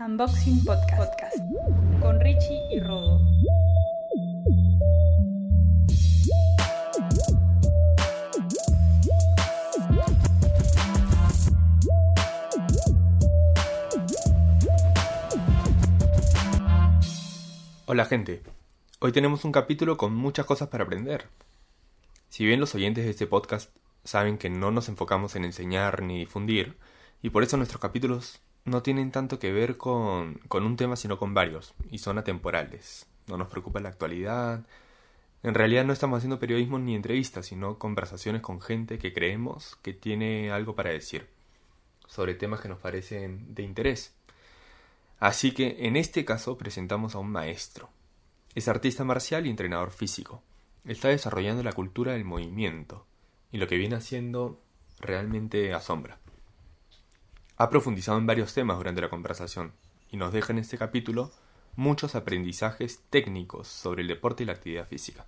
Unboxing Podcast, Podcast con Richie y Rodo. Hola gente, hoy tenemos un capítulo con muchas cosas para aprender. Si bien los oyentes de este podcast saben que no nos enfocamos en enseñar ni difundir, y por eso nuestros capítulos no tienen tanto que ver con, con un tema sino con varios, y son atemporales. No nos preocupa la actualidad. En realidad no estamos haciendo periodismo ni entrevistas, sino conversaciones con gente que creemos que tiene algo para decir, sobre temas que nos parecen de interés. Así que en este caso presentamos a un maestro. Es artista marcial y entrenador físico. Está desarrollando la cultura del movimiento, y lo que viene haciendo realmente asombra. Ha profundizado en varios temas durante la conversación y nos deja en este capítulo muchos aprendizajes técnicos sobre el deporte y la actividad física.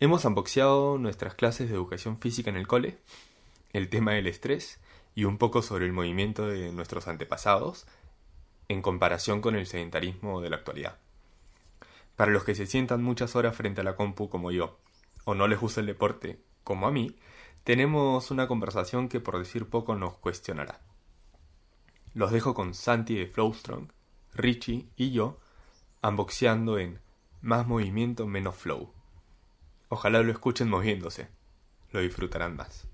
Hemos unboxeado nuestras clases de educación física en el cole, el tema del estrés y un poco sobre el movimiento de nuestros antepasados en comparación con el sedentarismo de la actualidad. Para los que se sientan muchas horas frente a la compu como yo, o no les gusta el deporte como a mí, tenemos una conversación que por decir poco nos cuestionará. Los dejo con Santi de Flowstrong, Richie y yo, unboxeando en Más movimiento, menos flow. Ojalá lo escuchen moviéndose, lo disfrutarán más.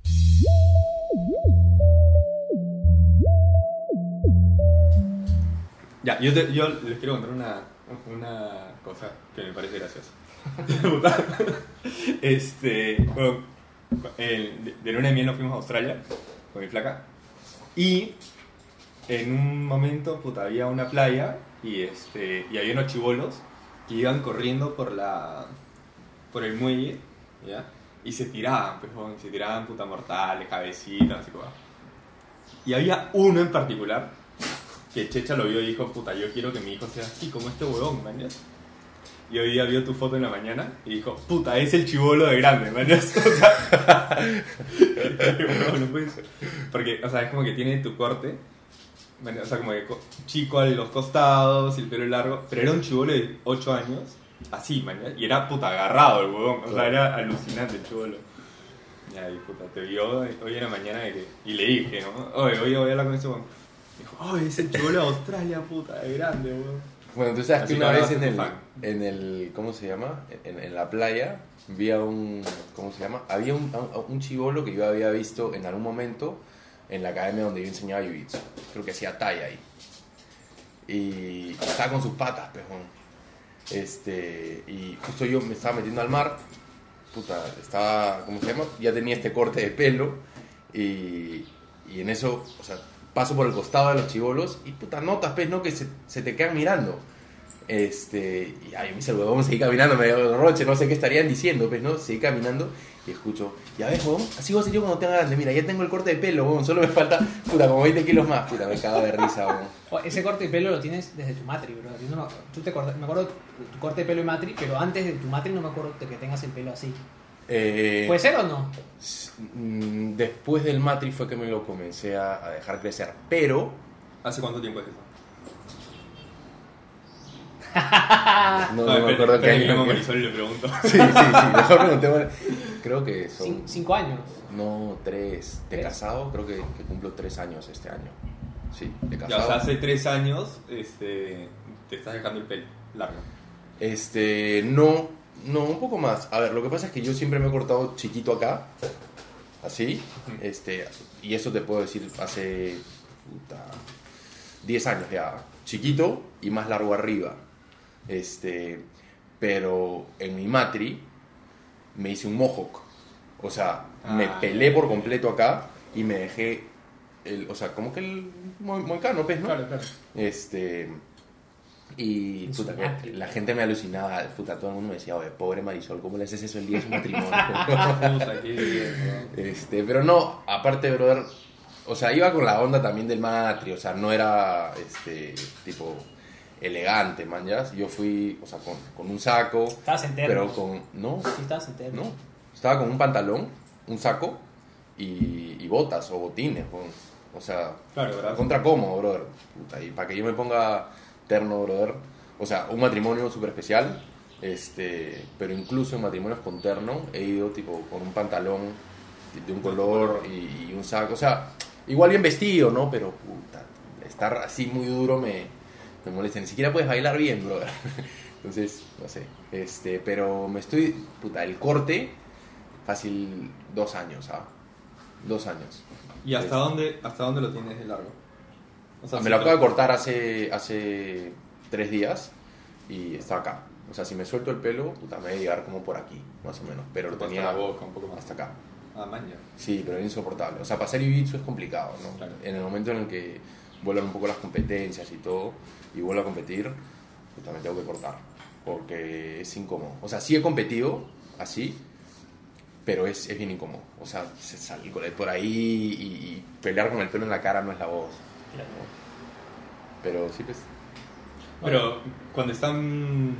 Ya, yo, te- yo les quiero contar una, una cosa que me parece graciosa. este, bueno, el- de, luna de miel nos fuimos a Australia con mi flaca y en un momento puta, había una playa y, este, y había unos chivolos que iban corriendo por la por el muelle ¿ya? y se tiraban, pues, se tiraban puta mortales, cabecitas, así como. Y había uno en particular que Checha lo vio y dijo, puta, yo quiero que mi hijo sea así como este huevón, ¿man? Y hoy día vio tu foto en la mañana y dijo, puta, es el chivolo de grande, ¿man? O sea. Porque, o sea, es como que tiene tu corte, o sea, como que co- chico a los costados y el pelo largo, pero era un chivolo de 8 años, así, man, y era puta agarrado el huevón, o sea, era alucinante el chivolo. Y puta, te vio hoy en la mañana y le, dije, ¿no? Oye, oye, voy a hablar con ese huevón. Dijo, oye, es el chivolo de Australia, puta, de grande, huevón. Bueno, tú sabes Así que una vez en el, fan. en el, ¿cómo se llama? En, en la playa, vi a un, ¿cómo se llama? Había un, un chivolo que yo había visto en algún momento en la academia donde yo enseñaba jiu-jitsu. Creo que hacía talla ahí. Y estaba con sus patas, pejón. Este, y justo yo me estaba metiendo al mar, puta, estaba, ¿cómo se llama? Ya tenía este corte de pelo y, y en eso, o sea, paso por el costado de los chivolos y puta, notas, pues, ¿no? Que se, te quedan mirando. Este, y ahí me dice el huevón, seguí caminando, me dio roche, no sé qué estarían diciendo, pues, ¿no? Seguí caminando y escucho, ya ves, huevón, así voy a ser yo cuando tenga grande, mira, ya tengo el corte de pelo, huevón, solo me falta, puta, como 20 kilos más, puta, me cago de risa, huevón. Ese corte de pelo lo tienes desde tu matri, bro. Yo tú te me acuerdo tu corte de pelo de matri, pero antes de tu matri no me acuerdo de que tengas el pelo así. Eh, ¿Puede ser o no? mm, Después del matri fue que me lo comencé a, a dejar crecer, pero ¿Hace cuánto tiempo es eso? no, no me acuerdo qué que año. que- Marisol y le pregunto. Sí, sí, sí, mejor preguntémosle. Creo que son... Cin- cinco años. No, tres. De ¿Tres? casado, creo que, que cumplo tres años este año. Sí, de Ya, casado. o sea, hace tres años este, te estás dejando el pelo largo. Este, no, no, un poco más. A ver, lo que pasa es que yo siempre me he cortado chiquito acá, así, este, y eso te puedo decir hace, puta, 10 años ya. Chiquito y más largo arriba. Este, pero en mi matri me hice un mohawk. O sea, me Ah, pelé por completo acá y me dejé el, o sea, como que el mo- moicano, pues, ¿no? Claro, claro. Este. Y puta, que la gente me alucinaba, puta, todo el mundo me decía, oye, pobre Marisol, ¿cómo le haces eso el día de su matrimonio? Este, pero no, aparte, brother, o sea, iba con la onda también del matri, o sea, no era, este, tipo, elegante, man, ¿ya? Yo fui, o sea, con, con un saco, Estabas entero. pero con, no, Sí, estabas entero. no, estaba con un pantalón, un saco y, y botas o botines, O sea, Claro, contra cómodo, brother. Puta, y para que yo me ponga terno, brother. O sea, un matrimonio súper especial. Este, pero incluso en matrimonios con terno he ido tipo con un pantalón de un color y, y un saco. O sea, igual bien vestido, ¿no? Pero puta, estar así muy duro me, me molesta. Ni siquiera puedes bailar bien, brother. Entonces, no sé. Este, pero me estoy. Puta, el corte, fácil dos años, ¿ah? Dos años. ¿Y hasta dónde, hasta dónde lo tienes de largo? O sea, me lo acabo de cortar hace, hace tres días y está acá. O sea, si me suelto el pelo, puta, me debe llegar como por aquí, más o menos. Pero lo hasta tenía la boca, un poco más. hasta acá. Ah, man, ya. Sí, pero es insoportable. O sea, para hacer jiu-jitsu es complicado, ¿no? Claro. En el momento en el que vuelvan un poco las competencias y todo, y vuelvo a competir, pues también tengo que cortar, porque es incómodo. O sea, sí he competido así, pero es, es bien incómodo. O sea, se salir por ahí y, y pelear con el pelo en la cara no es la voz. Pero sí, pues... Pero cuando están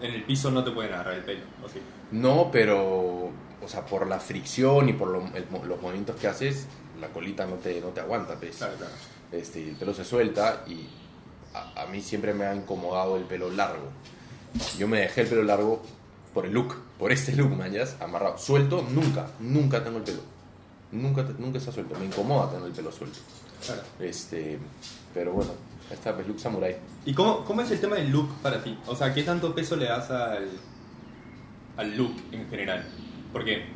en el piso no te pueden agarrar el pelo, ¿o sí? No, pero, o sea, por la fricción y por lo- el los movimientos que haces, la colita no te, no te aguanta, pues. Claro, claro. Este, el pelo se suelta y a, a mí siempre me ha incomodado el pelo largo. Yo me dejé el pelo largo por el look, por este look, mañas, amarrado. Suelto, nunca, nunca tengo el pelo. Nunca, te- nunca está suelto. Me incomoda tener el pelo suelto. Claro. Este, pero bueno, esta es look samurai. ¿Y cómo, cómo es el tema del look para ti? O sea, ¿qué tanto peso le das al, al look en general? Porque,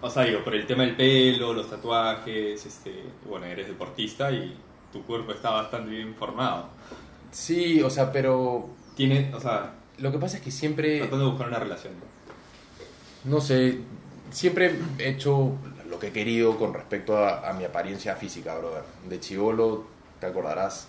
o sea, digo, por el tema del pelo, los tatuajes, este, bueno, eres deportista y tu cuerpo está bastante bien formado. Sí, o sea, pero Tiene, o sea, lo que pasa es que siempre... tratando de buscar una relación. No sé, siempre he hecho lo que he querido con respecto a, a mi apariencia física, brother. De chivolo, te acordarás,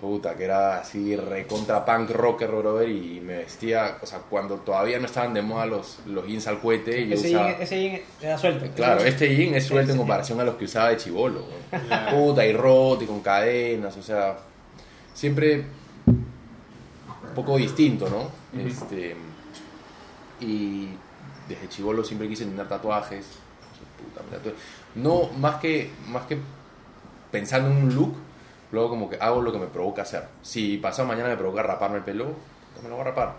puta, que era así recontra punk rocker, brother, y me vestía, o sea, cuando todavía no estaban de moda los, los jeans al cohete, y yo Ese usaba... jean, ese jean era suelto. Claro, este jean es suelto en comparación a los que usaba de chivolo. Ya. Puta, y roto y con cadenas, o sea, siempre un poco distinto, ¿no? Ujú. Este, y desde chivolo siempre quise tener tatuajes. Puta. No, más que, más que pensando en un look, luego como que hago lo que me provoca hacer. Si pasado mañana me provoca raparme el pelo, pues me lo voy a rapar.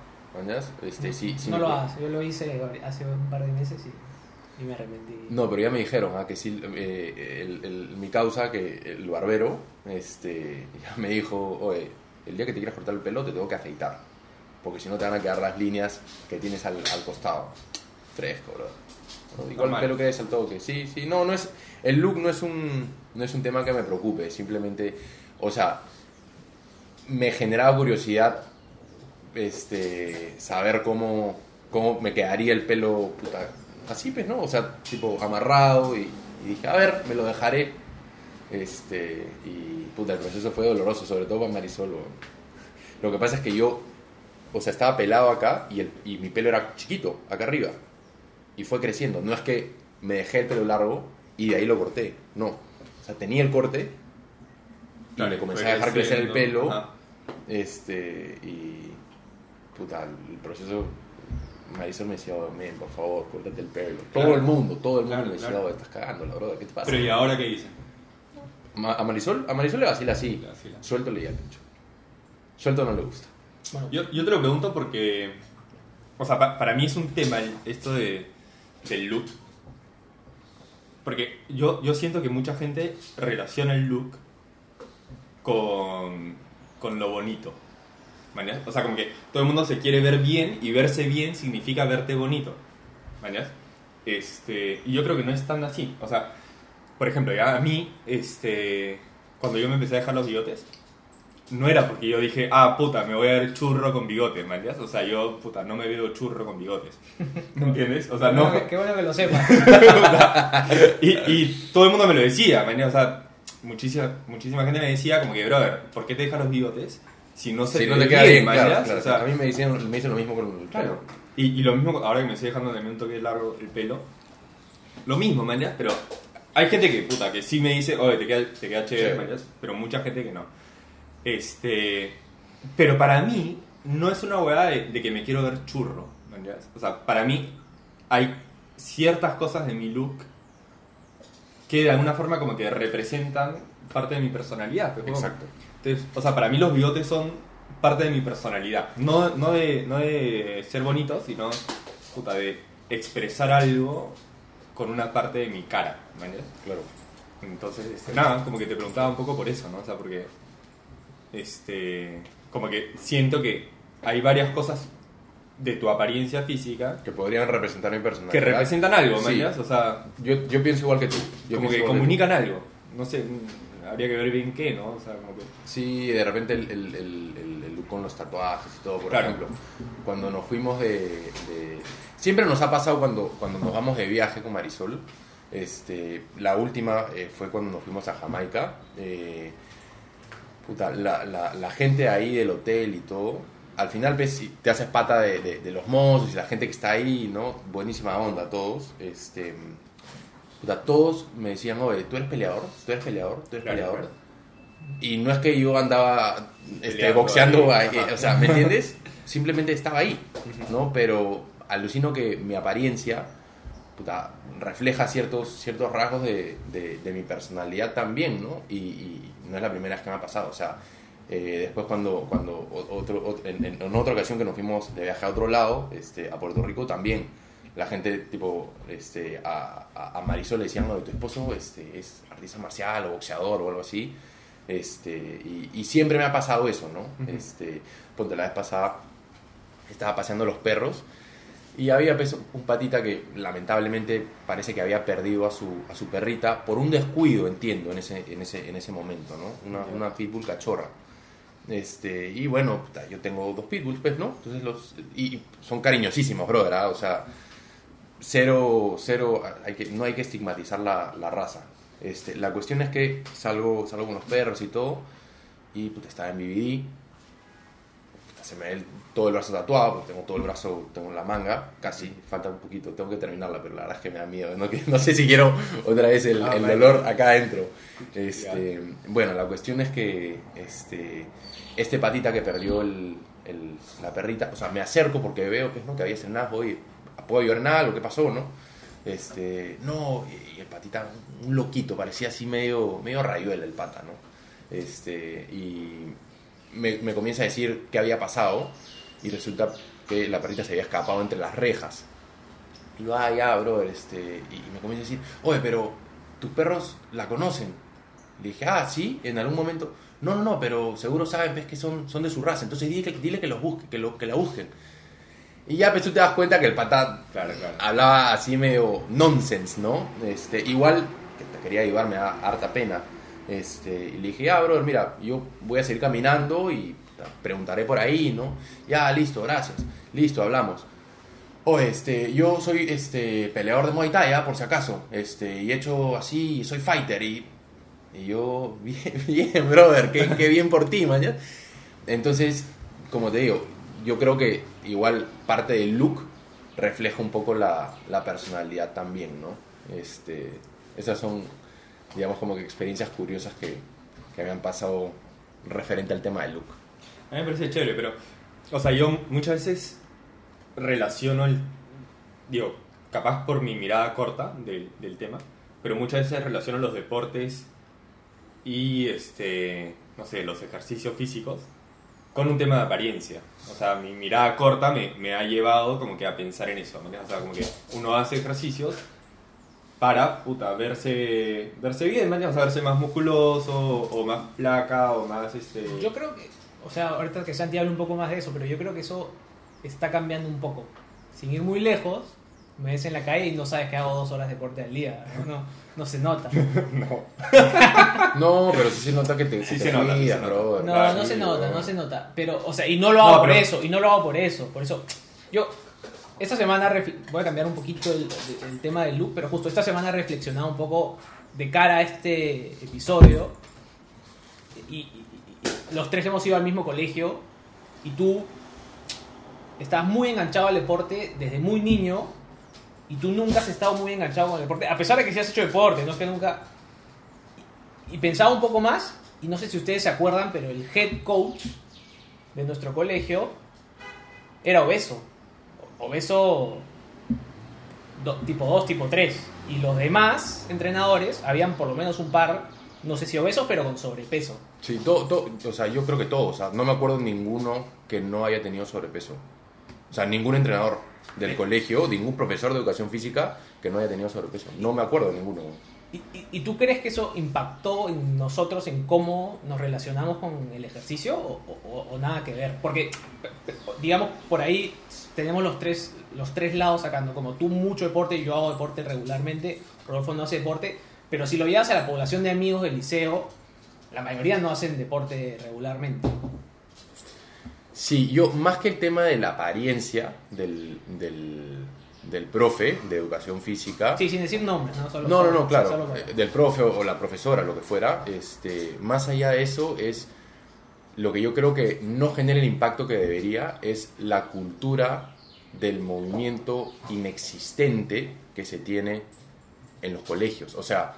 Este, sí, sí no lo hagas, yo lo hice hace un par de meses y, y me arrepentí. No, pero ya me dijeron ah, que sí, eh, el- el- mi causa, que el barbero, este, ya me dijo, oye, el día que te quieras cortar el pelo te tengo que afeitar, porque si no te van a quedar las líneas que tienes al, al costado. Fresco, bro. ¿No? Igual el pelo que es al toque. Sí, sí, no, no es, el look no es un, no es un tema que me preocupe, simplemente, o sea, me generaba curiosidad este, saber cómo, cómo me quedaría el pelo puta, así, pues, ¿no? O sea, tipo amarrado y, y dije, a ver, me lo dejaré. Este, y puta, el proceso fue doloroso, sobre todo para Marisol. weón. Lo que pasa es que yo, o sea, estaba pelado acá y, el, y mi pelo era chiquito, acá arriba. Y fue creciendo. No es que me dejé el pelo largo y de ahí lo corté. No. O sea, tenía el corte y Claro, me comencé a dejar crecer el pelo. ajá. Este, y puta, el proceso, Marisol me decía, "Oh, men, por favor, córtate el pelo. Claro. Todo el mundo, todo el mundo Claro, me decía, claro. "Oh, estás cagando, la verdad, ¿qué te pasa? Pero ¿y ahora qué dicen? Ma- a Marisol, a Marisol le vacila así, Le vacila. suelto le ya pecho. Suelto no le gusta. Bueno, Yo, yo te lo pregunto porque, o sea, pa- para mí es un tema esto de, del look. Porque yo, yo siento que mucha gente relaciona el look con, con lo bonito. O sea, como que todo el mundo se quiere ver bien y verse bien significa verte bonito. Este, y yo creo que no es tan así. O sea, por ejemplo, ya a mí, este, cuando yo me empecé a dejar los bigotes, no era porque yo dije, ah, puta, me voy a ver churro con bigote, ¿me entiendes? O sea, yo, puta, no me veo churro con bigotes. ¿Me entiendes? O sea, no. Qué bueno que lo sepas. y, y todo el mundo me lo decía, ¿me entiendes? O sea, muchísima, muchísima gente me decía, como que, brother, ¿por qué te dejas los bigotes si no se Si no ve te queda bien, ¿me claro, claro. O sea, a mí me dicen, me dicen lo mismo con el Claro. pelo. Y, y lo mismo, ahora que me estoy dejando también un toque largo el pelo, lo mismo, ¿me entiendes? Pero hay gente que, puta, que sí me dice, oye, te queda, te queda chévere, Sí. ¿me entiendes? Pero mucha gente que no. Este, pero para mí, no es una hueá de, de que me quiero ver churro. O sea, para mí hay ciertas cosas de mi look que de alguna forma como que representan parte de mi personalidad. pues. Exacto. Entonces, o sea, para mí los bigotes son parte de mi personalidad. No, no, de, no de ser bonitos, sino puta, de expresar algo con una parte de mi cara. ¿me entiendes? Claro. Entonces, este, nada, como que te preguntaba un poco por eso, ¿no? O sea, porque, este, como que siento que hay varias cosas de tu apariencia física Que podrían representar mi personalidad. que representan algo, ¿me Sí. O sea, Yo, yo pienso igual que tú. Yo como que comunican algo. No sé, habría que ver bien qué, ¿no? O sea, como que... Sí, de repente el, el, el, el- el look con los tatuajes y todo, por Claro. ejemplo. Cuando nos fuimos de, de- Siempre nos ha pasado cuando, cuando nos vamos de viaje con Marisol. Este, la última eh, fue cuando nos fuimos a Jamaica. eh, puta, la, la, la gente ahí del hotel y todo. Al final ves te haces pata de, de- de los mozos y la gente que está ahí, ¿no? Buenísima onda todos. Este, puta, todos me decían, oye, ¿tú eres peleador? ¿Tú eres peleador? ¿Tú eres Claro, peleador? claro. Y no es que yo andaba este, Peleando boxeando, ahí, ahí, ajá. o sea, ¿me entiendes? Simplemente estaba ahí, ¿no? Pero alucino que mi apariencia puta, refleja ciertos, ciertos rasgos de, de- de mi personalidad también, ¿no? Y, y no es la primera vez que me ha pasado, o sea, eh, después cuando, cuando otro, ot- en, en- otra ocasión que nos fuimos de viaje a otro lado, este, a Puerto Rico también, la gente tipo, este, a, a- Marisol le decían, no, tu esposo este, es artista marcial o boxeador o algo así, este, y, y siempre me ha pasado eso, ¿no? Ujú. este, ponte la vez pasada, estaba paseando los perros y había pues, un patita que lamentablemente parece que había perdido a su, a su perrita por un descuido, entiendo, en ese, en ese, en ese momento, ¿no? Una, una pitbull cachorra. Este, y bueno, yo tengo dos pitbulls, pues, ¿no? Entonces los, y son cariñosísimos, brother, ¿ah? o sea, cero, cero, hay que, no hay que estigmatizar la, la raza. Este, la cuestión es que salgo, salgo con los perros y todo, y puta, estaba en BBD, puta, se me ve el- todo el brazo tatuado, porque tengo todo el brazo, tengo la manga, casi, falta un poquito, tengo que terminarla, pero la verdad es que me da miedo, no, Que- no sé si quiero otra vez el, Ah, el dolor acá adentro. Este, bueno, la cuestión es que este, este patita que perdió el, el- la perrita, o sea, me acerco porque veo pues, ¿no? que había estrenado, oye, ¿puedo ayudar en algo? ¿Qué pasó? ¿no? Este, no, y y el patita, un loquito, parecía así medio, medio rayuela el pata, ¿no? Este, y me, me comienza a decir qué había pasado y resulta que la perrita se había escapado entre las rejas. Y ah, ya, brother, este, y me comienza a decir, oye, pero tus perros la conocen. Le dije, ah, sí, en algún momento. No, no, no, pero seguro saben ves que son, son de su raza. Entonces dile que, dile que los busque, que, lo, que la busquen. Y ya pues tú te das cuenta que el patá Claro, claro. hablaba así medio nonsense, ¿no? Este, igual, que te quería ayudar, me da harta pena. Este, y le dije, ah, brother, mira, yo voy a seguir caminando y preguntaré por ahí, ¿no? Ya, listo, gracias. Listo, hablamos. Oh, este, yo soy este peleador de Muay Thai, ¿ah? por si acaso. Este, y he hecho así, soy fighter y y yo, bien, bien, brother, qué, qué bien por ti, man. Entonces, como te digo, yo creo que igual parte del look refleja un poco la, la personalidad también, ¿no? Este, esas son, digamos, como que experiencias curiosas que, que me han pasado referente al tema del look. A mí me parece chévere, pero, o sea, yo muchas veces relaciono el, digo, capaz por mi mirada corta del, del tema, pero muchas veces relaciono los deportes y, este, no sé, los ejercicios físicos con un tema de apariencia. O sea, mi mirada corta me, me ha llevado como que a pensar en eso, ¿me entiendes? O sea, como que uno hace ejercicios para, puta, verse, verse bien, ¿me entiendes? O sea, verse más musculoso o más placa o más, este... Yo creo que, o sea, ahorita que Santi habla un poco más de eso, pero yo creo que eso está cambiando un poco. Sin ir muy lejos, me ves en la calle y no sabes que hago dos horas de deporte al día. No, no, no se nota. No. No, pero sí se nota que te, Sí se nota, se brother. No, no se nota, no se nota. Pero, o sea, y no lo hago No, por pero- eso, y no lo hago por eso. Por eso, yo, esta semana, voy a cambiar un poquito el, el tema del look, pero justo esta semana he reflexionado un poco de cara a este episodio. Y los tres hemos ido al mismo colegio, y tú estás muy enganchado al deporte desde muy niño, y tú nunca has estado muy enganchado con el deporte, a pesar de que sí has hecho deporte, no es que nunca y pensaba un poco más, y no sé si ustedes se acuerdan, pero el head coach de nuestro colegio era obeso. Obeso tipo 2, tipo 3. Y los demás entrenadores, habían por lo menos un par, no sé si obesos, pero con sobrepeso. Sí, todo, todo- o sea, yo creo que todos. O sea, no me acuerdo ninguno que no haya tenido sobrepeso. O sea, ningún entrenador del colegio, ningún profesor de educación física que no haya tenido sobrepeso. No me acuerdo de ninguno. ¿Y, y- y tú crees que eso impactó en nosotros, en cómo nos relacionamos con el ejercicio o, o- o nada que ver? Porque, digamos, por ahí tenemos los tres, los tres lados sacando, como tú mucho deporte, yo hago deporte regularmente, Rodolfo no hace deporte, pero si lo llevas a la población de amigos del liceo, la mayoría no hacen deporte regularmente. Sí, yo más que el tema de la apariencia del, del, del profe de educación física. Sí, sin decir nombres, ¿no? Solo- No, no, no, claro, solo para- eh, del profe o la profesora, lo que fuera, este, más allá de eso es lo que yo creo que no genera el impacto que debería, es la cultura del movimiento inexistente que se tiene en los colegios. O sea,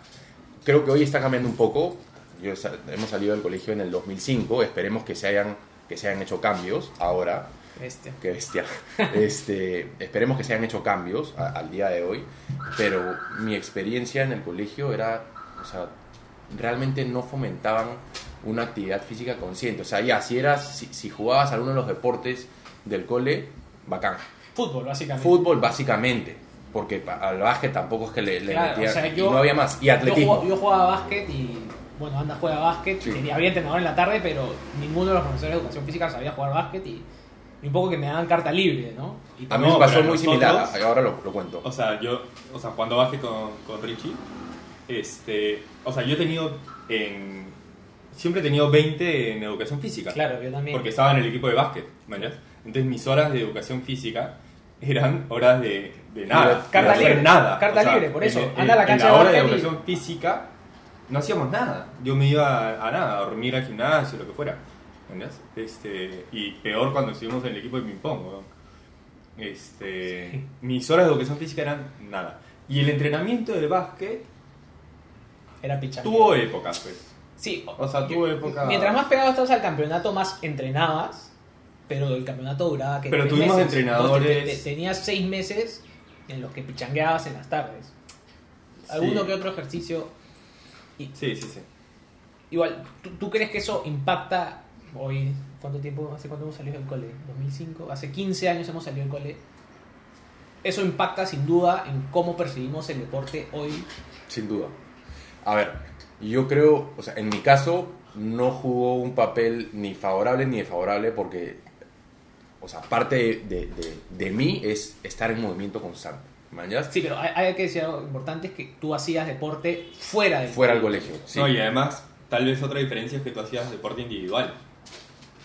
creo que hoy está cambiando un poco, Yo hemos salido del colegio en el 2005, esperemos que se hayan, que se hayan hecho cambios ahora, Bestia. Qué bestia. Este, esperemos que se hayan hecho cambios a- al día de hoy, pero mi experiencia en el colegio era, o sea, realmente no fomentaban una actividad física consciente. O sea, ya, si, eras, si, si jugabas alguno de los deportes del cole, bacán. Fútbol, básicamente. Fútbol, básicamente, porque al básquet tampoco es que le, le Claro, o sea, y yo- no había más. Y Yo atletismo. jugaba, yo jugaba básquet y, bueno, Anda juega básquet. Sí. Tenía, había entrenador en la tarde, pero ninguno de los profesores de educación física sabía jugar básquet y, y un poco que me daban carta libre, ¿no? Y A mí me pasó muy nosotros- similar, ahora lo, lo cuento. O sea, yo, o sea, cuando bajé con, con Richie, este, o sea, yo he tenido en, siempre he tenido 20 en educación física. Claro, yo también. Porque estaba en el equipo de básquet, ¿mañas? Entonces mis horas de educación física eran horas de, de nada. Carta de libre, nada. carta libre, por en- eso. En, Anda a la en cancha la de hora de y- educación física no hacíamos nada. Yo me iba a, a nada, a dormir al gimnasio, lo que fuera. ¿Mañas? Este, y peor cuando estuvimos en el equipo de ping-pong, weón. Este, mis horas de educación física eran nada. Y el entrenamiento del básquet Era pichanga. tuvo épocas, pues. Sí, O sea, tuvo época... Mientras más pegado estabas al campeonato, más entrenabas, pero el campeonato duraba que Pero tuvimos meses. entrenadores- Entonces, tenías seis meses en los que pichangueabas en las tardes. Alguno Sí. que otro ejercicio. Sí, sí, sí. Igual, ¿tú, tú crees que eso impacta hoy? ¿Cuánto tiempo? ¿Hace cuánto hemos salido del cole? ¿2005? Hace 15 años hemos salido del cole. Eso impacta sin duda en cómo percibimos el deporte hoy. Sin duda. A ver, yo creo, o sea, en mi caso no jugó un papel ni favorable ni desfavorable porque, o sea, parte de, de- de- de mí es estar en movimiento constante. ¿Mañas? Sí, pero hay, hay que decir algo importante, es que tú hacías deporte fuera del Fuera del colegio. Sí. No, y además, tal vez otra diferencia es que tú hacías deporte individual.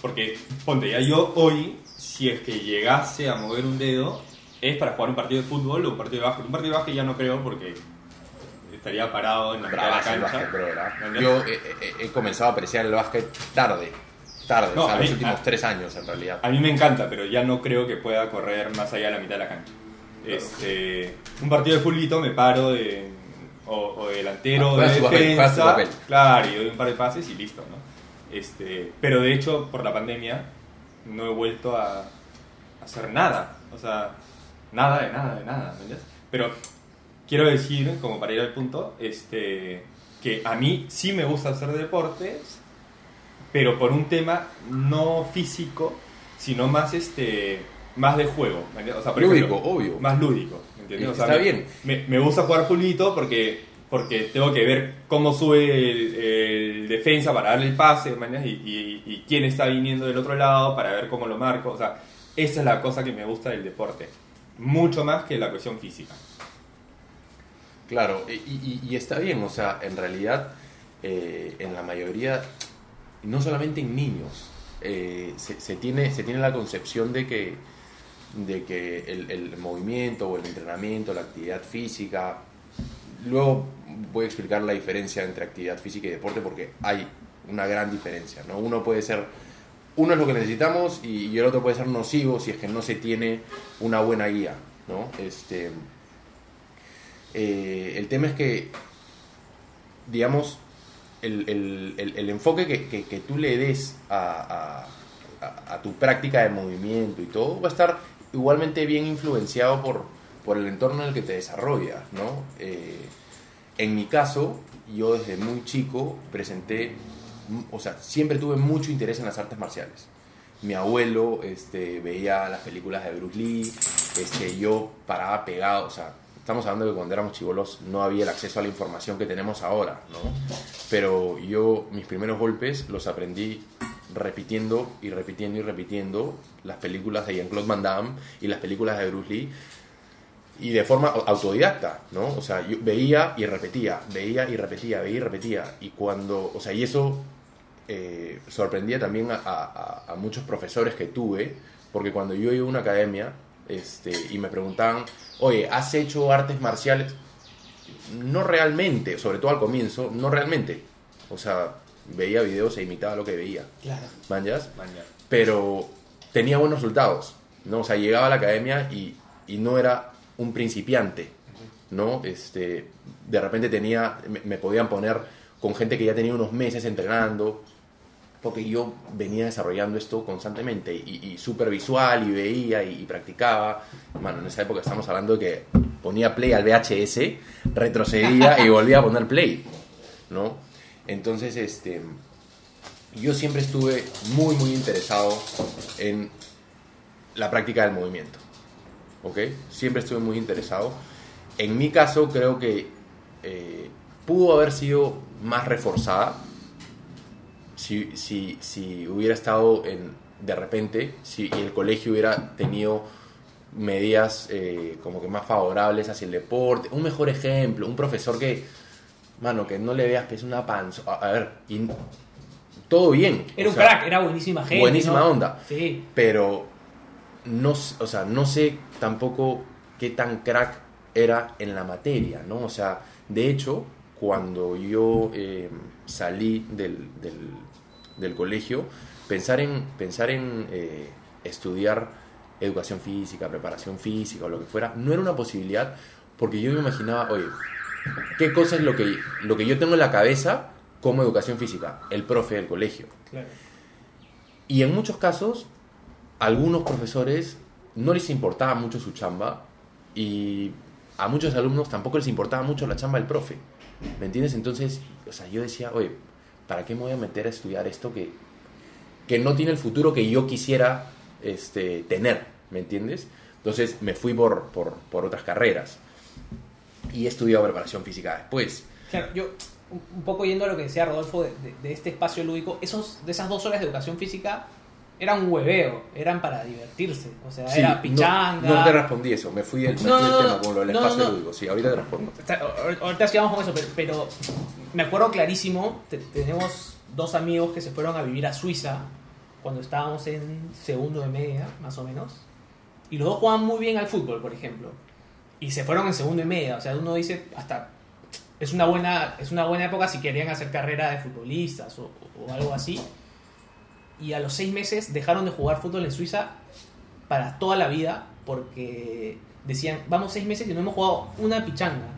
Porque, ponte, ya yo hoy, si es que llegase a mover un dedo, es para jugar un partido de fútbol o un partido de básquet. Un partido de básquet ya no creo porque estaría parado en la mitad de la Bravazo el cancha. básquet. ¿Mañas? Yo eh, eh, he comenzado a apreciar el básquet tarde. Tarde, No, o sea, los mí- últimos a- tres años en realidad. A mí me encanta, pero ya no creo que pueda correr más allá de la mitad de la cancha. Este, un partido de fulbito me paro de, o, o de delantero, Ah, de tu papel, defensa, papel. claro, y doy un par de pases y listo, ¿no? Este, pero de hecho, por la pandemia, no he vuelto a, a hacer nada, o sea, nada de nada de nada, ¿me entiendes? Pero quiero decir, como para ir al punto, este, que a mí sí me gusta hacer deportes, pero por un tema no físico, sino más este más de juego. ¿me entiendes? O sea, por Lúdico, ejemplo, obvio. Más lúdico. ¿me entiendes? O sea, Está me- bien. Me, me gusta jugar fulito porque, porque tengo que ver cómo sube el, el defensa para darle el pase y, y- y quién está viniendo del otro lado para ver cómo lo marco. O sea, esa es la cosa que me gusta del deporte. Mucho más que la cuestión física. Claro, y está bien, o sea, en realidad, eh, en la mayoría, no solamente en niños, eh, se, tiene, se tiene la concepción de que, de que el, movimiento o el entrenamiento, la actividad física, luego voy a explicar la diferencia entre actividad física y deporte porque hay una gran diferencia, ¿no? Uno puede ser, uno es lo que necesitamos y, y el otro puede ser nocivo si es que no se tiene una buena guía, ¿no? Este, eh, el tema es que, digamos, el, el- el- el enfoque que, que- que tú le des a, a- a- tu práctica de movimiento y todo va a estar igualmente bien influenciado por, por el entorno en el que te desarrollas, ¿no? Eh, en mi caso, yo desde muy chico presenté, o sea, siempre tuve mucho interés en las artes marciales. Mi abuelo este, veía las películas de Bruce Lee, este, yo paraba pegado, o sea, estamos hablando de que cuando éramos chivolos no había el acceso a la información que tenemos ahora, ¿no? Pero yo mis primeros golpes los aprendí repitiendo y repitiendo y repitiendo las películas de Jean-Claude Van Damme y las películas de Bruce Lee y de forma au- autodidacta, ¿no? O sea, yo veía y repetía, veía y repetía, veía y repetía. Y cuando, o sea, y eso eh, sorprendía también a, a- a muchos profesores que tuve, porque cuando yo iba a una academia este, y me preguntaban, oye, ¿has hecho artes marciales? No realmente, sobre todo al comienzo, no realmente. O sea, veía videos e imitaba lo que veía. Claro. ¿Manjas? pero tenía buenos resultados, ¿no? O sea, llegaba a la academia y, y no era un principiante, ¿no? Este, de repente tenía, me, me podían poner con gente que ya tenía unos meses entrenando, porque yo venía desarrollando esto constantemente y, y súper visual y veía y, y practicaba. Bueno, en esa época estamos hablando de que ponía play al VHS, retrocedía y volvía a poner play, ¿no? Entonces, este, yo siempre estuve muy, muy interesado en la práctica del movimiento. ¿Ok? Siempre estuve muy interesado. En mi caso, creo que eh, pudo haber sido más reforzada si, si, si hubiera estado en, de repente, si el colegio hubiera tenido medidas eh, como que más favorables hacia el deporte, un mejor ejemplo, un profesor que, mano, que no le veas que es una panza. A, a ver, y todo bien. Era un sea, crack, era buenísima gente. buenísima ¿no? onda. Sí. pero no, o sea, no sé tampoco qué tan crack era en la materia, ¿no? O sea, de hecho, cuando yo eh, salí del, del- del colegio, pensar en, pensar en eh, estudiar educación física, preparación física o lo que fuera, no era una posibilidad porque yo me imaginaba, oye, ¿qué cosa es lo que, lo que yo tengo en la cabeza como educación física? El profe del colegio. Claro. Y en muchos casos, algunos profesores no les importaba mucho su chamba y a muchos alumnos tampoco les importaba mucho la chamba del profe. ¿Me entiendes? Entonces, o sea, yo decía, oye, ¿para qué me voy a meter a estudiar esto que, que no tiene el futuro que yo quisiera este, tener? ¿Me entiendes? Entonces me fui por, por, por otras carreras y he estudiado preparación física después. Claro, yo, un poco yendo a lo que decía Rodolfo de, de- de este espacio lúdico, esos, de esas dos horas de educación física eran un hueveo, eran para divertirse. O sea, Sí, era pichanga. No, te respondí eso, me fui del, me No, fui del no, tema con lo del espacio lúdico. Sí, ahorita te respondo. Ahorita sigamos con eso, pero, pero me acuerdo clarísimo, te- tenemos dos amigos que se fueron a vivir a Suiza cuando estábamos en segundo de media, más o menos. Y los dos jugaban muy bien al fútbol, por ejemplo. Y se fueron en segundo y media. O sea, uno dice, hasta es una buena, es una buena época si querían hacer carrera de futbolistas o, o algo así. Y a los seis meses dejaron de jugar fútbol en Suiza para toda la vida porque decían, vamos seis meses y no hemos jugado una pichanga.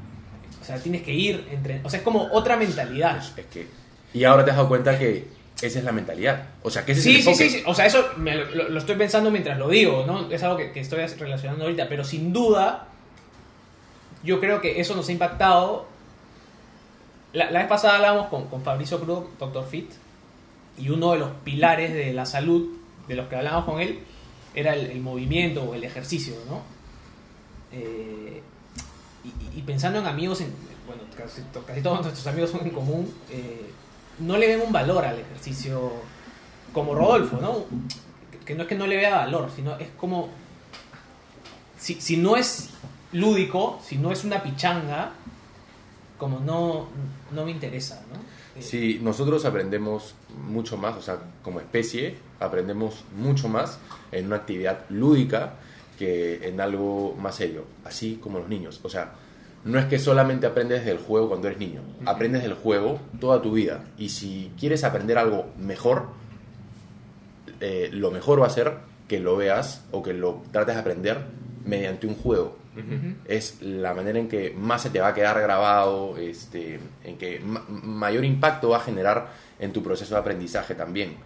O sea, tienes que ir entre... O sea, es como otra mentalidad. Es que, y ahora te has dado cuenta que esa es la mentalidad. O sea, que ese Sí, es el sí, sí, sí. O sea, eso me lo, estoy pensando mientras lo digo, ¿no? Es algo que, que estoy relacionando ahorita, pero sin duda, yo creo que eso nos ha impactado. La, la vez pasada hablábamos con, con Fabricio Cruz, Dr. Fit, y uno de los pilares de la salud de los que hablábamos con él era el, movimiento o el ejercicio, ¿no? Eh, y, pensando en amigos, en, bueno, casi, to- casi todos nuestros amigos son en común, eh, no le ven un valor al ejercicio como Rodolfo, ¿no? Que- Que no es que no le vea valor, sino es como. Si, si no es lúdico, si no es una pichanga, como no, no me interesa, ¿no? Eh, Sí, nosotros aprendemos mucho más, o sea, como especie, aprendemos mucho más en una actividad lúdica que en algo más serio, así como los niños. O sea, no es que solamente aprendes del juego cuando eres niño, aprendes del juego toda tu vida. Y si quieres aprender algo mejor, eh, lo mejor va a ser que lo veas o que lo trates de aprender mediante un juego. Es la manera en que más se te va a quedar grabado, este, en que ma- mayor impacto va a generar en tu proceso de aprendizaje también.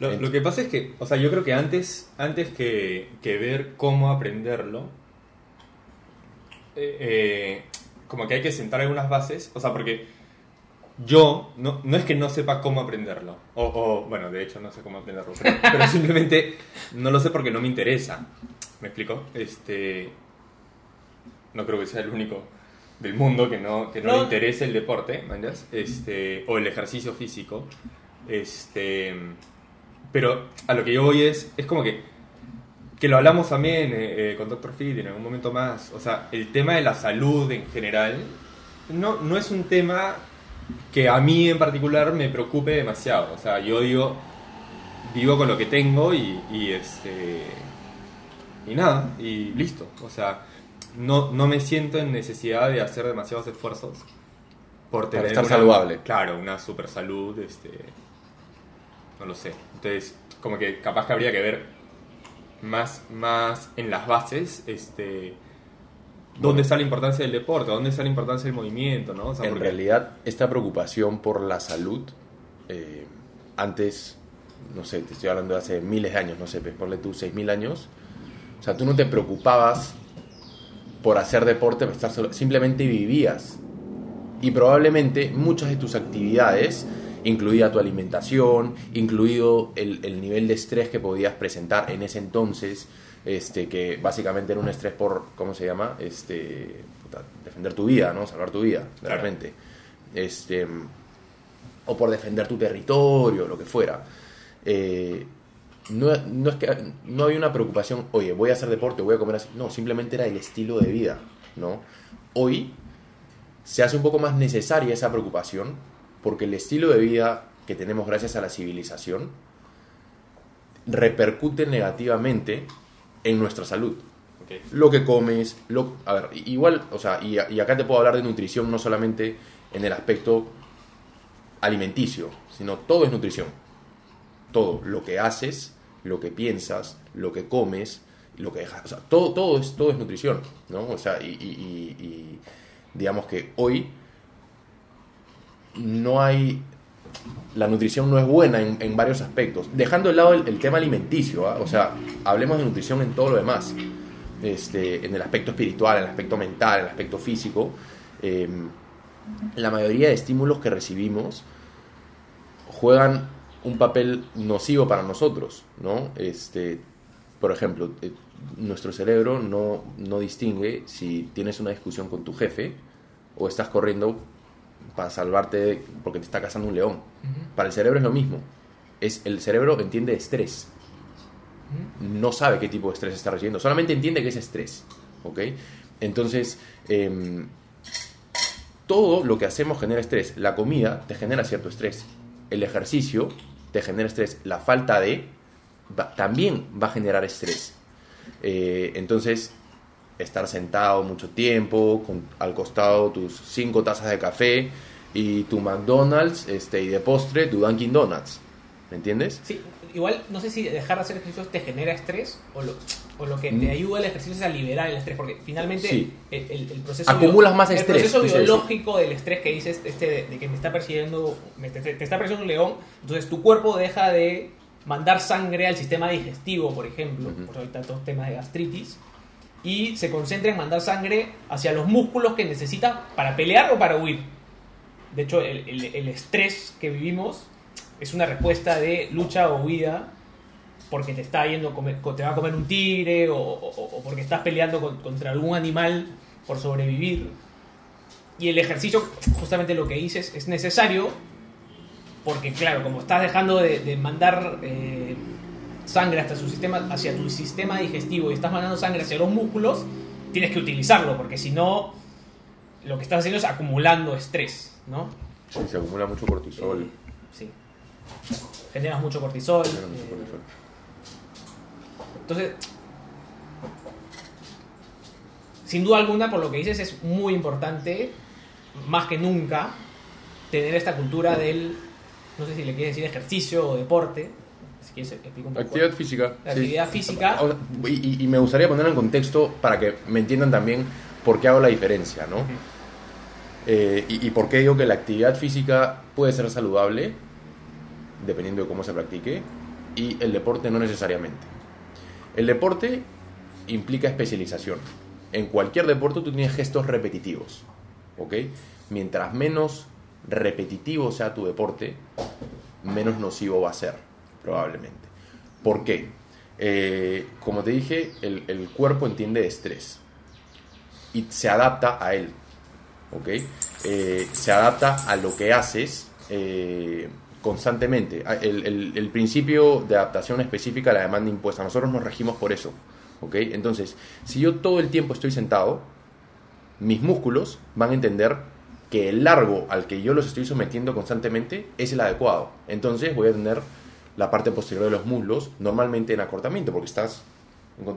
Lo, lo que pasa es que, o sea, yo creo que antes, antes que, que ver cómo aprenderlo, eh, eh, como que hay que sentar algunas bases, o sea, porque yo no, no es que no sepa cómo aprenderlo, o, o, bueno, de hecho no sé cómo aprenderlo, pero, pero simplemente no lo sé porque no me interesa. ¿Me explico? Este, no creo que sea el único del mundo que no, que no, No. le interese el deporte, ¿me entiendes? Este, o el ejercicio físico. Este, pero a lo que yo voy es, es como que, que lo hablamos también eh, eh, con Dr. Fit en algún momento más. O sea, el tema de la salud en general no, no es un tema que a mí en particular me preocupe demasiado. O sea, yo digo, vivo con lo que tengo y, y este y nada, y listo. O sea, no, no me siento en necesidad de hacer demasiados esfuerzos por Para tener estar una- saludable. Claro, una super salud, este no lo sé. Entonces, como que capaz que habría que ver más, más en las bases, este dónde está la importancia del deporte, dónde está la importancia del movimiento, ¿no? O sea, En porque- realidad, esta preocupación por la salud, eh, antes, no sé, te estoy hablando de hace miles de años, no sé, pues ponle tú seis mil años, o sea, tú no te preocupabas por hacer deporte, por estar solo, simplemente vivías. Y probablemente muchas de tus actividades, incluida tu alimentación, incluido el, el nivel de estrés que podías presentar en ese entonces, este, que básicamente era un estrés por, ¿cómo se llama? Este, puta, defender tu vida, ¿no? Salvar tu vida, Claro. repente. Este, o por defender tu territorio, lo que fuera. Eh, no, no es que no había una preocupación, oye, voy a hacer deporte, voy a comer así. No, simplemente era el estilo de vida, ¿no? Hoy se hace un poco más necesaria esa preocupación porque el estilo de vida que tenemos gracias a la civilización repercute negativamente en nuestra salud. Lo que comes, lo, a ver, igual, o sea, y, y acá te puedo hablar de nutrición no solamente en el aspecto alimenticio, sino todo es nutrición. Todo, lo que haces, lo que piensas, lo que comes, lo que dejas, o sea, todo, todo, es, todo es nutrición, ¿no? O sea, y, digamos que hoy no hay, la nutrición no es buena en, varios aspectos, dejando de lado el, tema alimenticio, ¿ah? o sea, hablemos de nutrición en todo lo demás, este, en el aspecto espiritual, en el aspecto mental, en el aspecto físico, eh, la mayoría de estímulos que recibimos juegan un papel nocivo para nosotros, ¿no? Este, por ejemplo, eh, nuestro cerebro no, no distingue si tienes una discusión con tu jefe o estás corriendo para salvarte de- porque te está cazando un león. Para el cerebro es lo mismo. Es, el cerebro entiende estrés. No sabe qué tipo de estrés está recibiendo. Solamente entiende que es estrés. ¿Ok? Entonces, em, todo lo que hacemos genera estrés. La comida te genera cierto estrés. El ejercicio te genera estrés. La falta de también va a generar estrés. Eh, entonces, estar sentado mucho tiempo, con al costado tus cinco tazas de café y tu McDonald's este, y de postre tu Dunkin' Donuts. ¿Me entiendes? Sí, igual no sé si dejar de hacer ejercicios te genera estrés o lo, o lo que Mm. te ayuda el ejercicio es a liberar el estrés, porque finalmente Sí. el, el- el proceso, Acumulas más el estrés, proceso quise decir. biológico del estrés que dices este de, de que me está persiguiendo, me- te, te está persiguiendo un león, entonces tu cuerpo deja de mandar sangre al sistema digestivo, por ejemplo, Ujú. por eso hay tantos temas de gastritis, y se concentra en mandar sangre hacia los músculos que necesita para pelear o para huir. De hecho, el, el- el estrés que vivimos es una respuesta de lucha o huida porque te está yendo comer- te va a comer un tigre o, o- o porque estás peleando con- contra algún animal por sobrevivir. Y el ejercicio, justamente lo que dices, es necesario porque, claro, como estás dejando de, de mandar eh, sangre hasta su sistema, hacia tu sistema digestivo y estás mandando sangre hacia los músculos, tienes que utilizarlo porque si no, lo que estás haciendo es acumulando estrés, ¿no? Se acumula mucho cortisol. Eh, sí. Generas mucho cortisol. genera mucho eh, cortisol. entonces, sin duda alguna, por lo que dices, es muy importante, más que nunca, tener esta cultura del, no sé si le quieres decir ejercicio o deporte, si quieres un poco. Actividad física. La sí. actividad física. O sea, Y, me gustaría ponerlo en contexto para que me entiendan también por qué hago la diferencia, ¿no? Eh, y, y por qué digo que la actividad física puede ser saludable, dependiendo de cómo se practique, y el deporte no necesariamente. El deporte implica especialización. en cualquier deporte tú tienes gestos repetitivos, ¿ok? Mientras menos repetitivo sea tu deporte, menos nocivo va a ser, probablemente. ¿Por qué? Eh, como te dije, el, cuerpo entiende estrés y se adapta a él, ¿ok? Eh, se adapta a lo que haces eh, constantemente. Ah, El, el- principio de adaptación específica a la demanda impuesta, nosotros nos regimos por eso, ¿ok? Entonces, si yo todo el tiempo estoy sentado, mis músculos van a entender que el largo al que yo los estoy sometiendo constantemente es el adecuado. Entonces voy a tener la parte posterior de los muslos normalmente en acortamiento, porque estás,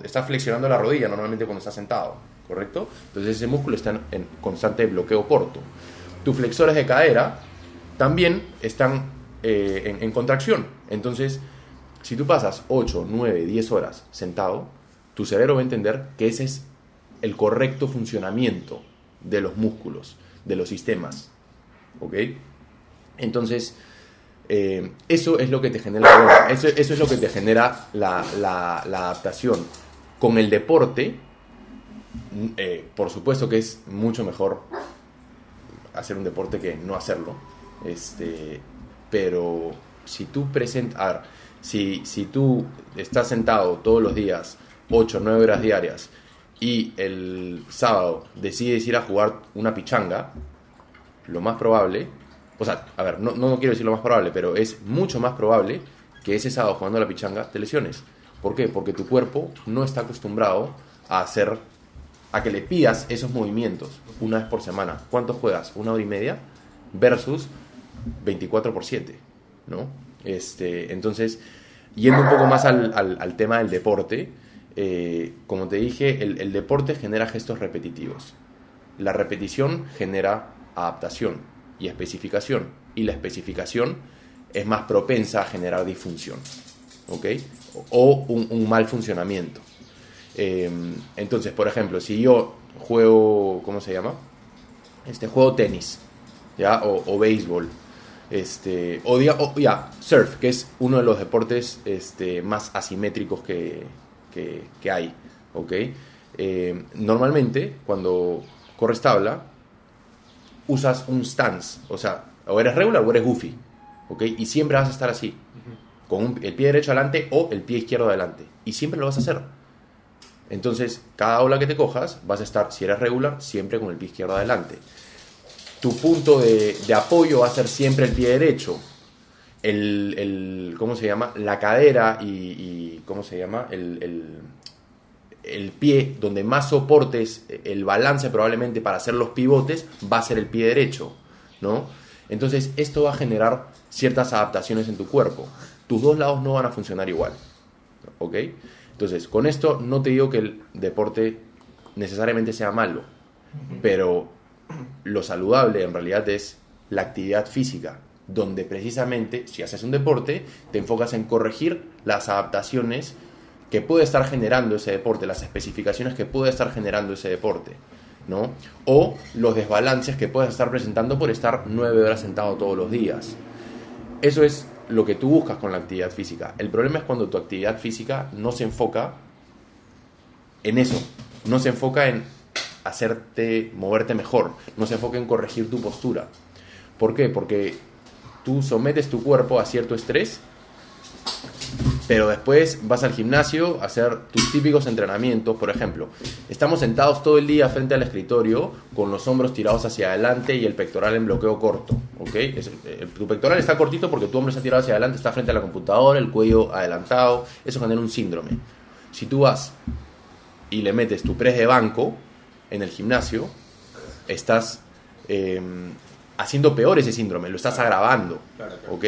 estás flexionando la rodilla normalmente cuando estás sentado, ¿correcto? Entonces ese músculo está en constante bloqueo corto. Tus flexores de cadera también están eh, en, contracción. Entonces, si tú pasas 8, 9, 10 horas sentado, tu cerebro va a entender que ese es el correcto funcionamiento de los músculos, de los sistemas. ¿Ok? Entonces, eh, eso es lo que te genera eso, es lo que te genera la, adaptación. Con el deporte, eh, por supuesto que es mucho mejor hacer un deporte que no hacerlo. Este, pero si tú presentas, si, si tú estás sentado todos los días, 8 o 9 horas diarias, y el sábado decides ir a jugar una pichanga, lo más probable, o sea, a ver, no, no, quiero decir lo más probable, pero es mucho más probable que ese sábado jugando a la pichanga te lesiones. ¿Por qué? Porque tu cuerpo no está acostumbrado a hacer, a que le pidas esos movimientos una vez por semana. ¿Cuántos juegas? ¿Una hora y media? Versus 24 por 7, ¿no? Este, entonces, yendo un poco más al, al- al tema del deporte, eh, como te dije, el, deporte genera gestos repetitivos. La repetición genera adaptación y especificación. Y la especificación es más propensa a generar disfunción. ¿Ok? O un, mal funcionamiento. Eh, entonces, por ejemplo, si yo juego, ¿cómo se llama? Este juego tenis, ¿ya? O béisbol. Este, o diga, ya, surf, que es uno de los deportes este, más asimétricos que, que, que hay, ¿ok? Eh, normalmente, cuando corres tabla, usas un stance, o sea, o eres regular o eres goofy, ¿ok? Y siempre vas a estar así, con un- el pie derecho adelante o el pie izquierdo adelante, y siempre lo vas a hacer. Entonces, cada ola que te cojas, vas a estar, si eres regular, siempre con el pie izquierdo adelante. Tu punto de, de apoyo va a ser siempre el pie derecho. El, el- ¿cómo se llama? La cadera y, y- ¿cómo se llama? El, el- el pie donde más soportes el balance probablemente para hacer los pivotes va a ser el pie derecho, ¿no? Entonces, esto va a generar ciertas adaptaciones en tu cuerpo. Tus dos lados no van a funcionar igual, ¿ok? Entonces, con esto no te digo que el deporte necesariamente sea malo, pero lo saludable en realidad es la actividad física, donde precisamente si haces un deporte te enfocas en corregir las adaptaciones que puede estar generando ese deporte, las especificaciones que puede estar generando ese deporte, ¿no? O los desbalances que puedes estar presentando por estar nueve horas sentado todos los días. Eso es lo que tú buscas con la actividad física. El problema es cuando tu actividad física no se enfoca en eso, no se enfoca en hacerte moverte mejor, no se enfoca en corregir tu postura. ¿Por qué? Porque tú sometes tu cuerpo a cierto estrés, pero después vas al gimnasio a hacer tus típicos entrenamientos. Por ejemplo, estamos sentados todo el día frente al escritorio con los hombros tirados hacia adelante y el pectoral en bloqueo corto. ¿ok? Eh, tu pectoral está cortito porque tu hombro está tirado hacia adelante, está frente a la computadora, el cuello adelantado. Eso genera un síndrome. Si tú vas y le metes tu press de banco en el gimnasio, estás eh, haciendo peor ese síndrome, lo estás agravando, ¿ok?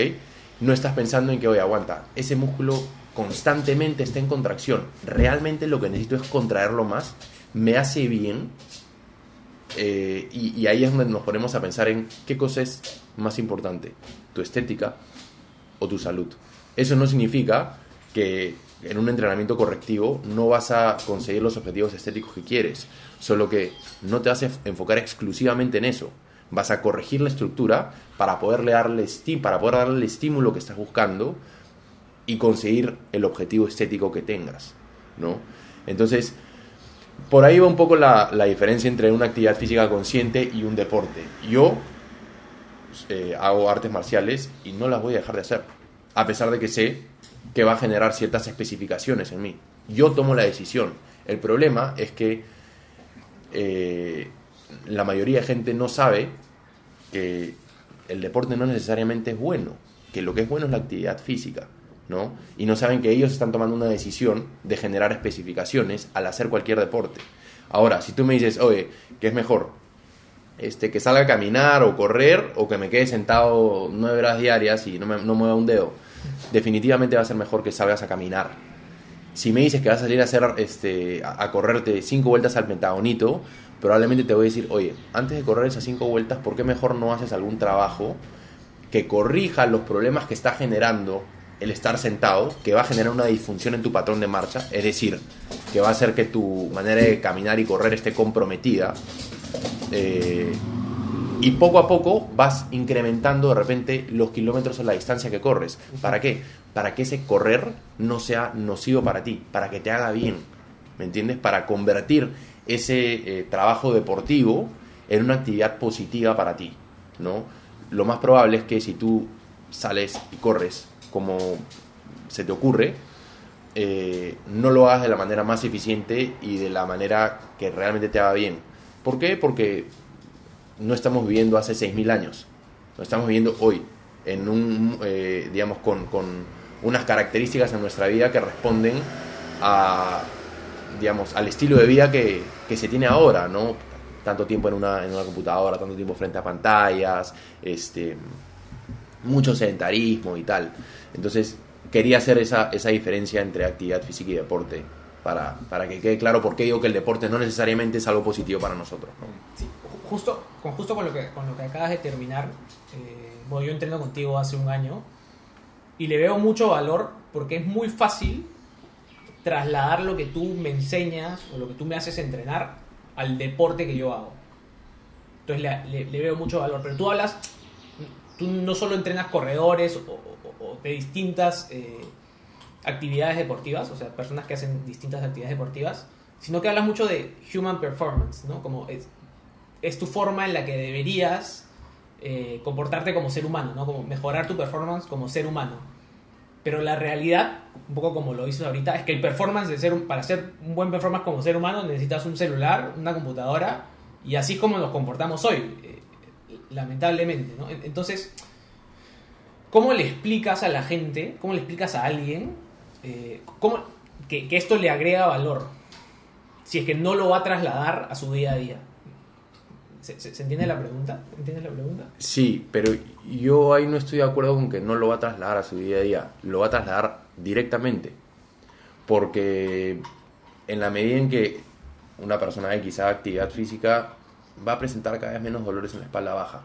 No estás pensando en que, oye, aguanta, ese músculo constantemente está en contracción, realmente lo que necesito es contraerlo más, me hace bien, eh, y, y ahí es donde nos ponemos a pensar en qué cosa es más importante, tu estética o tu salud. Eso no significa que en un entrenamiento correctivo no vas a conseguir los objetivos estéticos que quieres, solo que no te vas a enfocar exclusivamente en eso. Vas a corregir la estructura para poderle darle para poder darle el estímulo que estás buscando y conseguir el objetivo estético que tengas, ¿no? Entonces, por ahí va un poco la, la diferencia entre una actividad física consciente y un deporte. Yo eh, hago artes marciales y no las voy a dejar de hacer, a pesar de que sé que va a generar ciertas especificaciones en mí. Yo tomo la decisión. El problema es que eh, la mayoría de gente no sabe que el deporte no necesariamente es bueno, que lo que es bueno es la actividad física, ¿no? Y no saben que ellos están tomando una decisión de generar especificaciones al hacer cualquier deporte. Ahora, si tú me dices, oye, ¿qué es mejor? Este, que salga a caminar o correr o que me quede sentado nueve horas diarias y no, me, no mueva un dedo, definitivamente va a ser mejor que salgas a caminar. Si me dices que vas a salir a hacer, este, a correrte cinco vueltas al pentagonito, probablemente te voy a decir, oye, antes de correr esas cinco vueltas, ¿por qué mejor no haces algún trabajo que corrija los problemas que está generando el estar sentado, que va a generar una disfunción en tu patrón de marcha, es decir, que va a hacer que tu manera de caminar y correr esté comprometida. eh, y poco a poco vas incrementando de repente los kilómetros o la distancia que corres. ¿Para qué? Para que ese correr no sea nocivo para ti, para que te haga bien. ¿Me entiendes? Para convertir ese eh, trabajo deportivo en una actividad positiva para ti. ¿no? Lo más probable es que si tú sales y corres como se te ocurre, eh, no lo hagas de la manera más eficiente y de la manera que realmente te haga bien. ¿Por qué? Porque no estamos viviendo hace 6.000 años, no estamos viviendo hoy, en un, eh, digamos, con, con unas características en nuestra vida que responden a, digamos, al estilo de vida que, que se tiene ahora, ¿no? Tanto tiempo en una, en una computadora, tanto tiempo frente a pantallas, este, mucho sedentarismo y tal. Entonces, quería hacer esa, esa diferencia entre actividad física y deporte, para, para que quede claro por qué digo que el deporte no necesariamente es algo positivo para nosotros. ¿no? Sí, justo, con, justo con, lo que, con lo que acabas de terminar, eh, bueno, yo entreno contigo hace un año y le veo mucho valor porque es muy fácil trasladar lo que tú me enseñas o lo que tú me haces entrenar al deporte que yo hago. Entonces le, le- le veo mucho valor. Pero tú hablas, tú no solo entrenas corredores o, o- o de distintas eh, actividades deportivas, o sea, personas que hacen distintas actividades deportivas, sino que hablas mucho de human performance, ¿no? Como es, es tu forma en la que deberías eh, comportarte como ser humano, ¿no? Como mejorar tu performance como ser humano. Pero la realidad, un poco como lo dices ahorita, es que el performance de ser para hacer un buen performance como ser humano necesitas un celular, una computadora y así es como nos comportamos hoy, eh, lamentablemente, ¿no? En- Entonces, ¿cómo le explicas a la gente, cómo le explicas a alguien eh, cómo, que esto le agrega valor si es que no lo va a trasladar a su día a día? ¿Se, entiende la pregunta? ¿Entiendes la pregunta? Sí, pero yo ahí no estoy de acuerdo con que no lo va a trasladar a su día a día, lo va a trasladar directamente. Porque en la medida en que una persona que quizá actividad física va a presentar cada vez menos dolores en la espalda baja.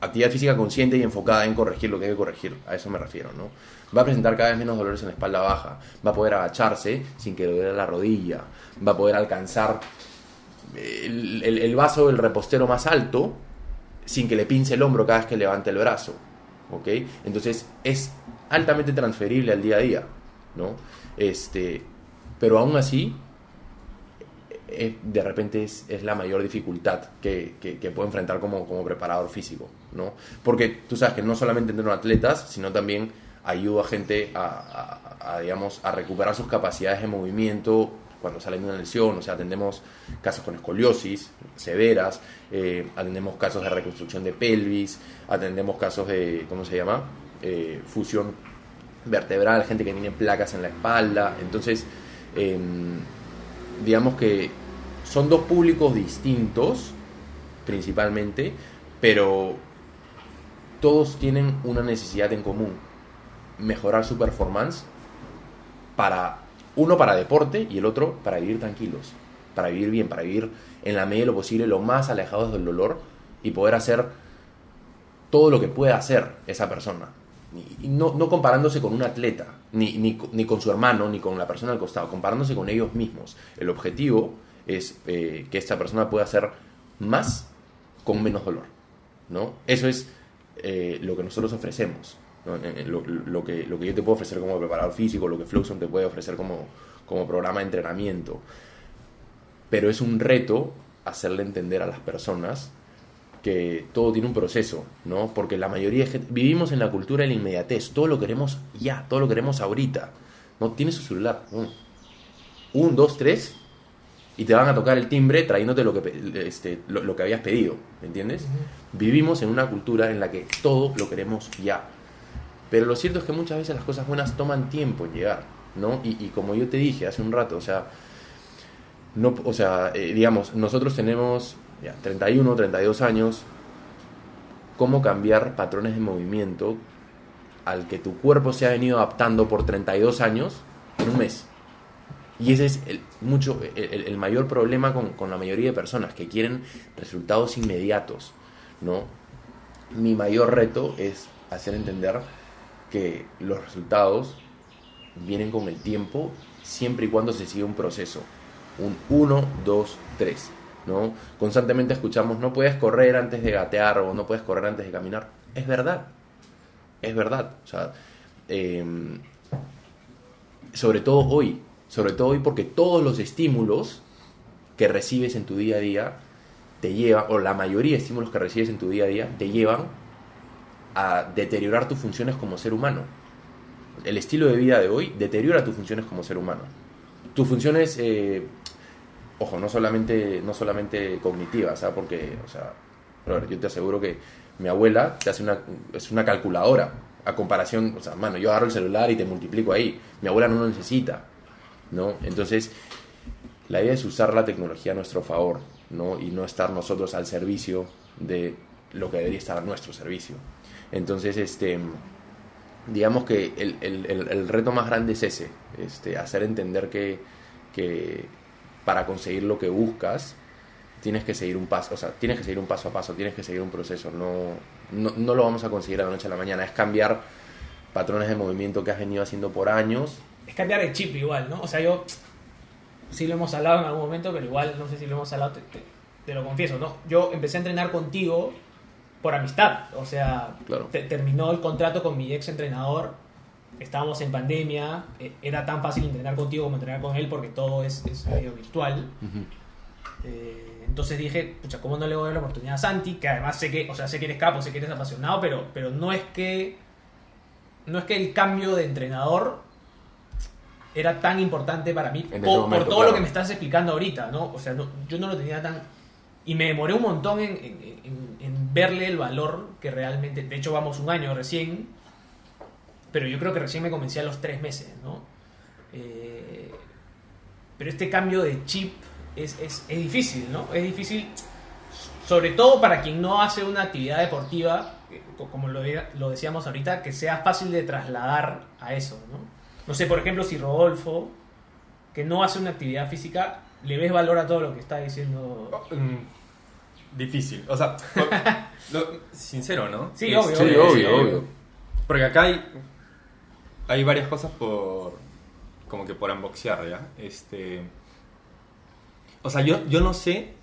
Actividad física consciente y enfocada en corregir lo que hay que corregir, a eso me refiero, ¿no? Va a presentar cada vez menos dolores en la espalda baja, va a poder agacharse sin que le duele la rodilla, va a poder alcanzar el, el- vaso del repostero más alto sin que le pince el hombro cada vez que levante el brazo. ¿Ok? Entonces es altamente transferible al día a día. ¿no? Este, pero aún así, eh, de repente es, la mayor dificultad que, puedo enfrentar como, como preparador físico. ¿no? Porque tú sabes que no solamente entreno atletas, sino también ayudo a gente a, digamos, a recuperar sus capacidades de movimiento cuando salen de una lesión, o sea, atendemos casos con escoliosis severas, eh, atendemos casos de reconstrucción de pelvis, atendemos casos de, ¿cómo se llama? Eh, fusión vertebral, gente que tiene placas en la espalda, entonces, em, digamos que son dos públicos distintos, principalmente, pero todos tienen una necesidad en común, mejorar su performance para uno para deporte y el otro para vivir tranquilos, para vivir bien, para vivir en la medida de lo posible lo más alejados del dolor y poder hacer todo lo que pueda hacer esa persona. Y no, comparándose con un atleta, ni con su hermano, ni con la persona al costado, comparándose con ellos mismos. El objetivo es eh, que esta persona pueda hacer más con menos dolor. ¿no? Eso es eh, lo que nosotros ofrecemos. ¿No? Eh, eh, Lo, lo que, lo que yo te puedo ofrecer como preparador físico, lo que Fluxon te puede ofrecer como, como programa de entrenamiento. pero es un reto hacerle entender a las personas que todo tiene un proceso, ¿no? Porque la mayoría de gente, vivimos en la cultura de la inmediatez, todo lo queremos ya, todo lo queremos ahorita. No tiene su celular, un, dos, tres, y te van a tocar el timbre trayéndote lo que, este, lo, lo que habías pedido, ¿me entiendes? Vivimos en una cultura en la que todo lo queremos ya. Pero lo cierto es que muchas veces las cosas buenas toman tiempo en llegar, ¿no? Y, como yo te dije hace un rato, o sea, no, o sea, eh, digamos, nosotros tenemos ya, 31, 32 años, ¿cómo cambiar patrones de movimiento al que tu cuerpo se ha venido adaptando por 32 años en un mes? Y ese es el, mucho, el, el mayor problema con, con la mayoría de personas que quieren resultados inmediatos, ¿no? Mi mayor reto es hacer entender que los resultados vienen con el tiempo siempre y cuando se siga un proceso. Un 1, 2, 3. ¿no? Constantemente escuchamos, no puedes correr antes de gatear o no puedes correr antes de caminar. Es verdad. Es verdad. O eh, sobre todo hoy. Sobre todo hoy porque todos los estímulos que recibes en tu día a día te llevan, o la mayoría de estímulos que recibes en tu día a día, te llevan a deteriorar tus funciones como ser humano. El estilo de vida de hoy deteriora tus funciones como ser humano. Tus funciones, eh, ojo, no solamente, no solamente cognitivas, ¿sabes? Porque, o sea, yo te aseguro que mi abuela te hace una, es una calculadora. A comparación, o sea, mano, yo agarro el celular y te multiplico ahí. Mi abuela no lo necesita, ¿no? Entonces, la idea es usar la tecnología a nuestro favor, ¿no? Y no estar nosotros al servicio de lo que debería estar a nuestro servicio. Entonces, este, digamos que el, el- reto más grande es ese, este, hacer entender que, que para conseguir lo que buscas tienes que seguir un paso, o sea, tienes que seguir un paso a paso, tienes que seguir un proceso, no, no, no lo vamos a conseguir de la noche a la mañana, es cambiar patrones de movimiento que has venido haciendo por años. Es cambiar el chip igual, ¿no? O sea, yo sí lo hemos hablado en algún momento, pero igual no sé si lo hemos hablado, te- te lo confieso, ¿no? Yo empecé a entrenar contigo por amistad, o sea, Claro. te- terminó el contrato con mi ex entrenador, estábamos en pandemia, eh, era tan fácil entrenar contigo como entrenar con él porque todo es, es medio virtual. Eh, entonces dije, pucha, ¿cómo no le voy a dar la oportunidad a Santi? Que además sé que, o sea, sé que eres capo, sé que eres apasionado, pero, pero no es que no es que el cambio de entrenador era tan importante para mí por, todo claro. lo que me estás explicando ahorita, ¿no? O sea, no- yo no lo tenía tan... Y me demoré un montón en verle el valor que realmente... De hecho, vamos un año recién, pero yo creo que recién me convencí a los tres meses, ¿no? Eh, pero este cambio de chip es, es, es difícil, ¿no? Es difícil, sobre todo para quien no hace una actividad deportiva, eh, co- como lo, lo decíamos ahorita, que sea fácil de trasladar a eso, ¿no? No sé, por ejemplo, si Rodolfo, que no hace una actividad física, le ves valor a todo lo que está diciendo. Difícil. O sea, lo- sincero, ¿no? Sí, obvio, Sí, obvio, obvio, obvio. Porque acá hay, hay varias cosas por. como que por unboxear, ¿ya? Este. O sea, yo, yo no sé.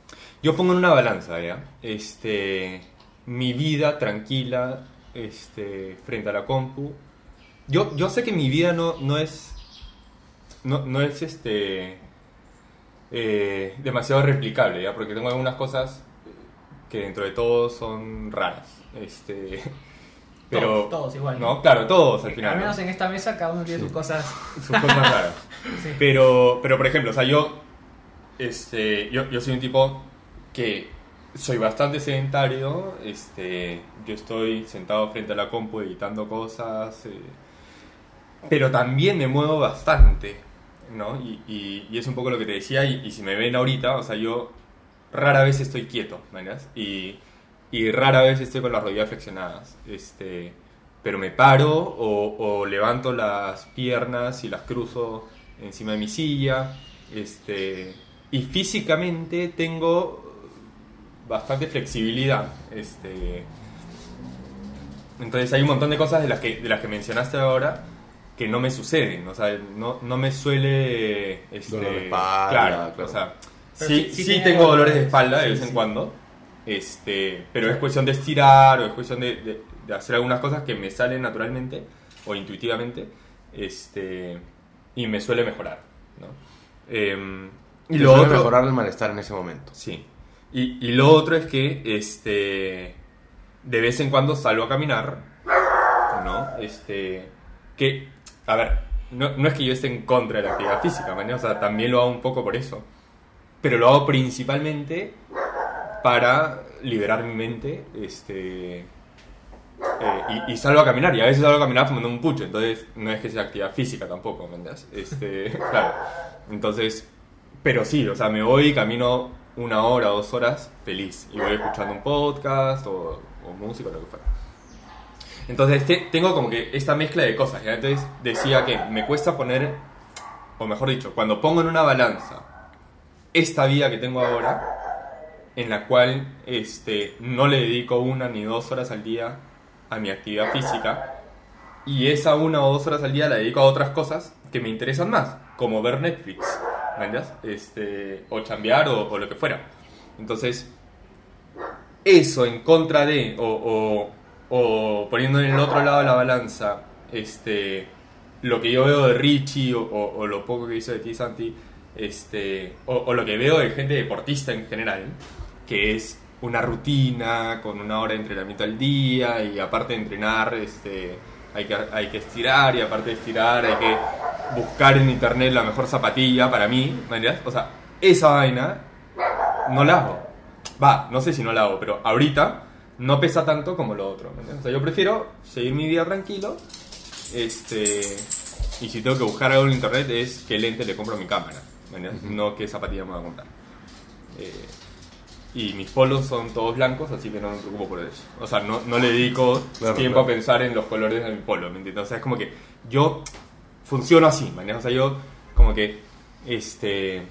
Yo pongo en una balanza, ¿ya? Este. Mi vida tranquila, este. frente a la compu. Yo, yo sé que mi vida no, no es. No, no es este. eh, demasiado replicable, ¿ya? Porque tengo algunas cosas que dentro de todo son raras. Este. Pero, Todos, todos igual. No, claro, todos al final. Al ¿no? menos en esta mesa cada uno tiene sus cosas. sus cosas raras. Sí. Pero, pero por ejemplo, o sea, yo, este, yo, yo soy un tipo que soy bastante sedentario, este, yo estoy sentado frente a la compu editando cosas, eh, pero también me muevo bastante, ¿no? Y, y- y es un poco lo que te decía, y, y si me ven ahorita, o sea, yo rara vez estoy quieto, ¿verdad? Y, y rara vez estoy con las rodillas flexionadas, este, pero me paro o, o levanto las piernas y las cruzo encima de mi silla, este, y físicamente tengo bastante flexibilidad, este, entonces hay un montón de cosas de las que, de las que mencionaste ahora que no me suceden, o sea, no, no me suele... Este, Dolor de espalda, claro, claro. o sea, Pero sí, sí- sí sí tiene tengo dolores de espalda de sí, vez en cuando, este, pero es cuestión de estirar o es cuestión de, de- de hacer algunas cosas que me salen naturalmente o intuitivamente, este, y me suele mejorar, ¿no? Em, Y lo suele otro, mejorar el malestar en ese momento. Sí. Y, y lo otro es que, este, de vez en cuando salgo a caminar, ¿no? Este, que, a ver, no, no es que yo esté en contra de la actividad física, ¿vale? O sea, también lo hago un poco por eso. Pero lo hago principalmente para liberar mi mente, este, eh, y, y salgo a caminar, y a veces salgo a caminar fumando un pucho, entonces no es que sea actividad física tampoco, ¿me entiendes? Este, claro. Entonces, pero sí, o sea, me voy y camino una hora, dos horas feliz, y voy escuchando un podcast o, o música lo que fuera. Entonces, te- tengo como que esta mezcla de cosas, ¿ya? Entonces, decía que me cuesta poner, o mejor dicho, cuando pongo en una balanza esta vida que tengo ahora, en la cual este, no le dedico una ni dos horas al día a mi actividad física y esa una o dos horas al día la dedico a otras cosas que me interesan más, como ver Netflix, ¿me entiendes? Este, o chambear o, o lo que fuera. Entonces, eso en contra de, o, o, o poniendo en el otro lado de la balanza, este, lo que yo veo de Richie o lo poco que hizo de ti, Santi, este, o, o lo que veo de gente deportista en general, que es una rutina con una hora de entrenamiento al día y aparte de entrenar, este, hay que, hay que estirar y aparte de estirar hay que buscar en internet la mejor zapatilla para mí, ¿me entiendes? O sea, esa vaina no la hago. Va, no sé si no la hago, pero ahorita no pesa tanto como lo otro. ¿me entiendes? O sea, yo prefiero seguir mi día tranquilo. Este, y si tengo que buscar algo en internet es qué lente le compro a mi cámara. ¿Me entiendes? No qué zapatilla me voy a comprar. Eh, y mis polos son todos blancos, así que no me preocupo por eso. O sea, no, no le dedico Claro, tiempo claro. a pensar en los colores de mi polo, ¿me entiendes? O sea, es como que yo funciono así, ¿me? O sea, yo como que, este,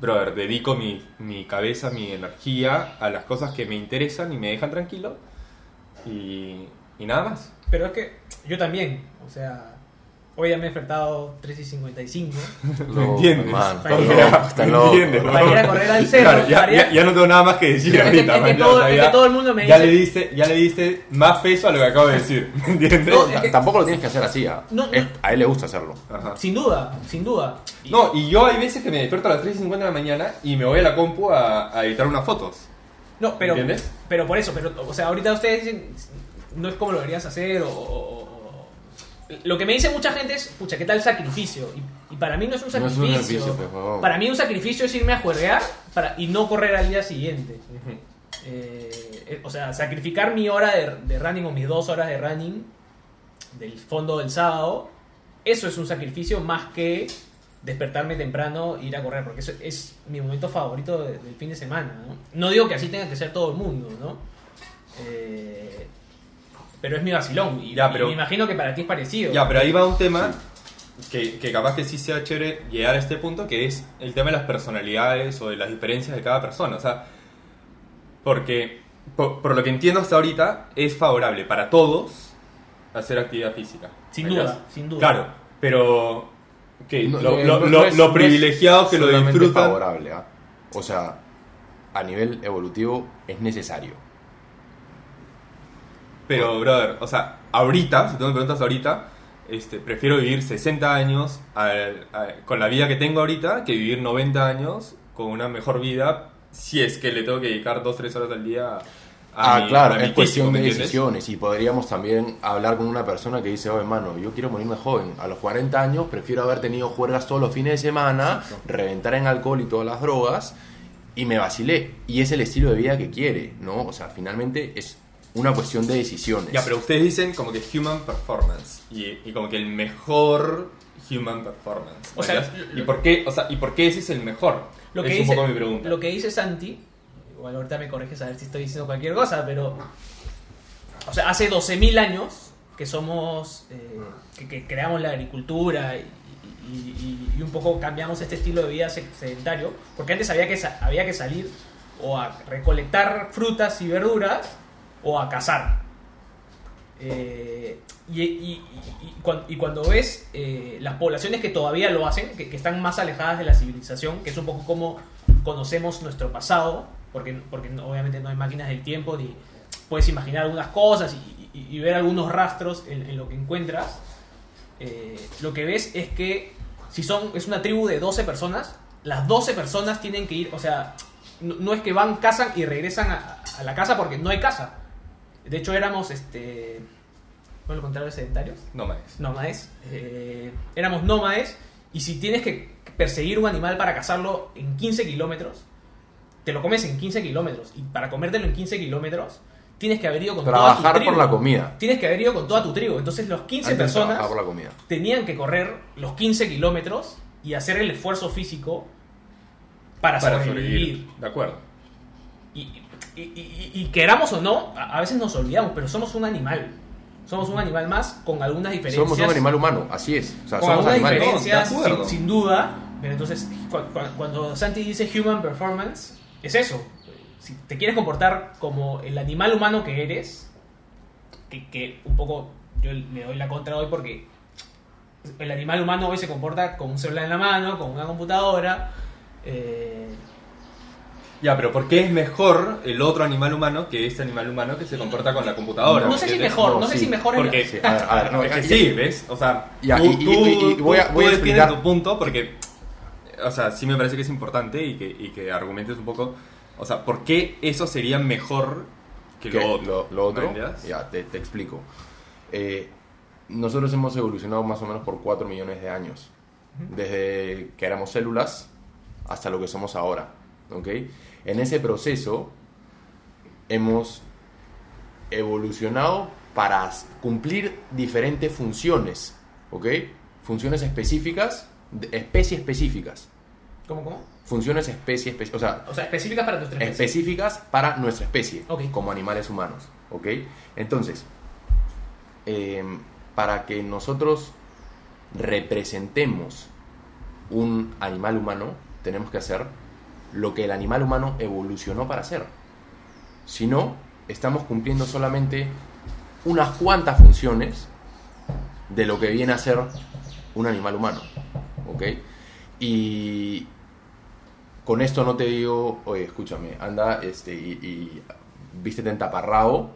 brother, dedico mi, mi cabeza, mi energía a las cosas que me interesan y me dejan tranquilo y, y nada más. Pero es que yo también, o sea, hoy ya me he despertado 3 y 55 No, entiendes? hermano, Para ir a- loco, está ¿Me loco. entiendes, para ir a correr al cerro. Claro, ya, no tengo nada más que decir Es que- ahorita. es que man, todo- es que el mundo me ya dice- le diste Ya le diste más peso a lo que acabo de decir, ¿me entiendes? No, Ta- es que- Tampoco lo tienes que hacer así. ¿ah? No, no. Es- a él le gusta hacerlo. Ajá. Sin duda, sin duda. Y- No, y yo hay veces que me despierto a las 3 y 50 de la mañana y me voy a la compu a, a editar unas fotos. No, pero, ¿Entiendes? pero por eso, pero, o sea, ahorita ustedes dicen, no es como lo deberías hacer, o- Lo que me dice mucha gente es, pucha, ¿qué tal sacrificio? Y, y para mí no es un No es un sacrificio. pues, huevón. para mí un sacrificio es irme a juerguear para, y no correr al día siguiente. Eh, eh, o sea, sacrificar mi hora de, de running o mis dos horas de running del fondo del sábado, eso es un sacrificio más que despertarme temprano e ir a correr, porque eso es mi momento favorito de- del fin de semana. ¿no? No digo que así tenga que ser todo el mundo, ¿no? Eh, pero es mi vacilón y, Ya, y pero- me imagino que para ti es parecido. Ya, pero ahí va un tema que, que capaz que sí sea chévere llegar a este punto, que es el tema de las personalidades o de las diferencias de cada persona. O sea, porque por, por lo que entiendo hasta ahorita es favorable para todos hacer actividad física. Sin ¿Me duda, sin duda. Claro, pero ¿qué? No, lo, eh, lo- no- lo- lo que lo disfrutan. favorable, ¿ah? O sea, a nivel evolutivo es necesario. Pero, brother, o sea, ahorita, si tú me preguntas ahorita, este, prefiero vivir 60 años al- a- con la vida que tengo ahorita que vivir 90 años con una mejor vida si es que le tengo que dedicar 2-3 horas al día a Ah, mi- claro, es cuestión físico, ¿me de decisiones. Y podríamos también hablar con una persona que dice, oh hermano, yo quiero morirme joven, a los 40 años prefiero haber tenido juergas todos los fines de semana, reventar en alcohol y todas las drogas y me vacilé. Y es el estilo de vida que quiere, ¿no? O sea, finalmente es una cuestión de decisiones. Ya, pero ustedes dicen como que human performance y, y como que el mejor human performance. O sea, ¿Y por qué, o sea, ¿y por qué ese es el mejor? Lo que, es dice, un poco mi pregunta. lo que dice Santi, igual ahorita me corriges a ver si estoy diciendo cualquier cosa, pero. O sea, hace 12.000 años que somos. eh, que, que creamos la agricultura y, y- y- y un poco cambiamos este estilo de vida se- sedentario, porque antes había que, había que salir o a recolectar frutas y verduras o a cazar. Eh, y, y- y- y cuan- y cuando ves eh, las poblaciones que todavía lo hacen, que, están más alejadas de la civilización, que es un poco como conocemos nuestro pasado, porque, porque obviamente no hay máquinas del tiempo, ni puedes imaginar algunas cosas y, ver algunos rastros en, lo que encuentras, eh, lo que ves es que si son, es una tribu de 12 personas, las 12 personas tienen que ir, o sea, no, no es que van, cazan y regresan a, a la casa porque no hay casa. De hecho éramos, este, ¿cuál es lo contrario de sedentarios? Más. nómades. eh, éramos nómades y si tienes que perseguir un animal para cazarlo en 15 kilómetros, te lo comes en 15 kilómetros. Y para comértelo en 15 kilómetros, tienes que haber ido con toda tu Trabajar tribu. por la comida. Tienes que haber ido con toda tu tribu. Entonces los 15 Antes de personas trabajar por la comida. tenían que correr los 15 kilómetros y hacer el esfuerzo físico para, Para sobrevivir. sobrevivir. De acuerdo. Y, y- y- y- queramos o no, a a veces nos olvidamos, pero somos un animal. Somos un animal más con algunas diferencias. Somos un animal humano, así es. O sea, con somos algunas animales. diferencias, No, sin, sin duda. Pero entonces, cu- cu- cuando Santi dice human performance, es eso. Si te quieres comportar como el animal humano que eres, que, que un poco yo le doy la contra hoy porque el animal humano hoy se comporta con un celular en la mano, con una computadora. eh, Ya, pero ¿por qué es mejor el otro animal humano que este animal humano que se comporta con la computadora? no sé si mejor, no, No, sé sí. si mejor la- Porque, Sí, a ver, a ver, no, es que sí, ¿ves? O sea, Ya, tú, y- y- tú- y- y voy a- voy a tú defiendes explicar- tu punto porque, o sea, sí me parece que es importante y que, y que argumentes un poco, o sea, ¿por qué eso sería mejor que que lo otro? lo, lo otro, ya te, te explico. Eh, nosotros hemos evolucionado más o menos por 4 millones de años. Desde que éramos células hasta lo que somos ahora. ¿Ok? En ese proceso hemos evolucionado para cumplir diferentes funciones. ¿ok? Funciones específicas, especies específicas. ¿Cómo, cómo? Funciones especie espe- o sea, O sea, específicas para nuestra especie. específicas para nuestra especie, Ok. como animales humanos. ¿ok? Entonces, eh, para que nosotros representemos un animal humano, tenemos que hacer lo que el animal humano evolucionó para hacer. Si no, estamos cumpliendo solamente unas cuantas funciones de lo que viene a ser un animal humano. ¿Ok? Y con esto no te digo, oye, escúchame, anda este, y, y vístete en taparrao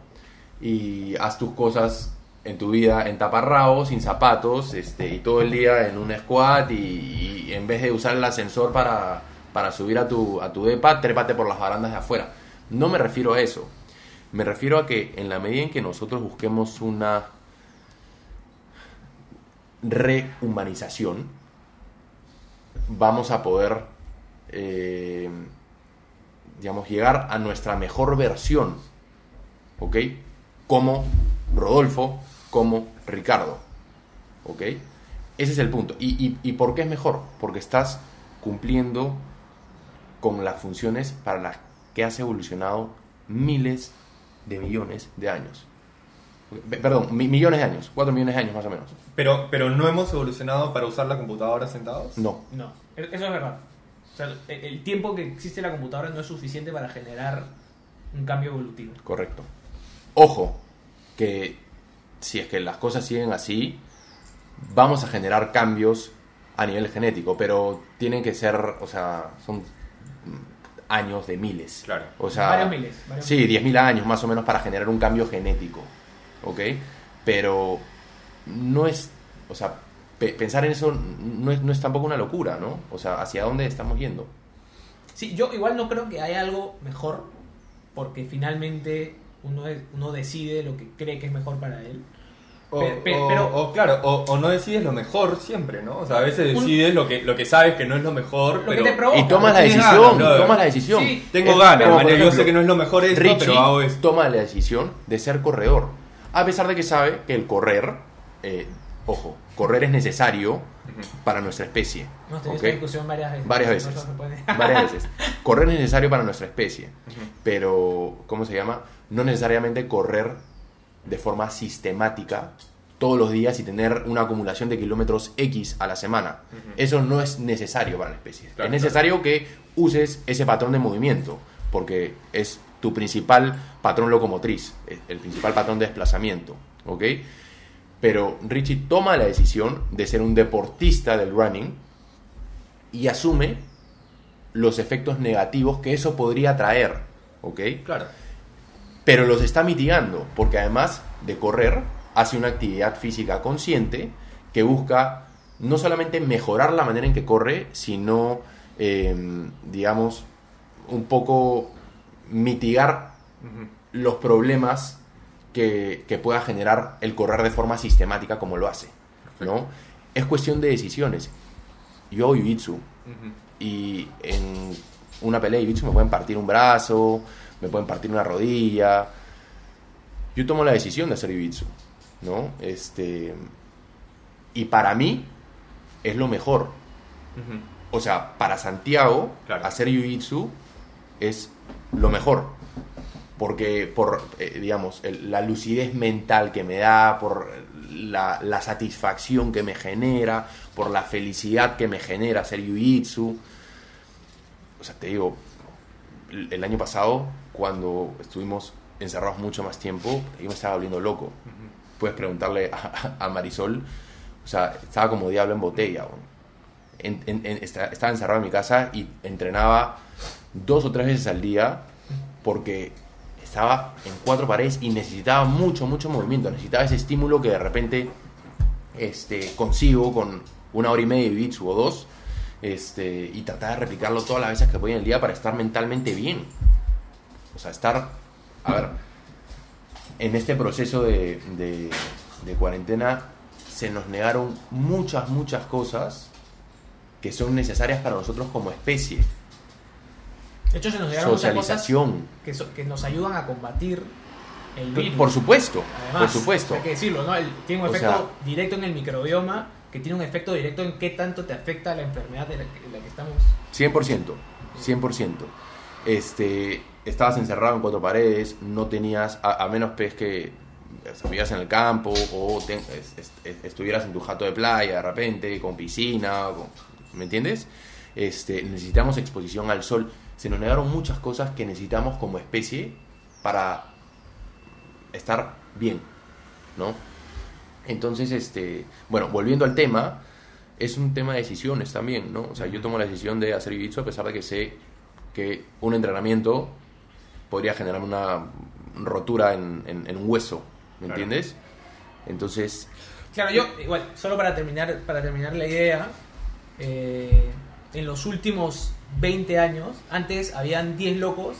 y haz tus cosas en tu vida en taparrao, sin zapatos, este, y todo el día en un squat y en vez de usar el ascensor para, para subir a tu, a tu depa, trépate por las barandas de afuera. No me refiero a eso. Me refiero a que en la medida en que nosotros busquemos una rehumanización, vamos a poder, eh, digamos, llegar a nuestra mejor versión, ¿ok? Como Rodolfo, como Ricardo, ¿ok? Ese es el punto. ¿Y, y, y por qué es mejor? Porque estás cumpliendo con las funciones para las que has evolucionado miles de millones de años. Pe- Perdón, mi- millones de años, cuatro millones de años más o menos. Pero, pero no hemos evolucionado para usar la computadora sentados. No, No, e- eso es verdad. O sea, el, tiempo que existe la computadora no es suficiente para generar un cambio evolutivo. correcto. Ojo, que si es que las cosas siguen así, vamos a generar cambios a nivel genético, pero tienen que ser, o sea, son años de miles. Claro. O sea, varios miles. varios Sí, 10.000 años más o menos para generar un cambio genético, ¿ok? Pero no es, o sea, pe- pensar en eso no es, no es tampoco una locura, ¿no? O sea, ¿hacia dónde estamos yendo? Sí, yo igual no creo que haya algo mejor, porque finalmente uno, es- uno decide lo que cree que es mejor para él. O, Pe- pe- o- pero- o, claro, o, o no decides lo mejor siempre, ¿no? O sea, a veces Un- decides lo que, lo que sabes que no es lo mejor, Lo que pero te provoca. Y tomas la decisión, ganas, tomas la decisión. Sí, tengo Es ganas, yo sé que no es lo mejor esto, Richie pero hago esto. toma la decisión de ser corredor, a pesar de que sabe que el correr, eh, ojo, correr es necesario para nuestra especie. Hemos tenido ¿ok? esta discusión varias veces. Varias No veces. Varias veces. Correr es necesario para nuestra especie, pero, ¿cómo se llama? No necesariamente correr de forma sistemática todos los días y tener una acumulación de kilómetros X a la semana. Eso no es necesario para la especie. Claro, es necesario que uses ese patrón de movimiento, porque es tu principal patrón locomotriz, es el principal patrón de desplazamiento, ¿ok? Pero Richie toma la decisión de ser un deportista del running y asume los efectos negativos que eso podría traer, ¿ok? Claro. Pero los está mitigando, porque además de correr, hace una actividad física consciente que busca no solamente mejorar la manera en que corre, sino eh, digamos, un poco mitigar los problemas que, que pueda generar el correr de forma sistemática como lo hace, ¿no? Es cuestión de decisiones. Yo hago jiu-jitsu y en una pelea de jiu-jitsu me pueden partir un brazo, me pueden partir una rodilla. Yo tomo la decisión de hacer jiu-jitsu, ¿no? Este, y para mí es lo mejor. O sea, para Santiago, Claro. hacer jiu-jitsu es lo mejor. Porque por, eh, digamos, el- la lucidez mental que me da, por la, la satisfacción que me genera, por la felicidad que me genera hacer jiu-jitsu. O sea, te digo, el el año pasado, cuando estuvimos encerrados mucho más tiempo, yo me estaba volviendo loco. Puedes preguntarle a, a Marisol, o sea, estaba como diablo en botella. En- en- en- esta- estaba encerrado en mi casa y entrenaba dos o tres veces al día porque estaba en cuatro paredes y necesitaba mucho, mucho movimiento. Necesitaba ese estímulo que de repente este, consigo con una hora y media de jiu-jitsu o dos este, y tratar de replicarlo todas las veces que podía en el día para estar mentalmente bien. O sea, estar, a ver, en este proceso de, de- de cuarentena se nos negaron muchas, muchas cosas que son necesarias para nosotros como especie. De hecho, se nos llegaron muchas cosas Socialización. que, so- que nos ayudan a combatir el virus. por supuesto, Además, por supuesto. Hay que decirlo, ¿no? El- tiene un O efecto sea- directo en el microbioma, que tiene un efecto directo en qué tanto te afecta la enfermedad de la que, de la que estamos. 100%, 100%. Este, estabas encerrado en cuatro paredes, no tenías, a, menos pues que vivías en el campo o te- es- es- es- estuvieras en tu jato de playa de repente, con piscina, ¿me entiendes? Este, necesitamos exposición al sol. Se nos negaron muchas cosas que necesitamos como especie para estar bien, ¿no? Entonces, este, bueno, volviendo al tema, es un tema de decisiones también, ¿no? O sea, yo tomo la decisión de hacer jiu-jitsu a pesar de que sé que un entrenamiento podría generar una rotura en, en- en un hueso, ¿me Claro. entiendes? Entonces, Claro, yo, igual, solo para terminar, para terminar la idea, eh, en los últimos 20 años, antes habían 10 locos,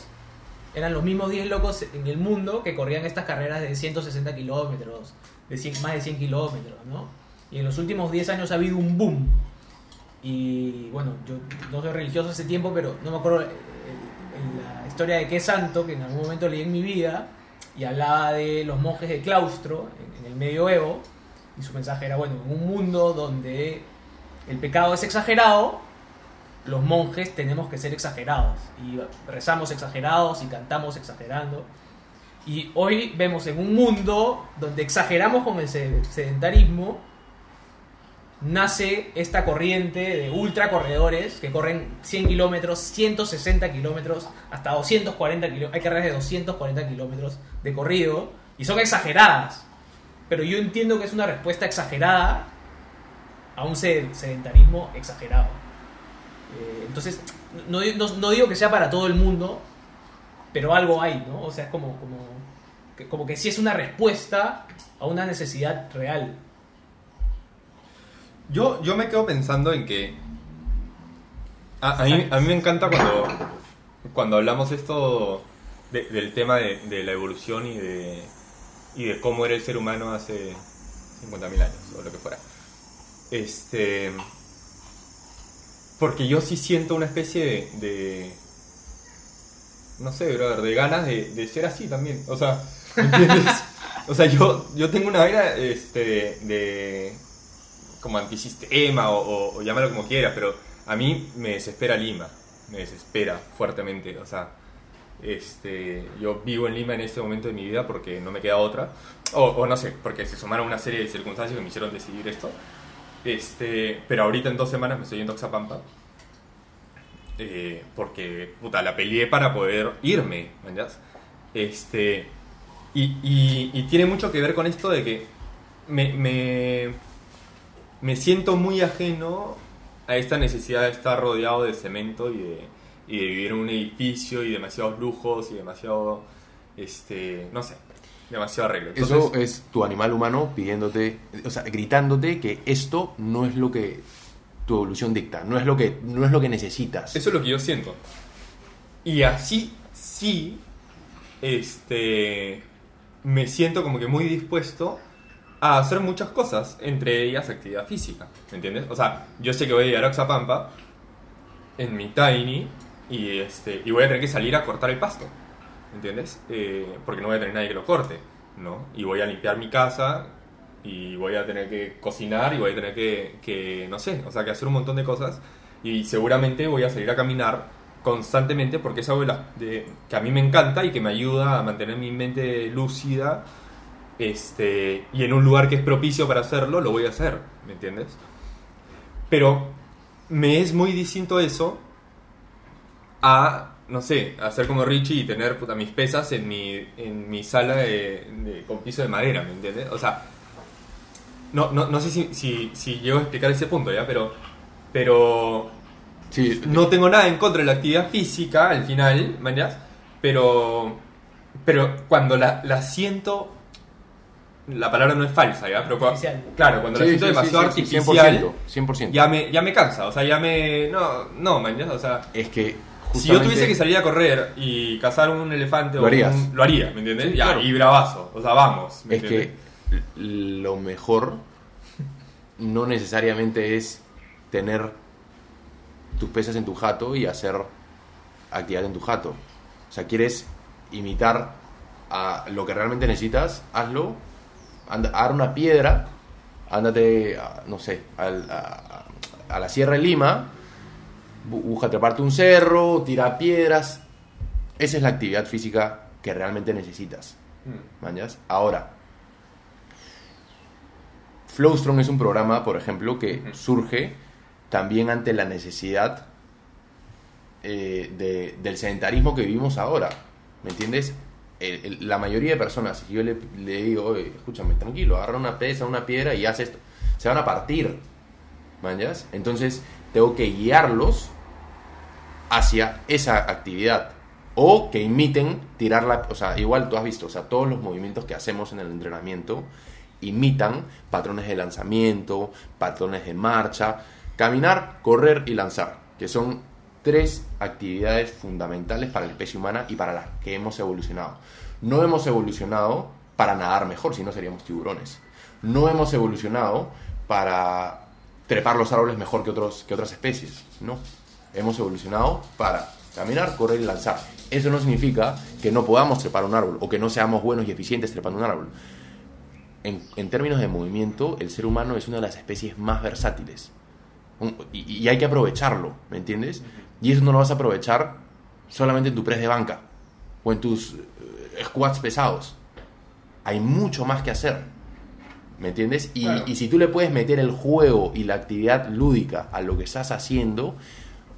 eran los mismos 10 locos en el mundo que corrían estas carreras de 160 kilómetros, de 100 más de 100 kilómetros, ¿no? Y en los últimos 10 años ha habido un boom. Y bueno, yo no soy religioso hace tiempo, pero no me acuerdo eh, la historia de qué santo que en algún momento leí en mi vida y hablaba de los monjes de claustro en, en el medioevo y su mensaje era, bueno, en un mundo donde el pecado es exagerado, los monjes tenemos que ser exagerados y rezamos exagerados y cantamos exagerando. Y hoy vemos en un mundo donde exageramos con el sed- sedentarismo, nace esta corriente de ultracorredores que corren 100 kilómetros, 160 kilómetros, hasta 240 kilómetros. Hay carreras de 240 kilómetros de corrido y son exageradas. Pero yo entiendo que es una respuesta exagerada a un sed- sedentarismo exagerado. Eh, entonces, no, no- no digo que sea para todo el mundo, pero algo hay, ¿no? O sea, es como, como, como que sí es una respuesta a una necesidad real. Yo, yo me quedo pensando en que. A, a mí, a mí me encanta cuando, cuando hablamos esto de- del tema de, de la evolución y de, y de cómo era el ser humano hace 50.000 años o lo que fuera. Este. Porque yo sí siento una especie de. de- no sé, brother, de ganas de, de ser así también. O sea, ¿me ¿entiendes? O sea, yo, yo tengo una vaina este, de, como antisistema o, o, llámalo como quieras, pero a mí me desespera Lima, me desespera fuertemente, o sea, este, yo vivo en Lima en este momento de mi vida porque no me queda otra, o, no sé, porque se sumaron una serie de circunstancias que me hicieron decidir esto, este, pero ahorita en dos semanas me estoy yendo a Oxapampa, eh, porque, puta, la peleé para poder irme, ¿me Este, y, y, tiene mucho que ver con esto de que me, me siento muy ajeno a esta necesidad de estar rodeado de cemento y de, y de vivir en un edificio y demasiados lujos y demasiado, este, no sé, demasiado arreglo. eso es tu animal humano pidiéndote, o sea, gritándote que esto no es lo que tu evolución dicta, no es lo que, no es lo que necesitas. Eso es lo que yo siento. Y así sí, este, me siento como que muy dispuesto a hacer muchas cosas, entre ellas actividad física, ¿me entiendes? O sea, yo sé que voy a llegar a Oxapampa en mi tiny y, este, y voy a tener que salir a cortar el pasto, ¿me entiendes? Eh, porque no voy a tener nadie que lo corte, ¿no? Y voy a limpiar mi casa y voy a tener que cocinar y voy a tener que, que, no sé, o sea, que hacer un montón de cosas y seguramente voy a salir a caminar constantemente porque es algo de de- que a mí me encanta y que me ayuda a mantener mi mente lúcida este, y en un lugar que es propicio para hacerlo, lo voy a hacer, ¿me entiendes? Pero me es muy distinto eso a, no sé, hacer como Richie y tener puta, mis pesas en mi, en mi sala de, de- con piso de madera, ¿me entiendes? O sea, no, no, no sé si, si, si llego a explicar ese punto, ¿ya? Pero, pero Sí, no tengo nada en contra de la actividad física al final, ¿mañas? Pero, pero cuando la, la siento, la palabra no es falsa, ¿ya? Pero cua- Artificial. claro, cuando la Sí, siento sí, demasiado sí, sí, artificial, 100%, 100%. ya me, ya me cansa, o sea, ya me... No, no, mañas, o sea... Es que Si yo tuviese que salir a correr y cazar un elefante Lo o harías. un- lo haría, ¿me entiendes? Sí, ya, claro. y bravazo, o sea, vamos. ¿me Es entiendes? que lo mejor no necesariamente es tener tus pesas en tu jato y hacer actividad en tu jato. O sea, quieres imitar a lo que realmente necesitas, hazlo. Anda, agarra una piedra, ándate, a, no sé, al- a, a la Sierra de Lima, bu- busca treparte un cerro, tira piedras. Esa es la actividad física que realmente necesitas. Mm. ¿Mañas? Ahora, Flowstrong es un programa, por ejemplo, que surge también ante la necesidad eh, de- del sedentarismo que vivimos ahora. ¿Me entiendes? La mayoría de personas, yo le, digo, "Oye, escúchame, tranquilo, agarra una pesa, una piedra y haz esto, se van a partir. ¿Mañas? Entonces, tengo que guiarlos hacia esa actividad. O que imiten tirar la... O sea, igual tú has visto, o sea, todos los movimientos que hacemos en el entrenamiento imitan patrones de lanzamiento, patrones de marcha, caminar, correr y lanzar, que son tres actividades fundamentales para la especie humana y para las que hemos evolucionado. No hemos evolucionado para nadar mejor, si no seríamos tiburones. No hemos evolucionado para trepar los árboles mejor que, otros, que otras especies, no. Hemos evolucionado para caminar, correr y lanzar. Eso no significa que no podamos trepar un árbol o que no seamos buenos y eficientes trepando un árbol. En, términos de movimiento, el ser humano es una de las especies más versátiles. Y hay que aprovecharlo, ¿me entiendes? Y eso no lo vas a aprovechar solamente en tu press de banca o en tus eh, squats pesados. Hay mucho más que hacer, ¿me entiendes? Y, Claro. y si tú le puedes meter el juego y la actividad lúdica a lo que estás haciendo,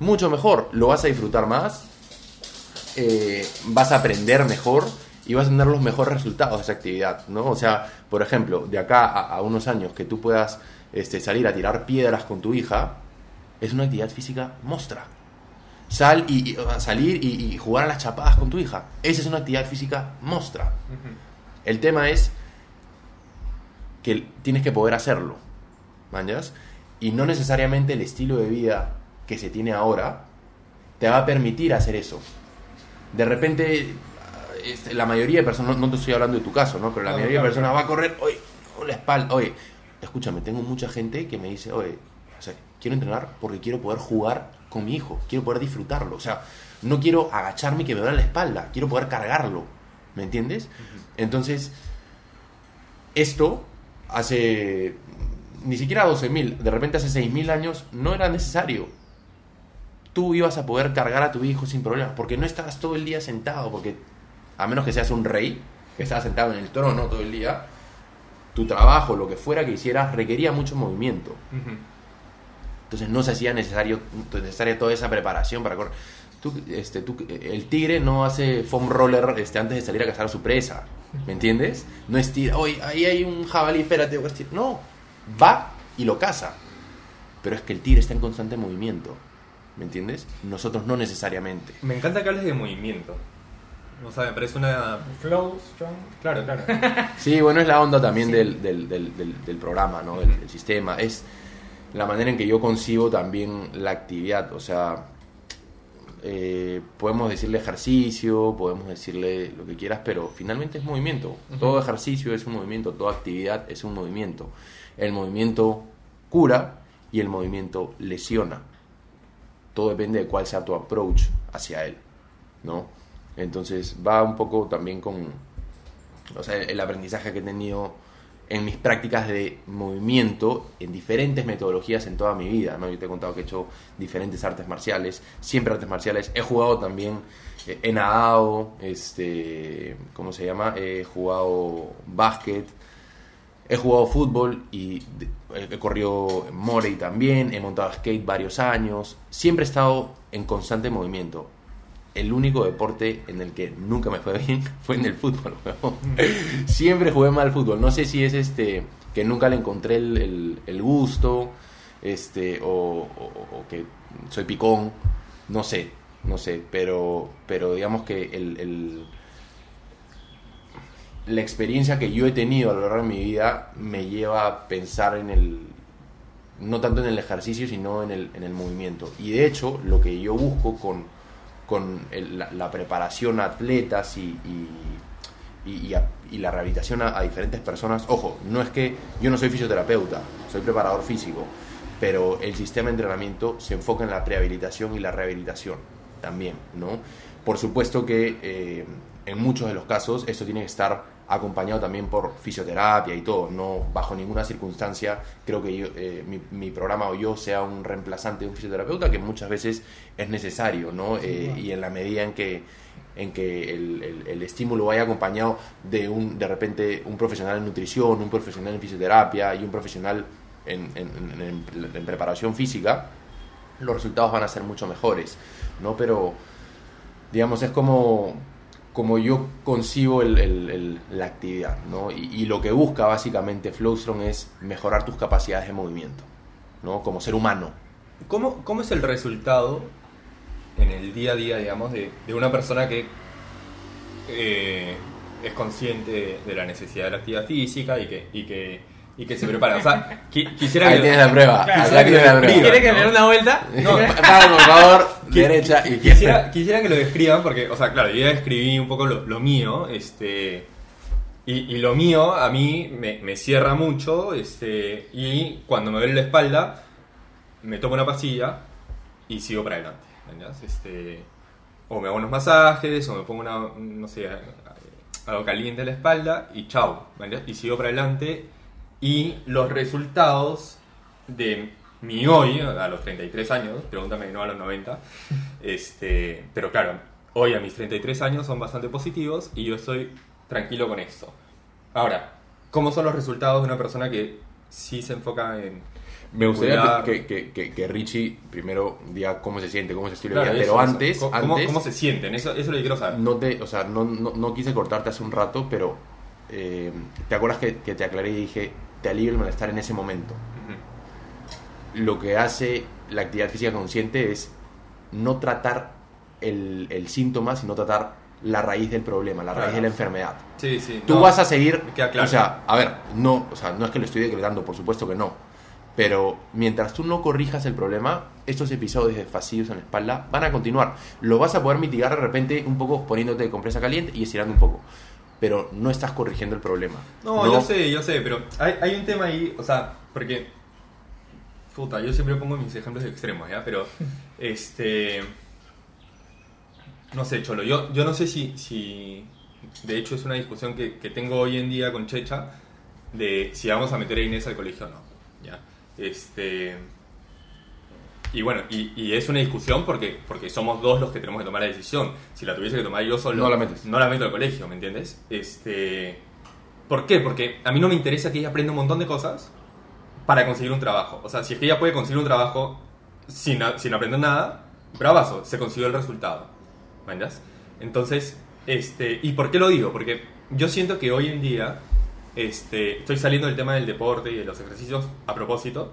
mucho mejor. Lo vas a disfrutar más, eh, vas a aprender mejor y vas a tener los mejores resultados de esa actividad, ¿no? O sea, por ejemplo, de acá a, a unos años que tú puedas este, salir a tirar piedras con tu hija, es una actividad física mostra. Sal y, salir y, y jugar a las chapadas con tu hija. Esa es una actividad física mostra. El tema es que tienes que poder hacerlo, ¿mañas? Y no necesariamente el estilo de vida que se tiene ahora te va a permitir hacer eso. De repente, este, la mayoría de personas, no, no te estoy hablando de tu caso, ¿no? Pero la No, mayoría de claro, personas claro. va a correr, oye, con la espalda, oye, escúchame, tengo mucha gente que me dice, oye, o sea, quiero entrenar porque quiero poder jugar con mi hijo, quiero poder disfrutarlo, o sea, no quiero agacharme y que me duele la espalda, quiero poder cargarlo, ¿me entiendes? Entonces, esto hace ni siquiera 12.000, de repente hace 6.000 años no era necesario. Tú ibas a poder cargar a tu hijo sin problema, porque no estabas todo el día sentado, porque a menos que seas un rey, que estabas sentado en el trono todo el día, tu trabajo, lo que fuera que hicieras, requería mucho movimiento. Ujú. Entonces no se hacía necesario, necesaria toda esa preparación para correr. Tú, este, tú, el tigre no hace foam roller este, antes de salir a cazar a su presa. ¿Me entiendes? No estira, oye, ahí hay un jabalí, espérate, voy a estirar". No, va y lo caza. Pero es que el tigre está en constante movimiento. ¿Me entiendes? Nosotros no necesariamente. Me encanta que hables de movimiento. O sea, me parece una... Flow, strong. Claro, claro. Sí, bueno, es la onda también Sí. del, del, del, del- del programa, ¿no? Del, del sistema. Es la manera en que yo concibo también la actividad. O sea, eh, podemos decirle ejercicio, podemos decirle lo que quieras, pero finalmente es movimiento. Todo ejercicio es un movimiento, toda actividad es un movimiento. El movimiento cura y el movimiento lesiona. Todo depende de cuál sea tu approach hacia él, ¿no? Entonces va un poco también con, o sea, el aprendizaje que he tenido en mis prácticas de movimiento en diferentes metodologías en toda mi vida, ¿no? Yo te he contado que he hecho diferentes artes marciales, siempre artes marciales. He jugado también, eh, he nadado, este, ¿cómo se llama? He jugado básquet, he jugado fútbol y de- he corrido Morey también, he montado skate varios años. Siempre he estado en constante movimiento. El único deporte en el que nunca me fue bien fue en el fútbol. Siempre jugué mal al fútbol. No sé si es este que nunca le encontré el, el- el gusto, este, o, o- o que soy picón. No sé, no sé. Pero, pero digamos que el, el- la experiencia que yo he tenido a lo largo de mi vida me lleva a pensar en el no tanto en el ejercicio sino en el, en el movimiento y de hecho lo que yo busco con, con la, preparación a atletas y, y, la rehabilitación a, a diferentes personas ojo no es que yo no soy fisioterapeuta soy preparador físico pero el sistema de entrenamiento se enfoca en la prehabilitación y la rehabilitación también, ¿no? Por supuesto que eh, en muchos de los casos esto tiene que estar acompañado también por fisioterapia y todo, no bajo ninguna circunstancia creo que yo, eh, mi, mi programa o yo sea un reemplazante de un fisioterapeuta que muchas veces es necesario, ¿no? Eh, y en la medida en que en que el, el- el estímulo vaya acompañado de un de repente un profesional en nutrición, un profesional en fisioterapia y un profesional en, en- en- en- en preparación física, los resultados van a ser mucho mejores, ¿no? Pero, digamos, es como, como yo concibo la actividad, ¿no? Y, y lo que busca básicamente Flowstrong es mejorar tus capacidades de movimiento, ¿no? Como ser humano. ¿Cómo, ¿Cómo es el resultado en el día a día, digamos, de, de una persona que eh, es consciente de, de la necesidad de la actividad física y que, y que, y que se prepara? O sea, qui- quisiera Ahí que... tienes la prueba, Claro, acá tienes la ¿quiere prueba. ¿Quiere que le dé una vuelta? No, Para, por favor, derecha, izquierda. Quisiera, quisiera que lo describan porque, o sea, claro, yo ya escribí un poco lo, lo mío, este, y, y lo mío a mí me, me cierra mucho, este, y cuando me duele la espalda, me tomo una pastilla y sigo para adelante. Este, o me hago unos masajes, o me pongo una, no sé, algo caliente en la espalda y chao, ¿entendés? Y sigo para adelante y los resultados de mi hoy, a los 33 años, pregúntame no a los 90, este, pero claro, hoy a mis 33 años son bastante positivos y yo estoy tranquilo con esto. Ahora, ¿cómo son los resultados de una persona que sí se enfoca en... Me gustaría que, que, que, que Richie primero diga cómo se siente, cómo se estilo Claro, pero eso. antes, ¿Cómo, cómo- antes cómo se sienten? Eso, eso es lo que quiero saber. no te, o sea, no, no, no quise cortarte hace un rato, pero eh, ¿te acuerdas que, que te aclaré y dije, te alivia el malestar en ese momento? Lo que hace la actividad física consciente es no tratar el, el síntoma, sino tratar la raíz del problema, la raíz de la enfermedad. Sí, sí. Tú no, vas a seguir, claro. o sea, a ver, no, o sea, no es que lo estoy decretando, por supuesto que no, pero mientras tú no corrijas el problema, estos episodios de fastidios en la espalda van a continuar. Lo vas a poder mitigar de repente un poco poniéndote compresa caliente y estirando un poco, pero no estás corrigiendo el problema. No, yo sé, yo sé, pero hay, hay un tema ahí, o sea, porque. Puta, yo siempre pongo mis ejemplos extremos, ¿ya? Pero, este. No sé, Cholo, yo, yo no sé si, si. De hecho, es una discusión que, que tengo hoy en día con Checha de si vamos a meter a Inés al colegio o no, ¿ya? Este. Y bueno, y, y es una discusión porque, porque somos dos los que tenemos que tomar la decisión. Si la tuviese que tomar yo solo, No la metes. no la meto al colegio, ¿me entiendes? Este. ¿Por qué? Porque a mí no me interesa que ella aprenda un montón de cosas para conseguir un trabajo. O sea, si es que ella puede conseguir un trabajo sin, sin aprender nada, bravazo, se consiguió el resultado. ¿Me entiendes? Entonces, este, ¿y por qué lo digo? Porque yo siento que hoy en día, este, estoy saliendo del tema del deporte y de los ejercicios a propósito.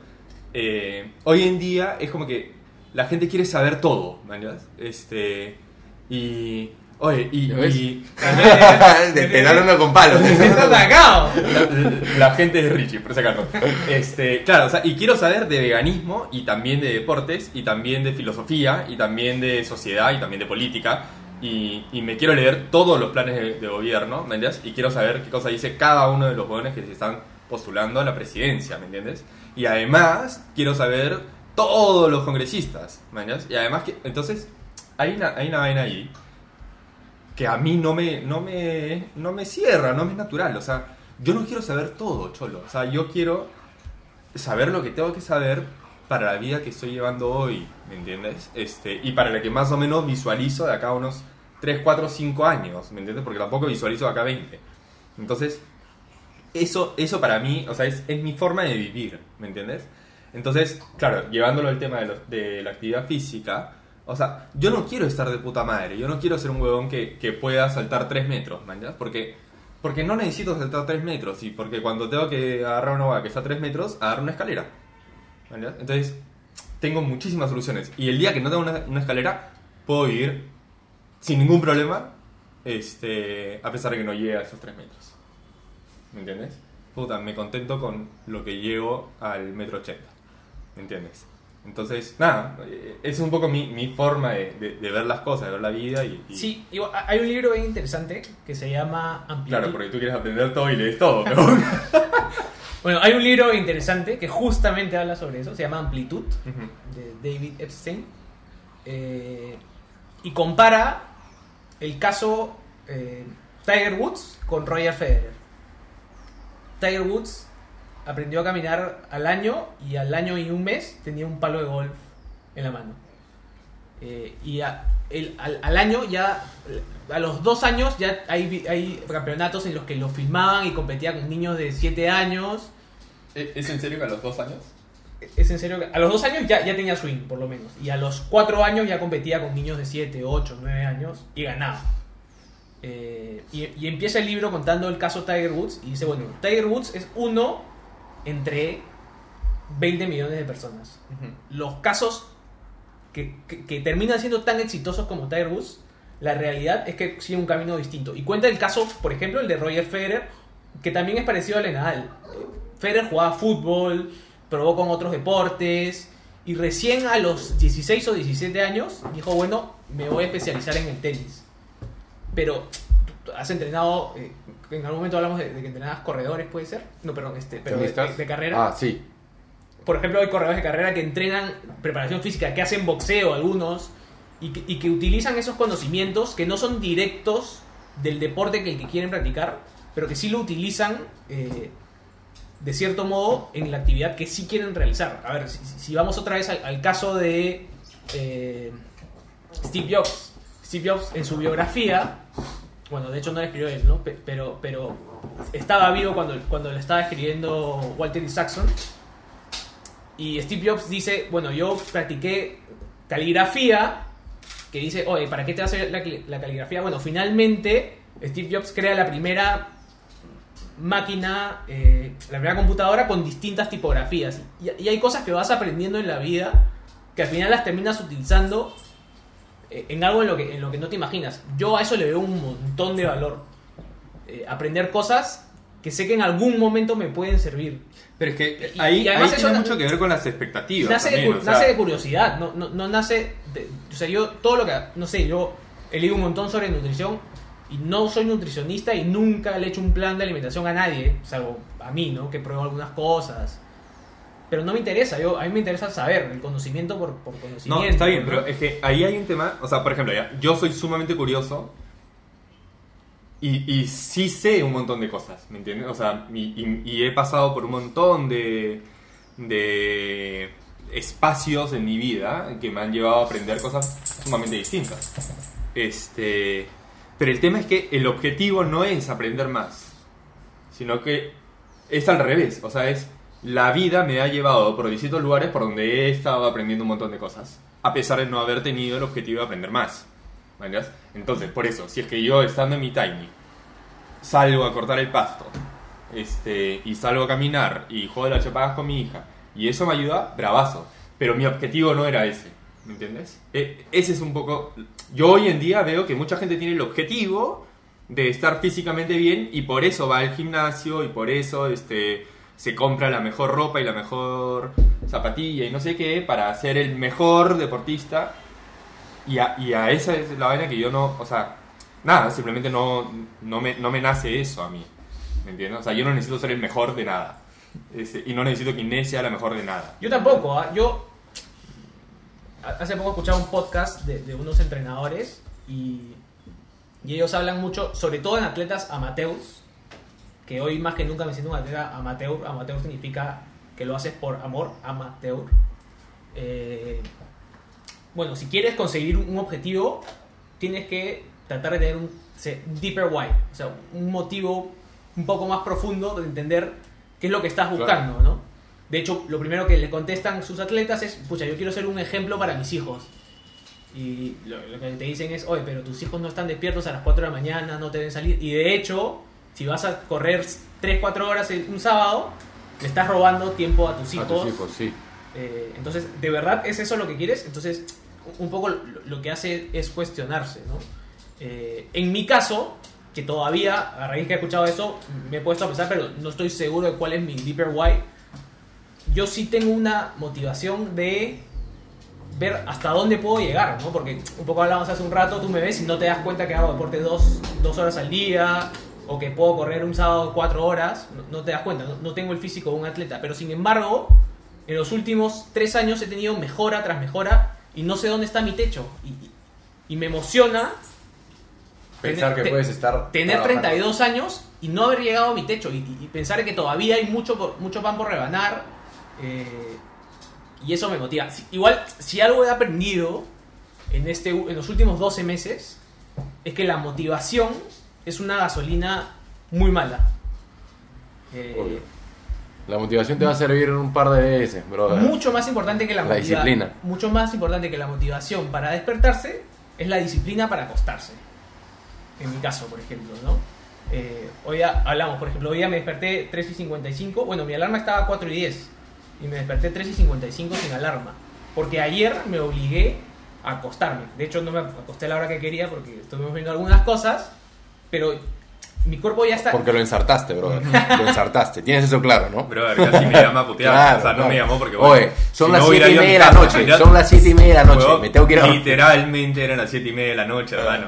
Eh, hoy en día es como que la gente quiere saber todo, ¿me entiendes? Este, y Oye, y, y dan uno con palos. Está atacado. la, la gente de Richie, por si acaso. Este, claro, o sea, y quiero saber de veganismo y también de deportes y también de filosofía y también de sociedad y también de política. Y, y me quiero leer todos los planes de, de gobierno, ¿me entiendes? Y quiero saber qué cosa dice cada uno de los jóvenes que se están postulando a la presidencia, ¿me entiendes? Y además quiero saber todos los congresistas, ¿me entiendes? Y además que, entonces, hay una, hay una vaina ahí que a mí no me, no me, no me cierra, no me es natural. O sea, yo no quiero saber todo, cholo. O sea, yo quiero saber lo que tengo que saber para la vida que estoy llevando hoy, ¿me entiendes? Este, y para la que más o menos visualizo de acá unos 3, 4, 5 años, ¿me entiendes? Porque tampoco visualizo de acá 20. Entonces, eso, eso para mí, o sea, es, es mi forma de vivir, ¿me entiendes? Entonces, claro, llevándolo al tema de, lo- de la actividad física, o sea, yo no quiero estar de puta madre, yo no quiero ser un huevón que, que pueda saltar 3 metros, ¿me entiendes? Porque, porque no necesito saltar 3 metros, y porque cuando tengo que agarrar una hueá que está a 3 metros, agarrar una escalera, ¿me entiendes? Entonces, tengo muchísimas soluciones, y el día que no tengo una, una escalera, puedo vivir sin ningún problema, este, a pesar de que no llegue a esos 3 metros. ¿Me entiendes? Puta, me contento con lo que llego al metro ochenta. ¿Me entiendes? Entonces, nada, eh, es un poco mi, mi forma de, de- de ver las cosas, de ver la vida y... y- Sí, hay un libro bien interesante que se llama Amplitud. Claro, porque tú quieres aprender todo y lees todo, pero... Bueno, hay un libro interesante que justamente habla sobre eso, se llama Amplitud, Ujú. de David Epstein, eh, y compara el caso eh, Tiger Woods con Roger Federer. Tiger Woods aprendió a caminar al año y al año y un mes tenía un palo de golf en la mano. Eh, y a- el- al, al año ya, a los dos años ya hay, campeonatos en los que lo filmaban y competía con niños de 7 años. ¿E-, ¿Es en serio que a los dos años? Es en serio que a los dos años ya, ya tenía swing, por lo menos. Y a los cuatro años ya competía con niños de 7, 8, 9 años y ganaba. Eh, y, y empieza el libro contando el caso Tiger Woods y dice, bueno, Tiger Woods es uno entre 20 millones de personas. Los casos que, que- que terminan siendo tan exitosos como Tiger Woods, la realidad es que sigue un camino distinto. Y cuenta el caso, por ejemplo, el de Roger Federer, que también es parecido al de Nadal. Federer jugaba fútbol, probó con otros deportes, y recién a los 16 o 17 años dijo, bueno, me voy a especializar en el tenis. Pero has entrenado, eh, en algún momento hablamos de, de que entrenabas corredores, puede ser. No, perdón, este, pero de, de- de carrera. Ah, sí. Por ejemplo, hay corredores de carrera que entrenan preparación física, que hacen boxeo algunos, y que, y que utilizan esos conocimientos que no son directos del deporte que, que quieren practicar, pero que sí lo utilizan eh, de cierto modo en la actividad que sí quieren realizar. A ver, si, si vamos otra vez al, al caso de eh, Steve Jobs. Steve Jobs en su biografía, bueno, de hecho no la escribió él, ¿no? Pe- Pero, pero estaba vivo cuando, cuando le estaba escribiendo Walter Isaacson. Y Steve Jobs dice, bueno, yo practiqué caligrafía, que dice, oye, ¿para qué te hace la, la caligrafía? Bueno, finalmente Steve Jobs crea la primera máquina, eh, la primera computadora con distintas tipografías. Y, y hay cosas que vas aprendiendo en la vida que al final las terminas utilizando en algo en lo, que, en lo que no te imaginas. Yo a eso le veo un montón de valor. Eh, aprender cosas que sé que en algún momento me pueden servir. Pero es que Y- ahí, y además ahí eso tiene mucho que ver con las expectativas. Nace, de, también, cu- o sea, nace de curiosidad, no, no, no nace de, O sea, yo todo lo que... No sé, yo he leído un montón sobre nutrición y no soy nutricionista y nunca le he hecho un plan de alimentación a nadie, salvo a mí, ¿no? Que pruebo algunas cosas. Pero no me interesa, yo, a mí me interesa saber, el conocimiento por, por conocimiento. No, está bien, pero es que ahí hay un tema, o sea, por ejemplo, ya, yo soy sumamente curioso y, y sí sé un montón de cosas, ¿me entiendes? O sea, y, y- y he pasado por un montón de, de espacios en mi vida que me han llevado a aprender cosas sumamente distintas. Este, pero el tema es que el objetivo no es aprender más, sino que es al revés, o sea, es la vida me ha llevado por distintos lugares por donde he estado aprendiendo un montón de cosas, a pesar de no haber tenido el objetivo de aprender más. ¿me entiendes? Entonces, por eso, si es que yo estando en mi tiny salgo a cortar el pasto este, y salgo a caminar y juego las chapadas con mi hija y eso me ayuda, bravazo. Pero mi objetivo no era ese. ¿Me entiendes? E- ese es un poco... Yo hoy en día veo que mucha gente tiene el objetivo de estar físicamente bien y por eso va al gimnasio y por eso este, se compra la mejor ropa y la mejor zapatilla y no sé qué para ser el mejor deportista. Y a, y a esa es la vaina que yo no... O sea, nada, simplemente no, no, me, no me nace eso a mí. ¿Me entiendes? O sea, yo no necesito ser el mejor de nada. Este, y no necesito que Inés sea la mejor de nada. Yo tampoco, ¿ah? yo hace poco escuchaba un podcast de, de unos entrenadores y, y ellos hablan mucho, sobre todo en atletas amateurs, que hoy más que nunca me siento un atleta amateur. Amateur significa que lo haces por amor, amateur. Eh, bueno, si quieres conseguir un objetivo, tienes que tratar de tener un se- deeper why, o sea, un motivo un poco más profundo de entender qué es lo que estás Claro. buscando, ¿no? De hecho, lo primero que le contestan sus atletas es, pucha, yo quiero ser un ejemplo para mis hijos. Y lo, lo que te dicen es, oye, pero tus hijos no están despiertos a las 4 de la mañana, no te deben salir. Y de hecho, si vas a correr 3, 4 horas un sábado, le estás robando tiempo a tus hijos. A tus hijos, sí. Eh, entonces, ¿de verdad es eso lo que quieres? Entonces, un poco lo, lo que hace es cuestionarse, ¿no? Eh, en mi caso, que todavía, a raíz que he escuchado eso, me he puesto a pensar, pero no estoy seguro de cuál es mi deeper why. Yo sí tengo una motivación de ver hasta dónde puedo llegar, ¿no? Porque un poco hablamos hace un rato, tú me ves y no te das cuenta que hago deporte dos, dos horas al día o que puedo correr un sábado cuatro horas, no, no te das cuenta, no, no tengo el físico de un atleta, pero sin embargo, en los últimos tres años he tenido mejora tras mejora y no sé dónde está mi techo. Y, me emociona Pensar Tener- que puedes estar. tener trabajando. 32 años y no haber llegado a mi techo y, pensar que todavía hay mucho, por- mucho pan por rebanar. eh, y eso me motiva. Igual, si algo he aprendido en, este, en los últimos 12 meses, es que la motivación es una gasolina muy mala. Eh. La motivación te va a servir en un par de veces, brother. mucho más importante que la, La disciplina. Mucho más importante que la motivación para despertarse es la disciplina para acostarse. En mi caso, por ejemplo, ¿no? Eh, hoy día hablamos, por ejemplo, hoy día me desperté 3 y 55. Bueno, mi alarma estaba a 4 y 10. Y me desperté 3 y 55 sin alarma. Porque ayer me obligué a acostarme. De hecho, no me acosté a la hora que quería porque estuvimos viendo algunas cosas. Pero mi cuerpo ya está. Porque lo ensartaste, brother. lo ensartaste. Tienes eso claro, ¿no? Brother, casi me llama a putear. Claro, o sea, no claro. me llamó porque. Oye, son si las no siete hubiera y media de la noche. ya- Son las siete y media de la noche. Me tengo que ir a. Literalmente eran las 7 y media de la noche, hermano.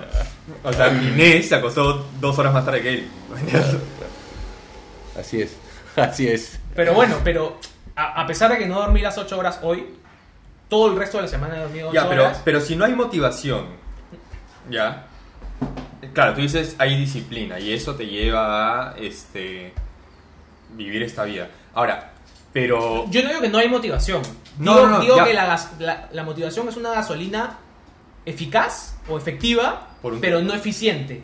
O sea, Inés se acostó dos horas más tarde que él. Así es. Así es. Pero bueno, pero a, a pesar de que no dormí las 8 horas hoy, todo el resto de la semana he dormido 8 Ya, pero, horas. pero si no hay motivación, ya. Claro, tú dices hay disciplina y eso te lleva a este, vivir esta vida. Ahora, pero. Yo no digo que no hay motivación. No, digo no, no, digo ya. que la, la- la motivación es una gasolina eficaz o efectiva, pero no eficiente.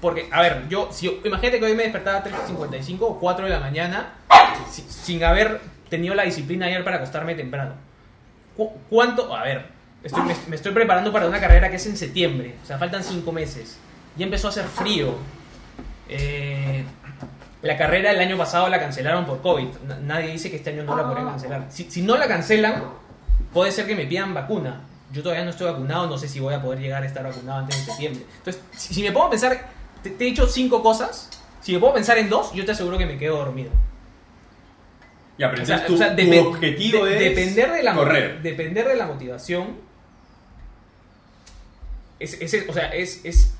Porque, a ver, yo, si, imagínate que hoy me despertaba a 3.55 o 4 de la mañana si- sin haber tenido la disciplina ayer para acostarme temprano. ¿Cu- ¿Cuánto? A ver, estoy- me, me estoy preparando para una carrera que es en septiembre, o sea, faltan 5 meses. Ya empezó a hacer frío. Eh, la carrera el año pasado la cancelaron por COVID. Na- Nadie dice que este año no la podrían cancelar. Si, si no la cancelan, puede ser que me pidan vacuna. Yo todavía no estoy vacunado, no sé si voy a poder llegar a estar vacunado antes de septiembre. Entonces, si, si me pongo a pensar, te, te he dicho cinco cosas. Si me puedo pensar en dos, yo te aseguro que me quedo dormido. Ya, pero O sea, tu, o sea, tu depe- objetivo de- es depender de la correr. depender de la motivación es, es- o sea es, es,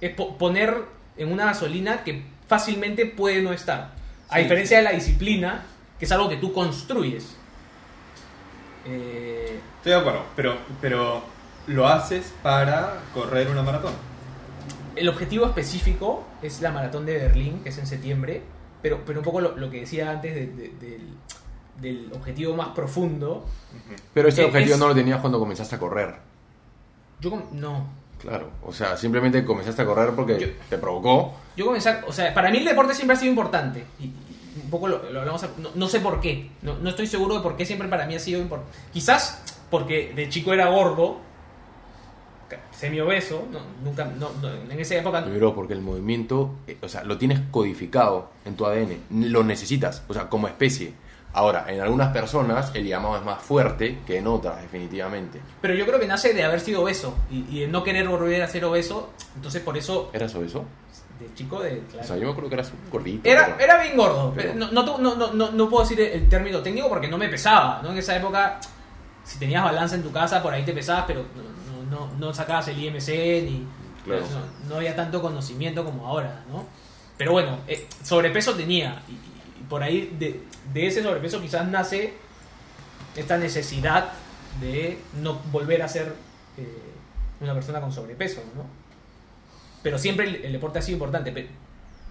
es po- poner en una gasolina que fácilmente puede no estar a Sí. diferencia de la disciplina que es algo que tú construyes Eh, Estoy de acuerdo, pero, pero lo haces para correr una maratón. el objetivo específico es la maratón de Berlín que es en septiembre pero, pero un poco lo, lo que decía antes de- de- del, del objetivo más profundo Pero ese Eh, objetivo es- no lo tenías cuando comenzaste a correr. yo com- no Claro. O sea, simplemente comenzaste a correr porque Yo- te provocó. Yo comencé, a- o sea, para mí el deporte siempre ha sido importante. Y, un poco lo, lo hablamos, a- no, no sé por qué. No, no estoy seguro de por qué siempre para mí ha sido importante. Quizás porque de chico era gordo, semiobeso, no, nunca, no, en esa época... Primero, porque el movimiento, eh, o sea, lo tienes codificado en tu ADN. Lo necesitas, o sea, como especie. Ahora, en algunas personas el llamado es más fuerte que en otras, definitivamente. Pero yo creo que nace de haber sido obeso y, y de no querer volver a ser obeso. Entonces, por eso, ¿Eras obeso? de chico, de. O claro. sea, yo me acuerdo que eras gordito. Era, pero- era bien gordo. pero- no, no, no, no, no, puedo decir el término técnico porque no me pesaba. ¿no? En esa época, si tenías balanza en tu casa, por ahí te pesabas, pero no, no, no, sacabas el IMC ni. Claro. No, no había tanto conocimiento como ahora. ¿no? Pero bueno, eh, sobrepeso tenía. Y, y- y por ahí de, de ese sobrepeso quizás nace esta necesidad de no volver a ser eh, una persona con sobrepeso. ¿no? Pero siempre el, el deporte ha sido importante. pe-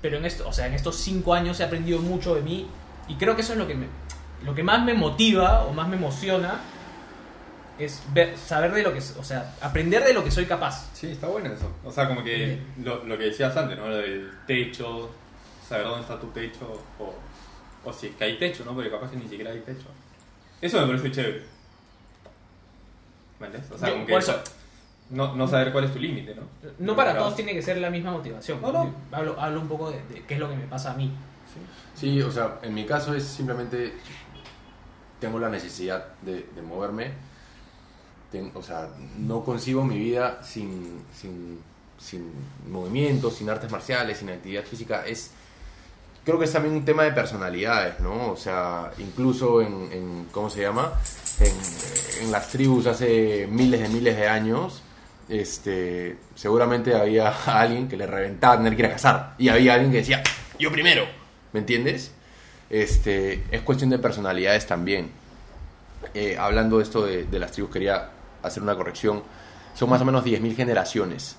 Pero en esto, o sea, en estos cinco años he aprendido mucho de mí y creo que eso es lo que me, lo que más me motiva o más me emociona es ver, saber de lo que, o sea, aprender de lo que soy capaz. Sí, está bueno eso. O sea, como que lo, lo que decías antes, ¿no? Lo del techo, saber dónde está tu techo, o, o si es que hay techo, ¿no? Porque capaz que ni siquiera hay techo. Eso me parece chévere. ¿Vale? O sea, Yo, como que por eso- no, no saber cuál es tu límite, ¿no? No para Claro. todos tiene que ser la misma motivación. No, no. Hablo, hablo un poco de, de qué es lo que me pasa a mí. Sí, o sea, en mi caso es simplemente tengo la necesidad de, de moverme. Ten- o sea, no concibo mi vida sin, sin, sin movimiento, sin artes marciales, sin actividad física. Es, creo que es también un tema de personalidades, ¿no? O sea, incluso en, en- ¿cómo se llama? En, en las tribus hace miles de miles de años, este, seguramente había alguien que le reventaba tener que ir a cazar. Y había alguien que decía, yo primero, ¿me entiendes? Este, es cuestión de personalidades también. Eh, hablando de esto de, de las tribus, quería hacer una corrección. Son más o menos 10.000 generaciones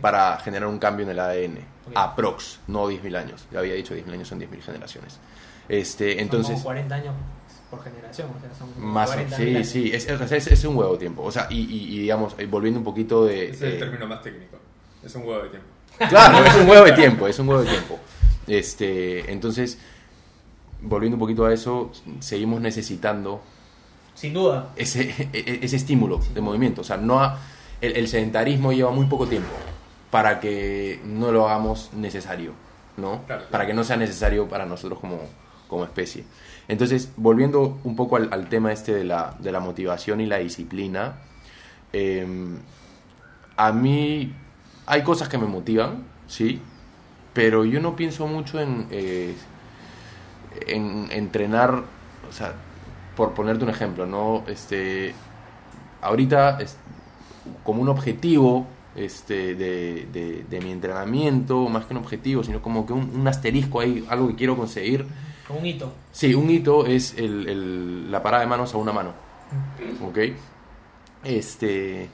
para generar un cambio en el ADN. Ok. Aprox, no 10.000 años. Ya había dicho 10.000 años, son 10.000 generaciones. Este, entonces, Son como 40 años por generación. O sea, son más o 40 sí, años. sí, es, es, un huevo de tiempo. O sea, y, y- y, digamos, eh, volviendo un poquito de... Ese es el eh, término más técnico. Es un huevo de tiempo. Claro, es un huevo de tiempo, es un huevo de tiempo. Este, entonces, volviendo un poquito a eso, seguimos necesitando Sin duda. ese, e- e- ese estímulo de movimiento. O sea, no ha- el, el sedentarismo lleva muy poco tiempo para que no lo hagamos necesario, ¿no? Claro. Para que no sea necesario para nosotros como, como especie. Entonces, volviendo un poco al, al tema este de la, de la motivación y la disciplina, eh, a mí hay cosas que me motivan, sí, pero yo no pienso mucho en, eh, en entrenar, o sea, por ponerte un ejemplo, ¿no? Este, ahorita, es- como un objetivo este, de, de- de mi entrenamiento, más que un objetivo, sino como que un, un asterisco ahí, algo que quiero conseguir. Con un hito. Sí, un hito es el- el- la parada de manos a una mano, ¿ok? Este,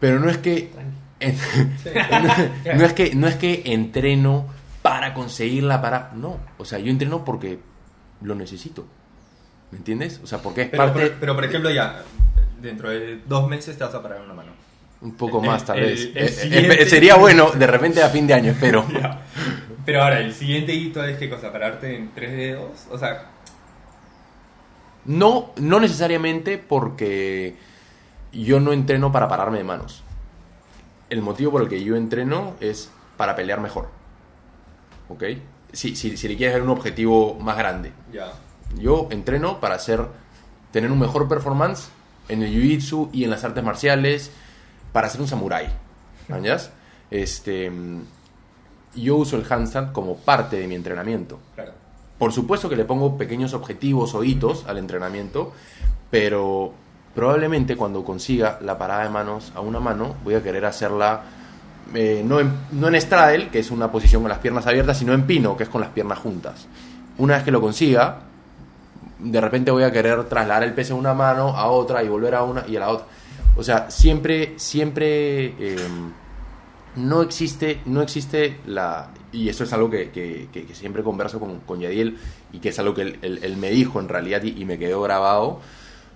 pero no es que Tranqui. no es que no es que entreno para conseguir la para no o sea yo entreno porque lo necesito ¿me entiendes? o sea porque es Pero, parte por, pero por ejemplo, ya, dentro de dos meses te vas a parar una mano. Un poco más tal vez el Eh, eh, siguiente- sería bueno de repente a fin de año espero. Pero ahora, el siguiente hito es qué cosa, pararte en tres dedos. O sea, no no necesariamente porque yo no entreno para pararme de manos el motivo por el que yo entreno es para pelear mejor ¿ok? si, si, si le quieres dar un objetivo más grande ya. Yo entreno para hacer, tener un mejor performance en el jiu-jitsu y en las artes marciales, para ser un samurái. ¿Mañas? Este, yo uso el handstand como parte de mi entrenamiento. Claro. Por supuesto que le pongo pequeños objetivos o hitos al entrenamiento, pero probablemente cuando consiga la parada de manos a una mano, voy a querer hacerla eh, no, en, no en straddle, que es una posición con las piernas abiertas, sino en pino, que es con las piernas juntas. Una vez que lo consiga, de repente voy a querer trasladar el peso de una mano a otra y volver a una y a la otra. O sea, siempre, siempre eh, no existe, no existe la... Y eso es algo que, que- siempre converso con, con Yadiel y que es algo que él, me dijo en realidad y, me quedó grabado.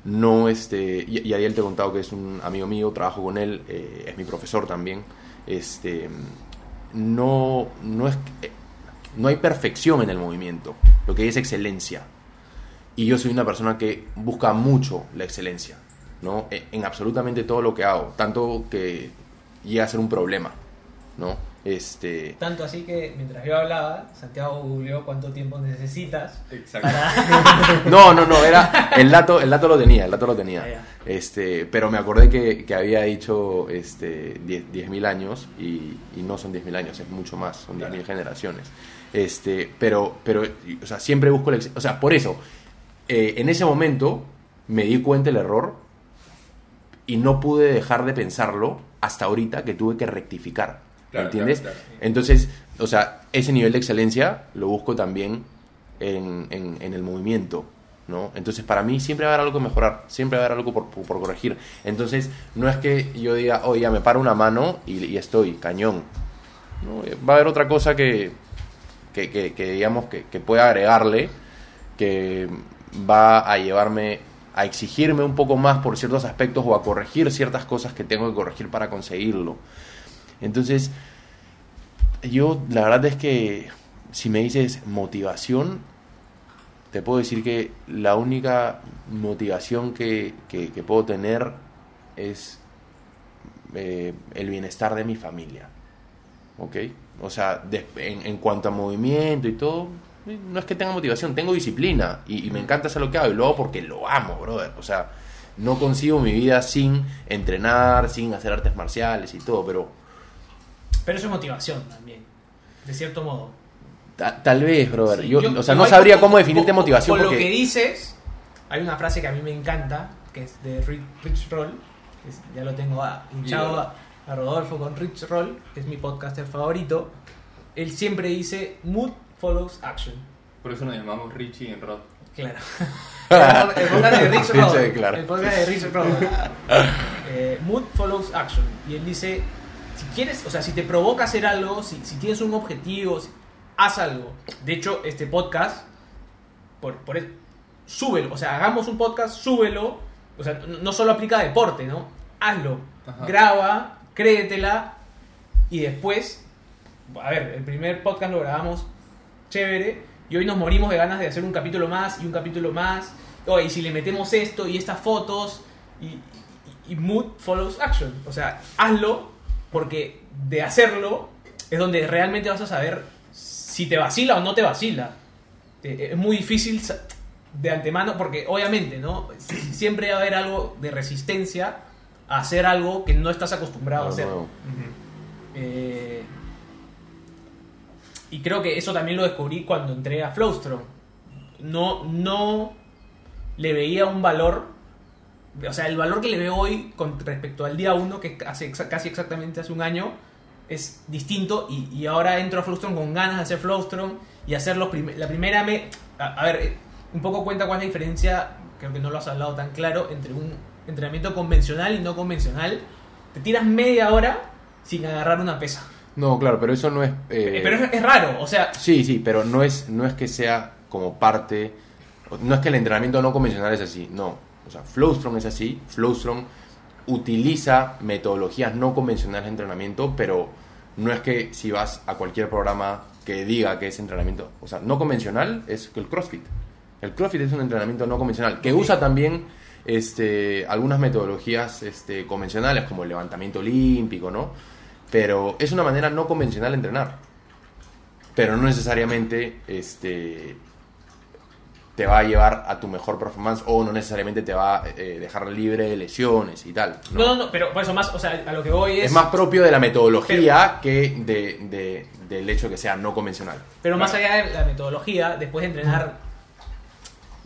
No, este... Yadiel te he contado que es un amigo mío, trabajo con él, eh, es mi profesor también. Este... No, no es... No hay perfección en el movimiento, lo que hay es excelencia. Y yo soy una persona que busca mucho la excelencia, ¿no? E- En absolutamente todo lo que hago, tanto que llega a ser un problema, ¿no? Este, Tanto así que mientras yo hablaba, Santiago googleó cuánto tiempo necesitas Exacto. para... no, no, no, era el dato, el dato lo tenía, el dato lo tenía. Ah. Este, pero me acordé que, que había dicho este 10 10.000 años y, y no son 10.000 años, es mucho más, son 10.000 generaciones. Este, pero, pero, o sea, siempre busco el O sea, por eso, eh, en ese momento me di cuenta el error y no pude dejar de pensarlo hasta ahorita que tuve que rectificar. Claro, ¿Entiendes? claro, claro. Entonces, o sea, ese nivel de excelencia lo busco también en, en- en el movimiento. ¿no? Entonces, para mí siempre va a haber algo que mejorar, siempre va a haber algo por, por corregir. Entonces, no es que yo diga, oye, ya me paro una mano y, y estoy, cañón. ¿no? Eh, Va a haber otra cosa que, que, que- que digamos, que, que pueda agregarle, que va a llevarme a exigirme un poco más por ciertos aspectos o a corregir ciertas cosas que tengo que corregir para conseguirlo. Entonces, yo la verdad es que si me dices motivación, te puedo decir que la única motivación que, que- puedo tener es eh, el bienestar de mi familia. ¿Ok? O sea, en, cuanto a movimiento y todo, no es que tenga motivación, tengo disciplina y, y me encanta hacer lo que hago y lo hago porque lo amo, brother. O sea, no consigo mi vida sin entrenar, sin hacer artes marciales y todo, pero Pero eso es motivación también, de cierto modo. ta- tal vez, brother. Sí, yo, yo- o sea, no sabría con- cómo definirte con- motivación Con porque... lo que dices, hay una frase que a mí me encanta, que es de Rich, Rich Roll. es- ya lo tengo a- hinchado a, a Rodolfo con Rich Roll, que es mi podcaster favorito. Él siempre dice, mood follows action. Por eso nos llamamos Richie en Rod. Claro. el podcast de Rich claro. El podcast de Rich Roll. Eh, mood follows action. Y él dice, si quieres, o sea, si te provoca hacer algo, si, si tienes un objetivo, si- haz algo. De hecho, este podcast, por, por e- súbelo, o sea, hagamos un podcast, súbelo. O sea, no, no solo aplica a deporte, ¿no? Hazlo. Ajá. Graba, créetela y después, a ver, el primer podcast lo grabamos chévere y hoy nos morimos de ganas de hacer un capítulo más y un capítulo más. Oh, y si le metemos esto y estas fotos y, y- y mood follows action. O sea, hazlo porque de hacerlo es donde realmente vas a saber si te vacila o no te vacila. Eh, Es muy difícil de antemano porque obviamente, ¿no? Siempre va a haber algo de resistencia a hacer algo que no estás acostumbrado a hacer. Eh, y creo que eso también lo descubrí cuando entré a Flowstrom. No, no le veía un valor, o sea, el valor que le veo hoy con respecto al día 1, que hace casi exactamente hace un año, es distinto. Y, ahora entro a Flowstrom con ganas de hacer Flowstrom y hacer los la primera... Me, a, a ver, un poco cuenta cuál es la diferencia, creo que no lo has hablado tan claro, entre un entrenamiento convencional y no convencional. Te tiras media hora sin agarrar una pesa. No, claro, pero eso no es... eh, Eh, Pero es, es raro, o sea, Sí, sí, pero no es, no es que sea como parte... No es que el entrenamiento no convencional es así, no. O sea, Flowstrong es así. Flowstrong utiliza metodologías no convencionales de entrenamiento, pero no es que si vas a cualquier programa que diga que es entrenamiento... O sea, no convencional es el CrossFit. El CrossFit es un entrenamiento no convencional, que usa también este, algunas metodologías este, convencionales, como el levantamiento olímpico, ¿no? Pero es una manera no convencional de entrenar pero no necesariamente este te va a llevar a tu mejor performance o no necesariamente te va a eh, dejar libre de lesiones y tal. ¿no? no, no, no, pero por eso más, o sea, a lo que voy es... Es más propio de la metodología que de, de- del hecho que sea no convencional. Pero más allá de la metodología, después de entrenar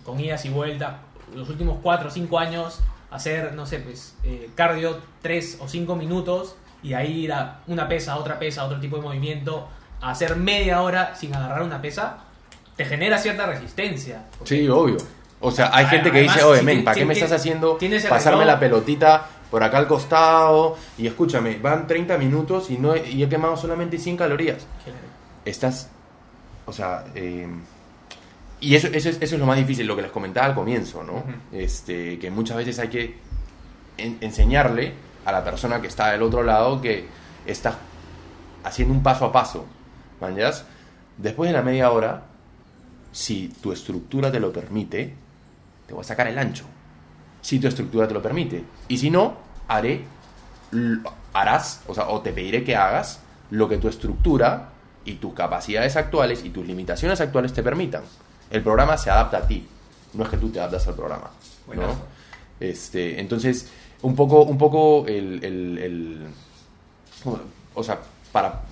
con idas y vueltas, los últimos 4 o 5 años, hacer, no sé, pues, eh, cardio 3 o 5 minutos y ahí ir a una pesa, otra pesa, otro tipo de movimiento, a hacer media hora sin agarrar una pesa, te genera cierta resistencia. Sí, obvio. O sea, hay gente que además, dice, oye, si men, ¿para qué me estás haciendo pasarme reloj- la pelotita por acá al costado? Y escúchame, van 30 minutos y, no he, y he quemado solamente 100 calorías. estás, o sea, eh, y eso, eso, es, eso es lo más difícil, lo que les comentaba al comienzo, ¿no? este, que muchas veces hay que en- enseñarle a la persona que está del otro lado que está haciendo un paso a paso, ¿mañas? Después de la media hora, si tu estructura te lo permite, te voy a sacar el ancho. Si tu estructura te lo permite. Y si no, haré, harás, o sea, o te pediré que hagas lo que tu estructura y tus capacidades actuales y tus limitaciones actuales te permitan. El programa se adapta a ti, no es que tú te adaptas al programa. ¿no? Este, entonces, un poco, un poco el, el- o sea, para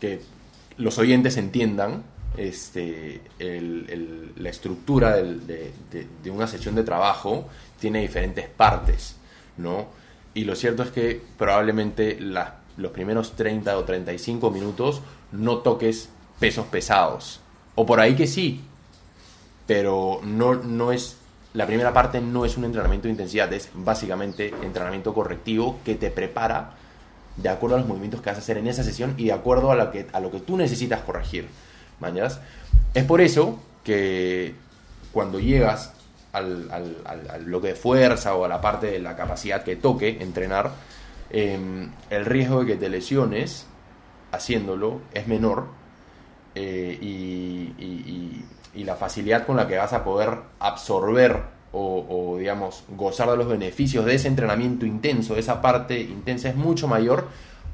que los oyentes entiendan este, la estructura de, de- una sesión de trabajo tiene diferentes partes, ¿no? Y lo cierto es que probablemente los primeros 30 o 35 minutos no toques pesos pesados. O por ahí que sí, pero no, no es la primera parte no es un entrenamiento de intensidad, es básicamente entrenamiento correctivo que te prepara de acuerdo a los movimientos que vas a hacer en esa sesión y de acuerdo a lo que, a lo que tú necesitas corregir. ¿mañas? Es por eso que cuando llegas al, al- al- bloque de fuerza o a la parte de la capacidad que toque entrenar, em, el riesgo de que te lesiones haciéndolo es menor eh, y- y la facilidad con la que vas a poder absorber o, o, digamos, gozar de los beneficios de ese entrenamiento intenso, de esa parte intensa, es mucho mayor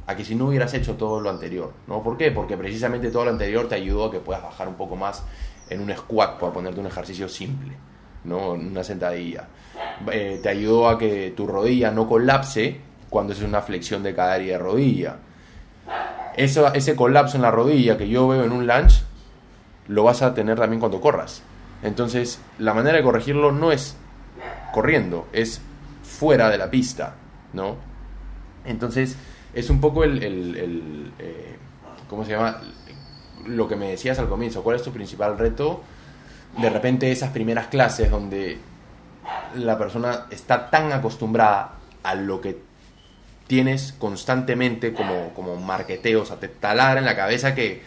a que si no hubieras hecho todo lo anterior. ¿no? ¿Por qué? Porque precisamente todo lo anterior te ayudó a que puedas bajar un poco más en un squat, por ponerte un ejercicio simple, ¿no? Una sentadilla. Eh, te ayudó a que tu rodilla no colapse cuando es una flexión de cadera y de rodilla. Eso, ese colapso en la rodilla que yo veo en un lunge, lo vas a tener también cuando corras. Entonces, la manera de corregirlo no es corriendo, es fuera de la pista, ¿no? Entonces, es un poco el, eh, ¿cómo se llama? Lo que me decías al comienzo, ¿cuál es tu principal reto? De repente esas primeras clases donde la persona está tan acostumbrada a lo que tienes constantemente como, como marqueteo, o sea, te taladra en la cabeza que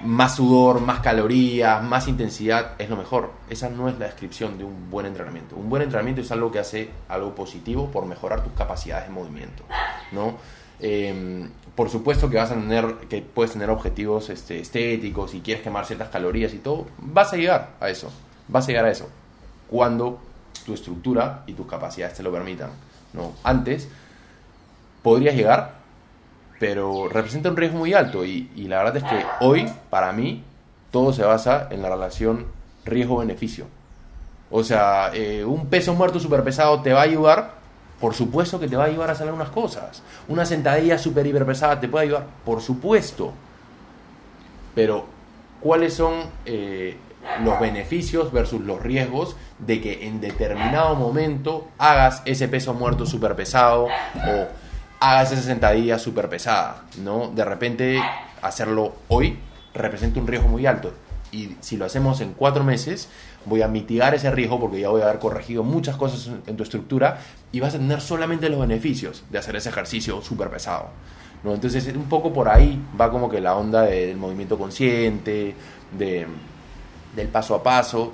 más sudor, más calorías, más intensidad es lo mejor. Esa no es la descripción de un buen entrenamiento. Un buen entrenamiento es algo que hace algo positivo por mejorar tus capacidades de movimiento, ¿no? Eh, por supuesto que vas a tener, que puedes tener objetivos este, estéticos y quieres quemar ciertas calorías y todo, vas a llegar a eso, vas a llegar a eso, cuando tu estructura y tus capacidades te lo permitan, ¿no? Antes podrías llegar, pero representa un riesgo muy alto y, la verdad es que hoy, para mí, todo se basa en la relación riesgo-beneficio. O sea, eh, un peso muerto súper pesado te va a ayudar, por supuesto que te va a ayudar a hacer algunas cosas. Una sentadilla súper hiper pesada te puede ayudar, por supuesto. Pero, ¿cuáles son eh, los beneficios versus los riesgos de que en determinado momento hagas ese peso muerto súper pesado hagas esa sentadilla súper pesada? ¿no? De repente, hacerlo hoy representa un riesgo muy alto. Y si lo hacemos en cuatro meses, voy a mitigar ese riesgo porque ya voy a haber corregido muchas cosas en- tu estructura y vas a tener solamente los beneficios de hacer ese ejercicio súper pesado. ¿no? Entonces, un poco por ahí va como que la onda de- del movimiento consciente, de, del paso a paso,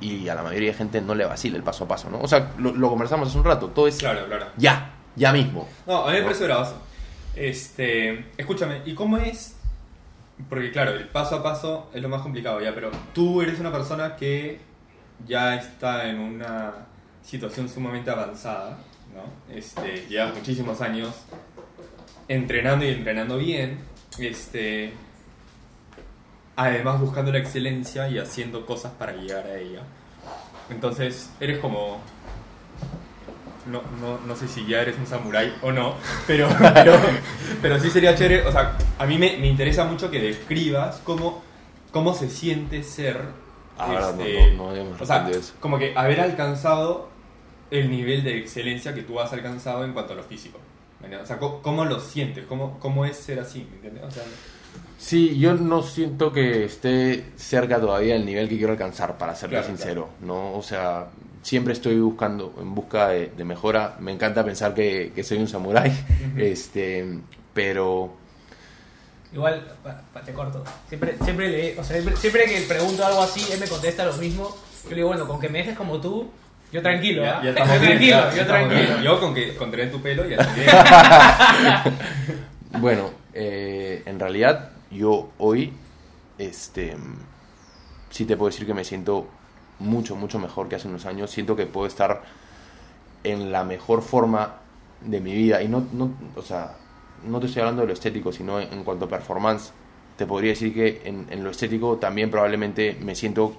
y a la mayoría de gente no le vacila el paso a paso, ¿no? O sea, lo, lo conversamos hace un rato, todo es Claro, claro. ya, ya mismo. No, a mí me parece bravazo. Este, escúchame, ¿y cómo es? Porque claro, el paso a paso es lo más complicado ya, pero tú eres una persona que ya está en una situación sumamente avanzada, ¿no? Este, llevas muchísimos años entrenando y entrenando bien, este, además buscando la excelencia y haciendo cosas para llegar a ella. Entonces, eres como no, no, no sé si ya eres un samurái o no, pero, pero, pero sí sería chévere, o sea, a mí me, me interesa mucho que describas cómo, cómo se siente ser, Ahora este, no- o sea, eso. como que haber alcanzado el nivel de excelencia que tú has alcanzado en cuanto a lo físico. O sea, ¿cómo, cómo lo sientes? ¿Cómo, ¿Cómo es ser así? ¿Me entiendes? O sea, Sí, yo no siento que esté cerca todavía del nivel que quiero alcanzar, para serte Claro, sincero, ¿no? O sea, siempre estoy buscando, en busca de, de mejora. Me encanta pensar que, que soy un samurái, este, pero Igual, pa- pa- te corto. Siempre, siempre, le, o sea, siempre, siempre que pregunto algo así, él me contesta lo mismo. Yo le digo, bueno, con que me dejes como tú, yo tranquilo. ya, ¿ah? ya estamos yo bien, tranquilo, ya- yo tranquilo. bien. Yo con que con tener tu pelo ya estoy bien. Bueno, eh, en realidad yo hoy, este, sí te puedo decir que me siento mucho, mucho mejor que hace unos años. Siento que puedo estar en la mejor forma de mi vida y no, no o sea, no te estoy hablando de lo estético, sino en, en cuanto a performance, te podría decir que en, en lo estético también probablemente me siento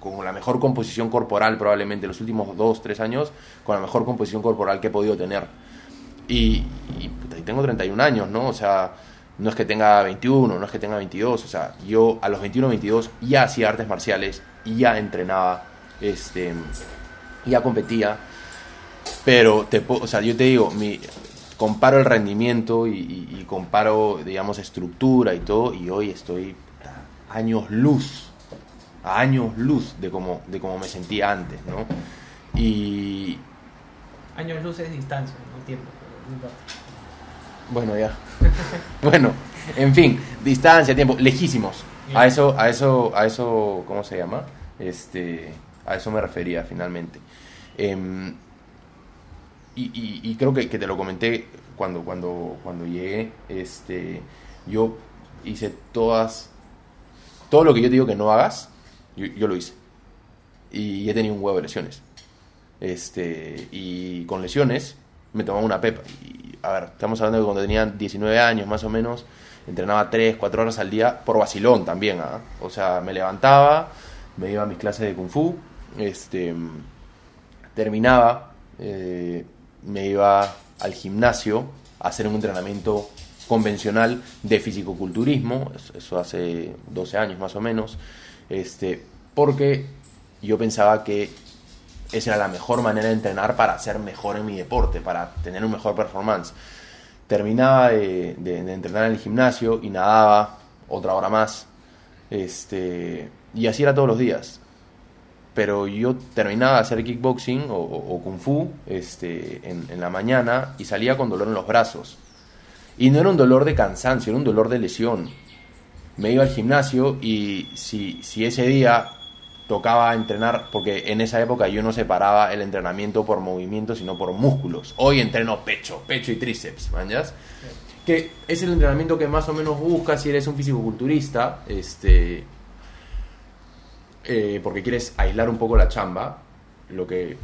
con la mejor composición corporal probablemente en los últimos dos, tres años, con la mejor composición corporal que he podido tener. Y, y, y tengo 31 años, ¿no? O sea, no es que tenga 21, no es que tenga 22, o sea, yo a los 21, 22 ya hacía artes marciales y ya entrenaba, este, ya competía, pero te, o sea, yo te digo, mi, comparo el rendimiento y, y- y comparo, digamos, estructura y todo, y hoy estoy puta, años luz, a años luz de como, de me sentía antes, ¿no? Y Años luces distancia, no tiempo, bueno, ya. bueno, en fin, distancia, tiempo, lejísimos. A eso, a eso, a eso, ¿cómo se llama? Este, a eso me refería finalmente. Em, y, y- y creo que, que te lo comenté cuando, cuando, cuando llegué. Este, yo hice todas, todo lo que yo te digo que no hagas, yo, yo lo hice. Y he tenido un huevo de lesiones. Este, y con lesiones me tomaba una pepa. Y, a ver, estamos hablando de cuando tenía 19 años más o menos, entrenaba 3, 4 horas al día por vacilón también. ¿ah? O sea, me levantaba, me iba a mis clases de kung fu, este, terminaba, eh, me iba al gimnasio a hacer un entrenamiento convencional de fisicoculturismo, eso- hace 12 años más o menos, este, porque yo pensaba que esa era la mejor manera de entrenar para ser mejor en mi deporte, para tener un mejor performance. Terminaba de, entrenar en el gimnasio y nadaba otra hora más. Este, y así era todos los días. Pero yo terminaba de hacer kickboxing o kung fu este, en, en la mañana y salía con dolor en los brazos. Y no era un dolor de cansancio, era un dolor de lesión. Me iba al gimnasio y si, si ese día tocaba entrenar, porque en esa época yo no separaba el entrenamiento por movimiento, sino por músculos. Hoy entreno pecho, pecho y tríceps, ¿mañas? Que es el entrenamiento que más o menos buscas si eres un fisicoculturista, este, eh, porque quieres aislar un poco la chamba, lo que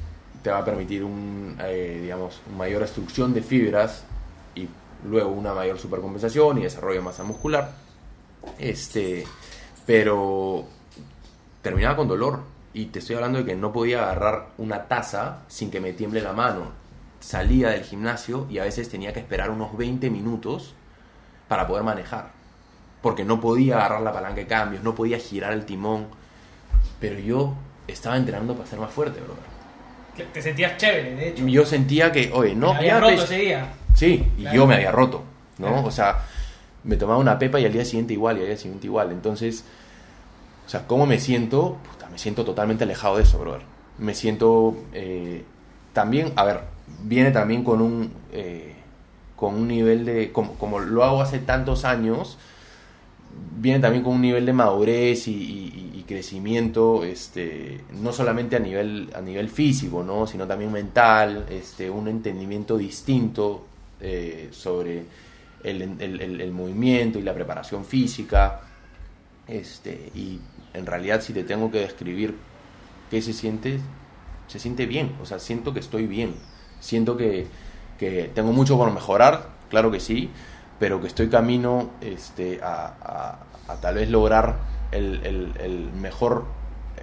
te va a permitir un, eh, digamos, mayor extrucción de fibras y luego una mayor supercompensación y desarrollo de masa muscular. Este, pero terminaba con dolor y te estoy hablando de que no podía agarrar una taza sin que me tiemble la mano. Salía del gimnasio y a veces tenía que esperar unos 20 minutos para poder manejar. Porque no podía agarrar la palanca de cambios, no podía girar el timón. Pero yo estaba entrenando para ser más fuerte, brother. Te sentías chévere, de hecho. Yo sentía que, oye, no, Te habías ya roto te- ese día. Sí, y Claro. yo me había roto, ¿no? Claro. O sea, me tomaba una pepa y al día siguiente igual, y al día siguiente igual. Entonces, sea, ¿cómo me siento? Puta, me siento totalmente alejado de eso, brother. Me siento eh, también, a ver, viene también con un, eh, con un nivel de, como, como lo hago hace tantos años, viene también con un nivel de madurez y, crecimiento, este, no solamente a nivel, a nivel físico, ¿no? sino también mental, este, un entendimiento distinto eh, sobre el- el movimiento y la preparación física. Este, y en realidad si te tengo que describir qué se siente, se siente bien, o sea, siento que estoy bien, siento que, que tengo mucho por mejorar, claro que sí, pero que estoy camino este, a, a- tal vez lograr el, el- el mejor,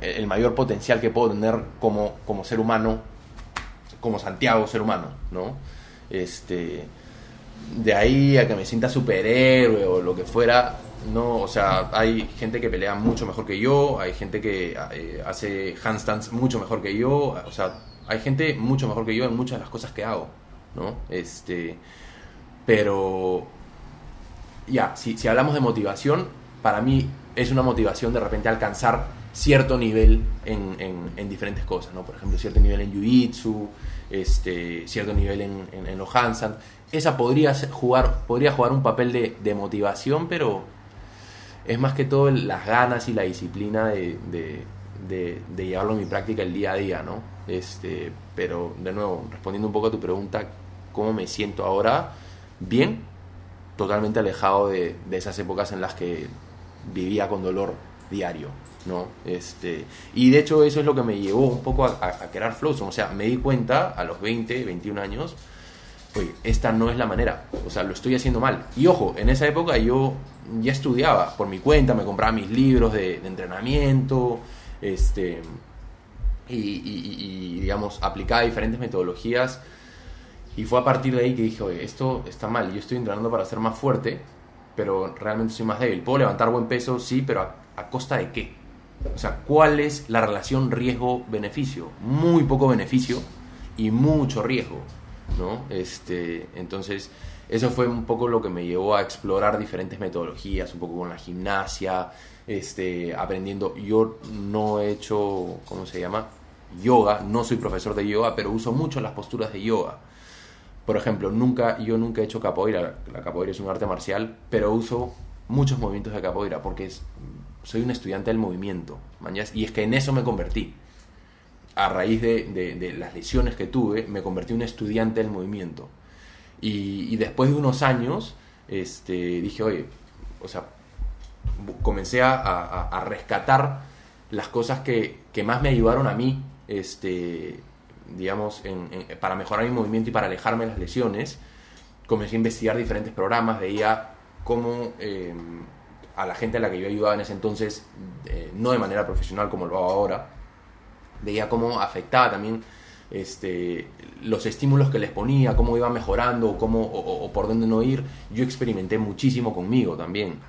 el mayor potencial que puedo tener como, como ser humano, como Santiago ser humano, ¿no? Este, de ahí a que me sienta superhéroe o lo que fuera, no, o sea, hay gente que pelea mucho mejor que yo, hay gente que eh, hace handstands mucho mejor que yo, o sea, hay gente mucho mejor que yo en muchas de las cosas que hago, ¿no? Este, pero ya, si, si hablamos de motivación, para mí es una motivación de repente alcanzar cierto nivel en, en- en diferentes cosas, ¿no? Por ejemplo, cierto nivel en Jiu-Jitsu, este, cierto nivel en, en, en los handstand. Esa podría jugar, podría jugar un papel de, de motivación, pero es más que todo las ganas y la disciplina de, de- de- llevarlo en mi práctica el día a día, ¿no? Este, pero, de nuevo, respondiendo un poco a tu pregunta, ¿cómo me siento ahora? Bien, totalmente alejado de, de esas épocas en las que vivía con dolor diario, ¿no? Este, y de hecho eso es lo que me llevó un poco a, a- a crear Flowzone, o sea, me di cuenta a los 20, 21 años oye, esta no es la manera, o sea, lo estoy haciendo mal. Y ojo, en esa época yo ya estudiaba por mi cuenta, me compraba mis libros de, entrenamiento, este, y, digamos, aplicaba diferentes metodologías. Y fue a partir de ahí que dije, oye, esto está mal, yo estoy entrenando para ser más fuerte, pero realmente soy más débil. Puedo levantar buen peso, sí, pero ¿a, a costa de qué? O sea, ¿cuál es la relación riesgo-beneficio? Muy poco beneficio y mucho riesgo, ¿no? Este, entonces, eso fue un poco lo que me llevó a explorar diferentes metodologías, un poco con la gimnasia, este, aprendiendo. Yo no he hecho, ¿cómo se llama? Yoga, no soy profesor de yoga, pero uso mucho las posturas de yoga. Por ejemplo, nunca, yo nunca he hecho capoeira, la capoeira es un arte marcial, pero uso muchos movimientos de capoeira porque soy un estudiante del movimiento, mañas, y es que en eso me convertí. A raíz de, las lesiones que tuve, me convertí en un estudiante del movimiento. Y, después de unos años, este, dije, oye, o sea, comencé a, rescatar las cosas que, más me ayudaron a mí, este, digamos, para mejorar mi movimiento y para alejarme de las lesiones. Comencé a investigar diferentes programas, veía cómo eh, a la gente a la que yo ayudaba en ese entonces, eh, no de manera profesional como lo hago ahora, veía cómo afectaba también este, los estímulos que les ponía, cómo iba mejorando, cómo, o, por dónde no ir. Yo experimenté muchísimo conmigo también,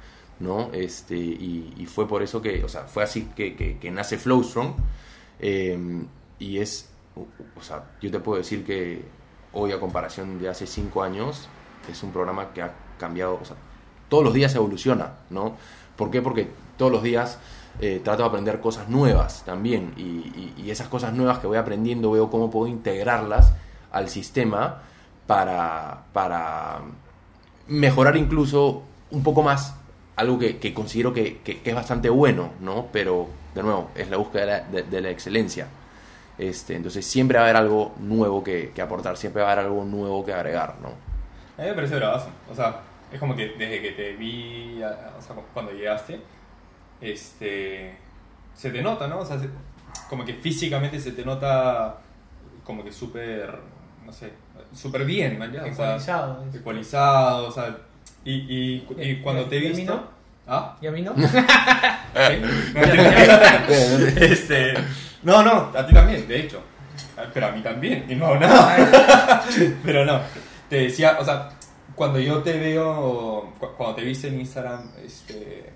¿no? Este, y, fue por eso que, o sea, fue así que, que, nace Flowstrong. eh, y es, o sea, yo te puedo decir que hoy a comparación de hace cinco años, es un programa que ha cambiado, todos los días evoluciona, ¿no? ¿Por qué? Porque todos los días eh, trato de aprender cosas nuevas también y, esas cosas nuevas que voy aprendiendo veo cómo puedo integrarlas al sistema para, para mejorar incluso un poco más algo que, considero que, es bastante bueno, ¿no? Pero, de nuevo, es la búsqueda de la, excelencia. Este, entonces siempre va a haber algo nuevo que, aportar, siempre va a haber algo nuevo que agregar, ¿no? A mí me parece bravazo. O sea, es como que desde que te vi, o sea, cu- cuando llegaste, este, se te nota, ¿no? O sea, se- como que físicamente se te nota como que súper, no sé, súper bien, man, ya, o sea, Ecualizado. ecualizado, o sea, y, y, y cuando te he ¿Y a mí visto... no? ¿Ah? ¿Y a mí no? este, no, no, a ti también, de hecho. Pero a mí también, y no hago nada. Pero no, te decía, o sea, cuando yo te veo, cu- cuando te viste en Instagram, este,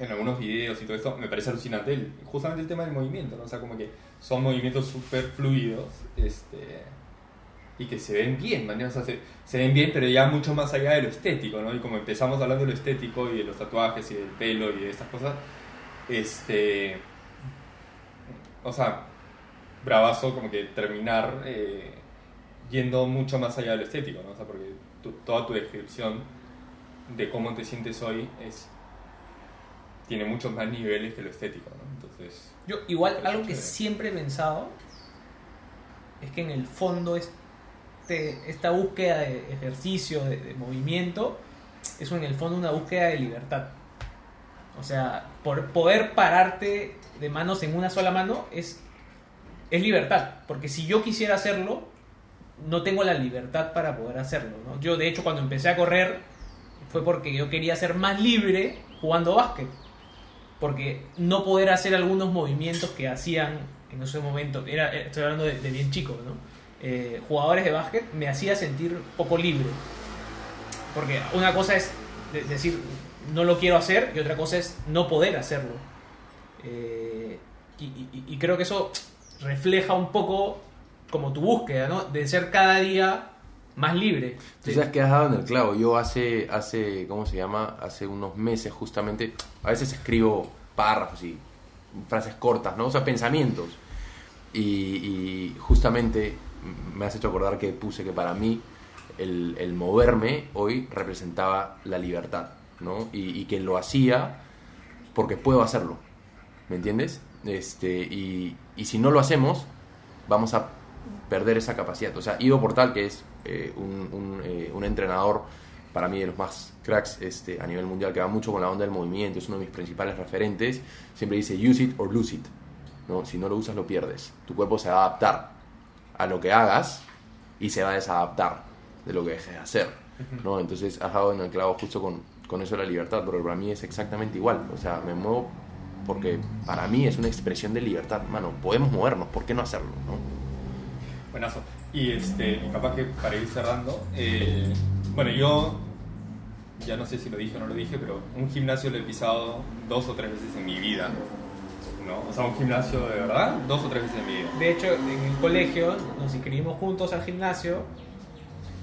en algunos videos y todo esto, me parece alucinante el- justamente el tema del movimiento, ¿no? O sea, como que son movimientos súper fluidos, este, y que se ven bien, ¿man? O sea, se, se ven bien, pero ya mucho más allá de lo estético, ¿no? Y como empezamos hablando de lo estético y de los tatuajes y del pelo y de estas cosas, este, o sea, bravazo como que terminar eh, yendo mucho más allá de lo estético, ¿no? O sea, porque toda tu descripción de cómo te sientes hoy es tiene muchos más niveles que lo estético, ¿no? Entonces, Yo, igual, algo que siempre he pensado es que en el fondo este, esta búsqueda de ejercicio, de, de movimiento, es en el fondo una búsqueda de libertad. O sea, por poder pararte de manos en una sola mano es, es libertad. Porque si yo quisiera hacerlo, no tengo la libertad para poder hacerlo. ¿no? Yo, de hecho, cuando empecé a correr, fue porque yo quería ser más libre jugando básquet porque no poder hacer algunos movimientos que hacían en ese momento, era, estoy hablando de, bien chico, ¿no? Eh, jugadores de básquet, me hacía sentir poco libre. Porque una cosa es de- decir, no lo quiero hacer, y otra cosa es no poder hacerlo. Eh, y- y creo que eso refleja un poco como tu búsqueda, ¿no? De ser cada día más libre. Tú sabes que has dado en el clavo. Yo hace, hace, ¿cómo se llama? Hace unos meses justamente, a veces escribo párrafos y frases cortas, ¿no? O sea, pensamientos. Y, y justamente me has hecho acordar que puse que para mí el, el moverme hoy representaba la libertad, ¿no? Y, y que lo hacía porque puedo hacerlo, ¿me entiendes? Este, y, y si no lo hacemos, vamos a perder esa capacidad. O sea, Ivo Portal, que es eh, un, un, eh, un entrenador para mí de los más cracks este, a nivel mundial, que va mucho con la onda del movimiento, es uno de mis principales referentes, siempre dice use it or lose it. ¿no? Si no lo usas, lo pierdes. Tu cuerpo se va a adaptar a lo que hagas y se va a desadaptar de lo que dejes de hacer, ¿no? Entonces has dado en el clavo justo con, con eso de la libertad, pero para mí es exactamente igual, o sea, me muevo porque para mí es una expresión de libertad, mano, podemos movernos, ¿por qué no hacerlo, no? Buenazo. Y, este, y capaz que para ir cerrando, eh, bueno, yo ya no sé si lo dije o no lo dije, pero un gimnasio lo he pisado dos o tres veces en mi vida. ¿no? O sea, un gimnasio de verdad, dos o tres veces en mi vida. De hecho, en el colegio nos inscribimos juntos al gimnasio.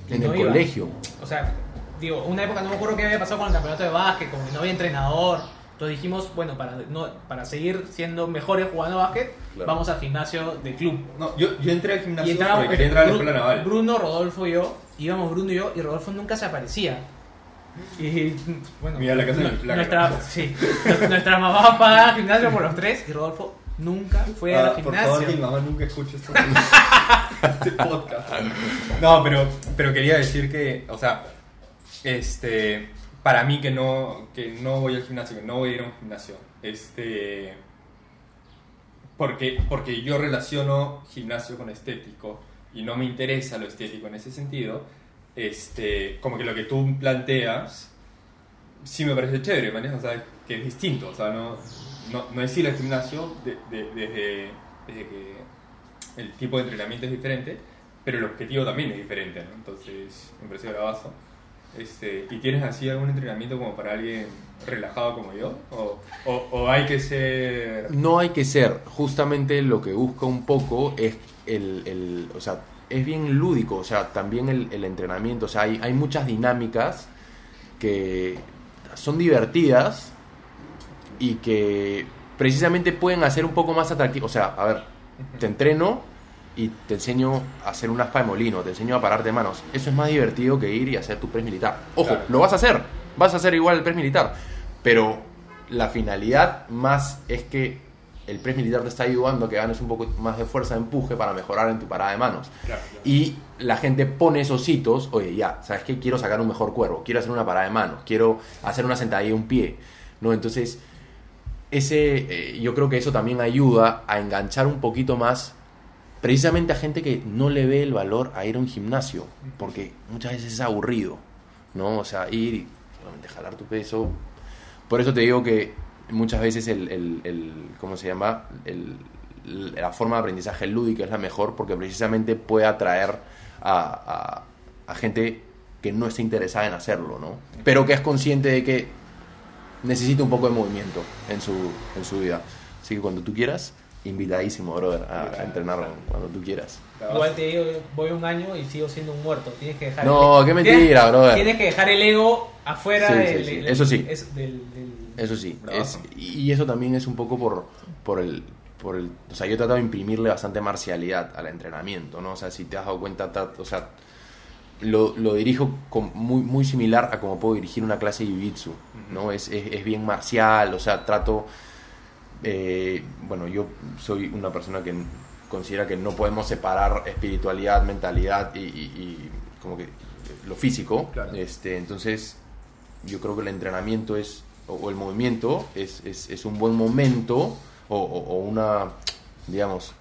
En no el iba. colegio. O sea, digo, una época no me acuerdo qué había pasado con el campeonato de básquet, como que no había entrenador. Entonces dijimos, bueno, para, no, para seguir siendo mejores jugando básquet, Claro. vamos al gimnasio de club. No, yo, yo entré al Y gimnasio porque quería entrar a la escuela naval. Bruno, Rodolfo y yo, íbamos Bruno y yo, y Rodolfo nunca se aparecía. Y bueno, Mira la casa de mi flaca. nuestra, sí, nuestra mamá pagaba gimnasio por los tres y Rodolfo nunca fue Ah, al por gimnasio. favor, que mi mamá nunca escuche esto. este podcast. No, pero, pero quería decir que, o sea, este, para mí que no, que no voy al gimnasio, que no voy a ir a un gimnasio, este, porque, porque yo relaciono gimnasio con estético y no me interesa lo estético en ese sentido, este, como que lo que tú planteas sí me parece chévere, ¿me entiendes? O sea, que es distinto, o sea, no, no, no es ir al gimnasio de- desde, desde que el tipo de entrenamiento es diferente, pero el objetivo también es diferente, ¿no? Entonces, me parece bravazo. Este, ¿Y tienes así algún entrenamiento como para alguien relajado como yo? ¿O, o, o hay que ser...? No hay que ser, justamente lo que busca un poco es el, el- o sea, es bien lúdico, o sea, también el, el entrenamiento, o sea, hay, hay muchas dinámicas que son divertidas y que precisamente pueden hacer un poco más atractivo, o sea, a ver, te entreno y te enseño a hacer un aspa de molino, te enseño a pararte de manos, eso es más divertido que ir y hacer tu press militar. Ojo, Claro. lo vas a hacer, vas a hacer igual el press militar, pero la finalidad más es que el press militar te está ayudando a que ganes un poco más de fuerza de empuje para mejorar en tu parada de manos. Claro, claro. Y la gente pone esos hitos, oye, ya, ¿sabes qué? Quiero sacar un mejor cuervo, quiero hacer una parada de manos, quiero hacer una sentadilla de un pie, ¿no? Entonces, ese, eh, yo creo que eso también ayuda a enganchar un poquito más precisamente a gente que no le ve el valor a ir a un gimnasio, porque muchas veces es aburrido, ¿no? O sea, ir y solamente jalar tu peso. Por eso te digo que muchas veces el, el- ¿cómo se llama? La forma de aprendizaje lúdica es la mejor porque precisamente puede atraer a, a- a gente que no está interesada en hacerlo, ¿no? Pero que es consciente de que necesita un poco de movimiento en su, en su vida. Así que cuando tú quieras, invitadísimo, brother, a, a entrenar cuando tú quieras. Igual te digo, voy un año y sigo siendo un muerto. Tienes que dejar No, el- qué tienes- mentira, brother. Tienes que dejar el ego afuera Sí, sí, del, sí, del- eso sí. es- del- del- Eso sí, es, y eso también es un poco por, por el... Por el, o sea, yo he tratado de imprimirle bastante marcialidad al entrenamiento, ¿no? O sea, si te has dado cuenta, o sea, lo, lo dirijo con- muy, muy similar a como puedo dirigir una clase de jiu-jitsu, ¿no? Es, es, es bien marcial, o sea, trato... eh, bueno, yo soy una persona que considera que no podemos separar espiritualidad, mentalidad y, y- y como que lo físico. Claro. Este, entonces, yo creo que el entrenamiento es, o, o el movimiento es, es, es un buen momento o, o- una, digamos,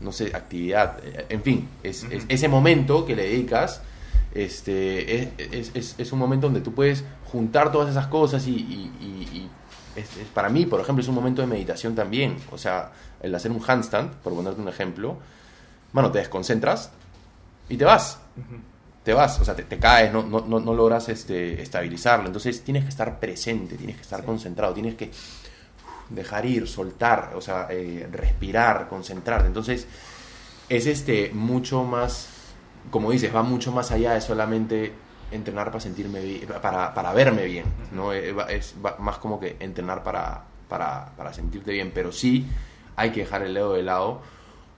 no sé, actividad, eh, en fin, es, es- ese momento que le dedicas, este, es, es- es- es un momento donde tú puedes juntar todas esas cosas y es- es- para mí, por ejemplo, es un momento de meditación también, o sea, el hacer un handstand, por ponerte un ejemplo, bueno, te desconcentras y te vas te vas, o sea, te, te caes, no, no, no, no logras este, estabilizarlo. Entonces tienes que estar presente, tienes que estar concentrado, tienes que dejar ir, soltar, o sea, eh, respirar, concentrarte. Entonces es este mucho más, como dices, va mucho más allá de solamente entrenar para sentirme bien, para, para verme bien, ¿no? Eh, Es más como que entrenar para, para, para sentirte bien, pero sí hay que dejar el ego de lado.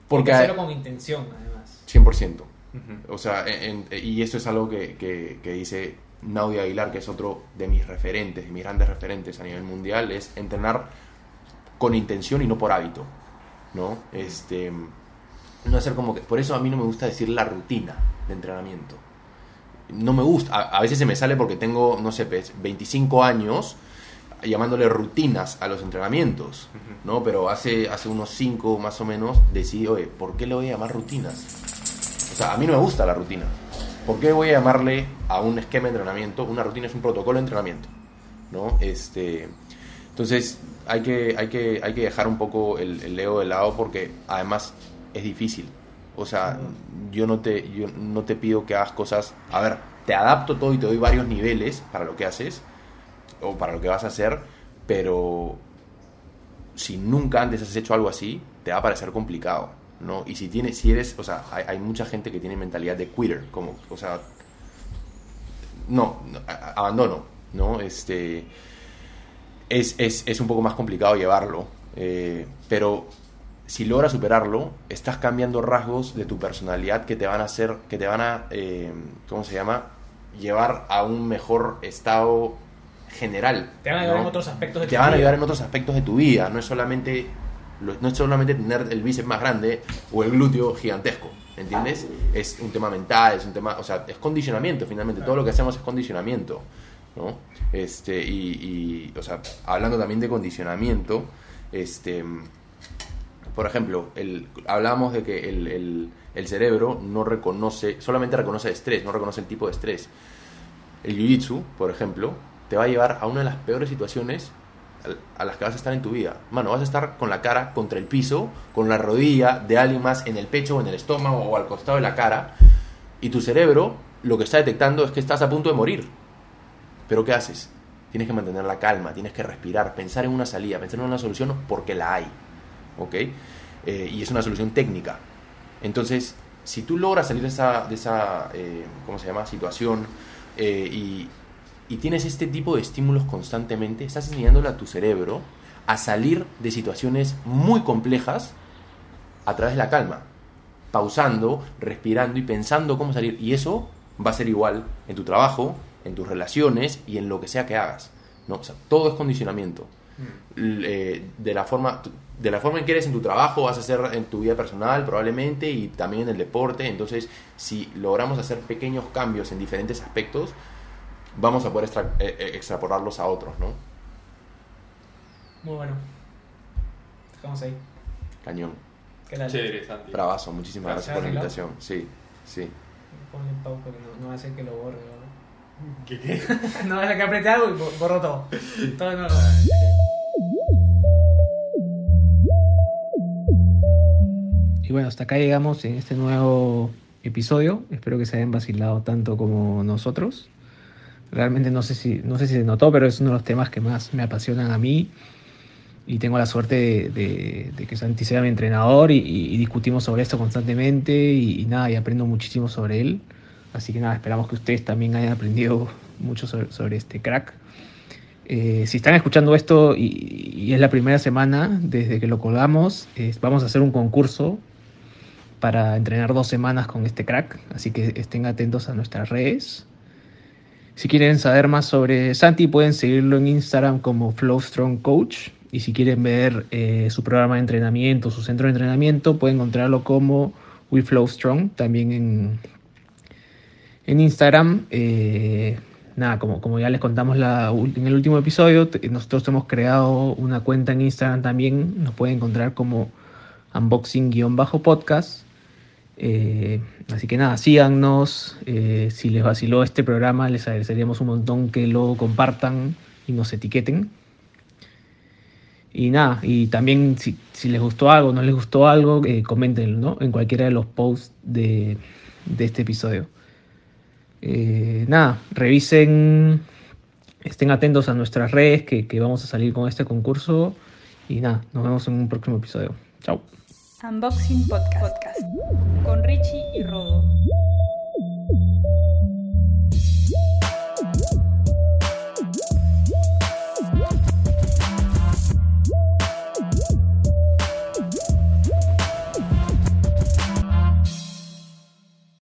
Porque Hay que hacerlo con intención, además. 100%. O sea, en- en- y esto es algo que, que- que dice Naudia Aguilar, que es otro de mis referentes, de mis grandes referentes a nivel mundial, es entrenar con intención y no por hábito, ¿no? Este, no hacer como que... Por eso a mí no me gusta decir la rutina de entrenamiento. No me gusta, a, a veces se me sale porque tengo, no sé, pues, 25 años llamándole rutinas a los entrenamientos, ¿no? Pero hace, hace unos 5 más o menos decidí, oye, ¿por qué le voy a llamar rutinas? O sea, a mí no me gusta la rutina. ¿Por qué voy a llamarle a un esquema de entrenamiento? Una rutina es un protocolo de entrenamiento, ¿no? Este, entonces, hay que, hay que, hay que dejar un poco el, el ego de lado porque además es difícil. O sea, yo no, te, yo no te pido que hagas cosas... A ver, te adapto todo y te doy varios niveles para lo que haces o para lo que vas a hacer, pero si nunca antes has hecho algo así, te va a parecer complicado, ¿no? Y si tienes, si eres, o sea, hay, hay mucha gente que tiene mentalidad de quitter, como, o sea, no, no, abandono, ¿no? Este, es, es, es un poco más complicado llevarlo, eh, pero si logras superarlo, estás cambiando rasgos de tu personalidad que te van a hacer, que te van a, eh, ¿cómo se llama? Llevar a un mejor estado general. Te van a ayudar ¿no? en otros aspectos de Te tu van a vida. ayudar en otros aspectos de tu vida, no es solamente no es solamente tener el bíceps más grande o el glúteo gigantesco, ¿entiendes? Es un tema mental, es un tema, o sea, es condicionamiento finalmente, todo lo que hacemos es condicionamiento, ¿no? Este, y, y, o sea, hablando también de condicionamiento, este, por ejemplo, el, hablábamos de que el, el- cerebro no reconoce, solamente reconoce estrés, no reconoce el tipo de estrés. El jiu-jitsu, por ejemplo, te va a llevar a una de las peores situaciones a las que vas a estar en tu vida. Mano, vas a estar con la cara contra el piso, con la rodilla de alguien más en el pecho o en el estómago o al costado de la cara, y tu cerebro lo que está detectando es que estás a punto de morir. Pero ¿qué haces? Tienes que mantener la calma, tienes que respirar, pensar en una salida, pensar en una solución porque la hay. ¿Ok? Eh, y es una solución técnica. Entonces, si tú logras salir de esa, de esa eh, ¿cómo se llama?, situación eh, y, y tienes este tipo de estímulos constantemente, estás enseñándole a tu cerebro a salir de situaciones muy complejas a través de la calma, pausando, respirando y pensando cómo salir. Y eso va a ser igual en tu trabajo, en tus relaciones y en lo que sea que hagas. ¿no? O sea, todo es condicionamiento. Eh, de, la forma, de la forma en que eres en tu trabajo, vas a hacer en tu vida personal probablemente y también en el deporte. Entonces, si logramos hacer pequeños cambios en diferentes aspectos, vamos a poder extra- eh, eh, extrapolarlos a otros, ¿no? Muy bueno. Dejamos ahí. Cañón. ¿Qué tal? Chévere, Santi. Bravazo, muchísimas gracias, Gracias, por la invitación. Sí, sí. Ponle pausa porque no, no va a hacer que lo borre. ¿no? ¿Qué qué? no va a hacer que apriete algo y bo- borro todo. todo no, Y bueno, hasta acá llegamos en este nuevo episodio. Espero que se hayan vacilado tanto como nosotros. Realmente no sé si, no sé si se notó, pero es uno de los temas que más me apasionan a mí. Y tengo la suerte de, que Santi sea mi entrenador y, discutimos sobre esto constantemente y, nada, y aprendo muchísimo sobre él. Así que nada, esperamos que ustedes también hayan aprendido mucho sobre, este crack. Eh, si están escuchando esto y, es la primera semana desde que lo colgamos, vamos a hacer un concurso para entrenar dos semanas con este crack. Así que estén atentos a nuestras redes. Si quieren saber más sobre Santi, pueden seguirlo en Instagram como Flow Strong Coach. Y si quieren ver eh, su programa de entrenamiento, su centro de entrenamiento, pueden encontrarlo como We Flow Strong, también en, en Instagram. Eh, nada, como, como ya les contamos la, en el último episodio, nosotros hemos creado una cuenta en Instagram también. Nos pueden encontrar como unboxing-podcast. Eh, así que nada, síganos. eh, si les vaciló este programa, les agradeceríamos un montón que lo compartan y nos etiqueten. Y nada, y también si, les gustó algo, no les gustó algo, eh, coméntenlo ¿no? en cualquiera de los posts de, de este episodio. Eh, nada, revisen, estén atentos a nuestras redes que, que vamos a salir con este concurso. Y nada, nos vemos en un próximo episodio. Chao. Unboxing Podcast. Podcast. Con Richie y Rodo.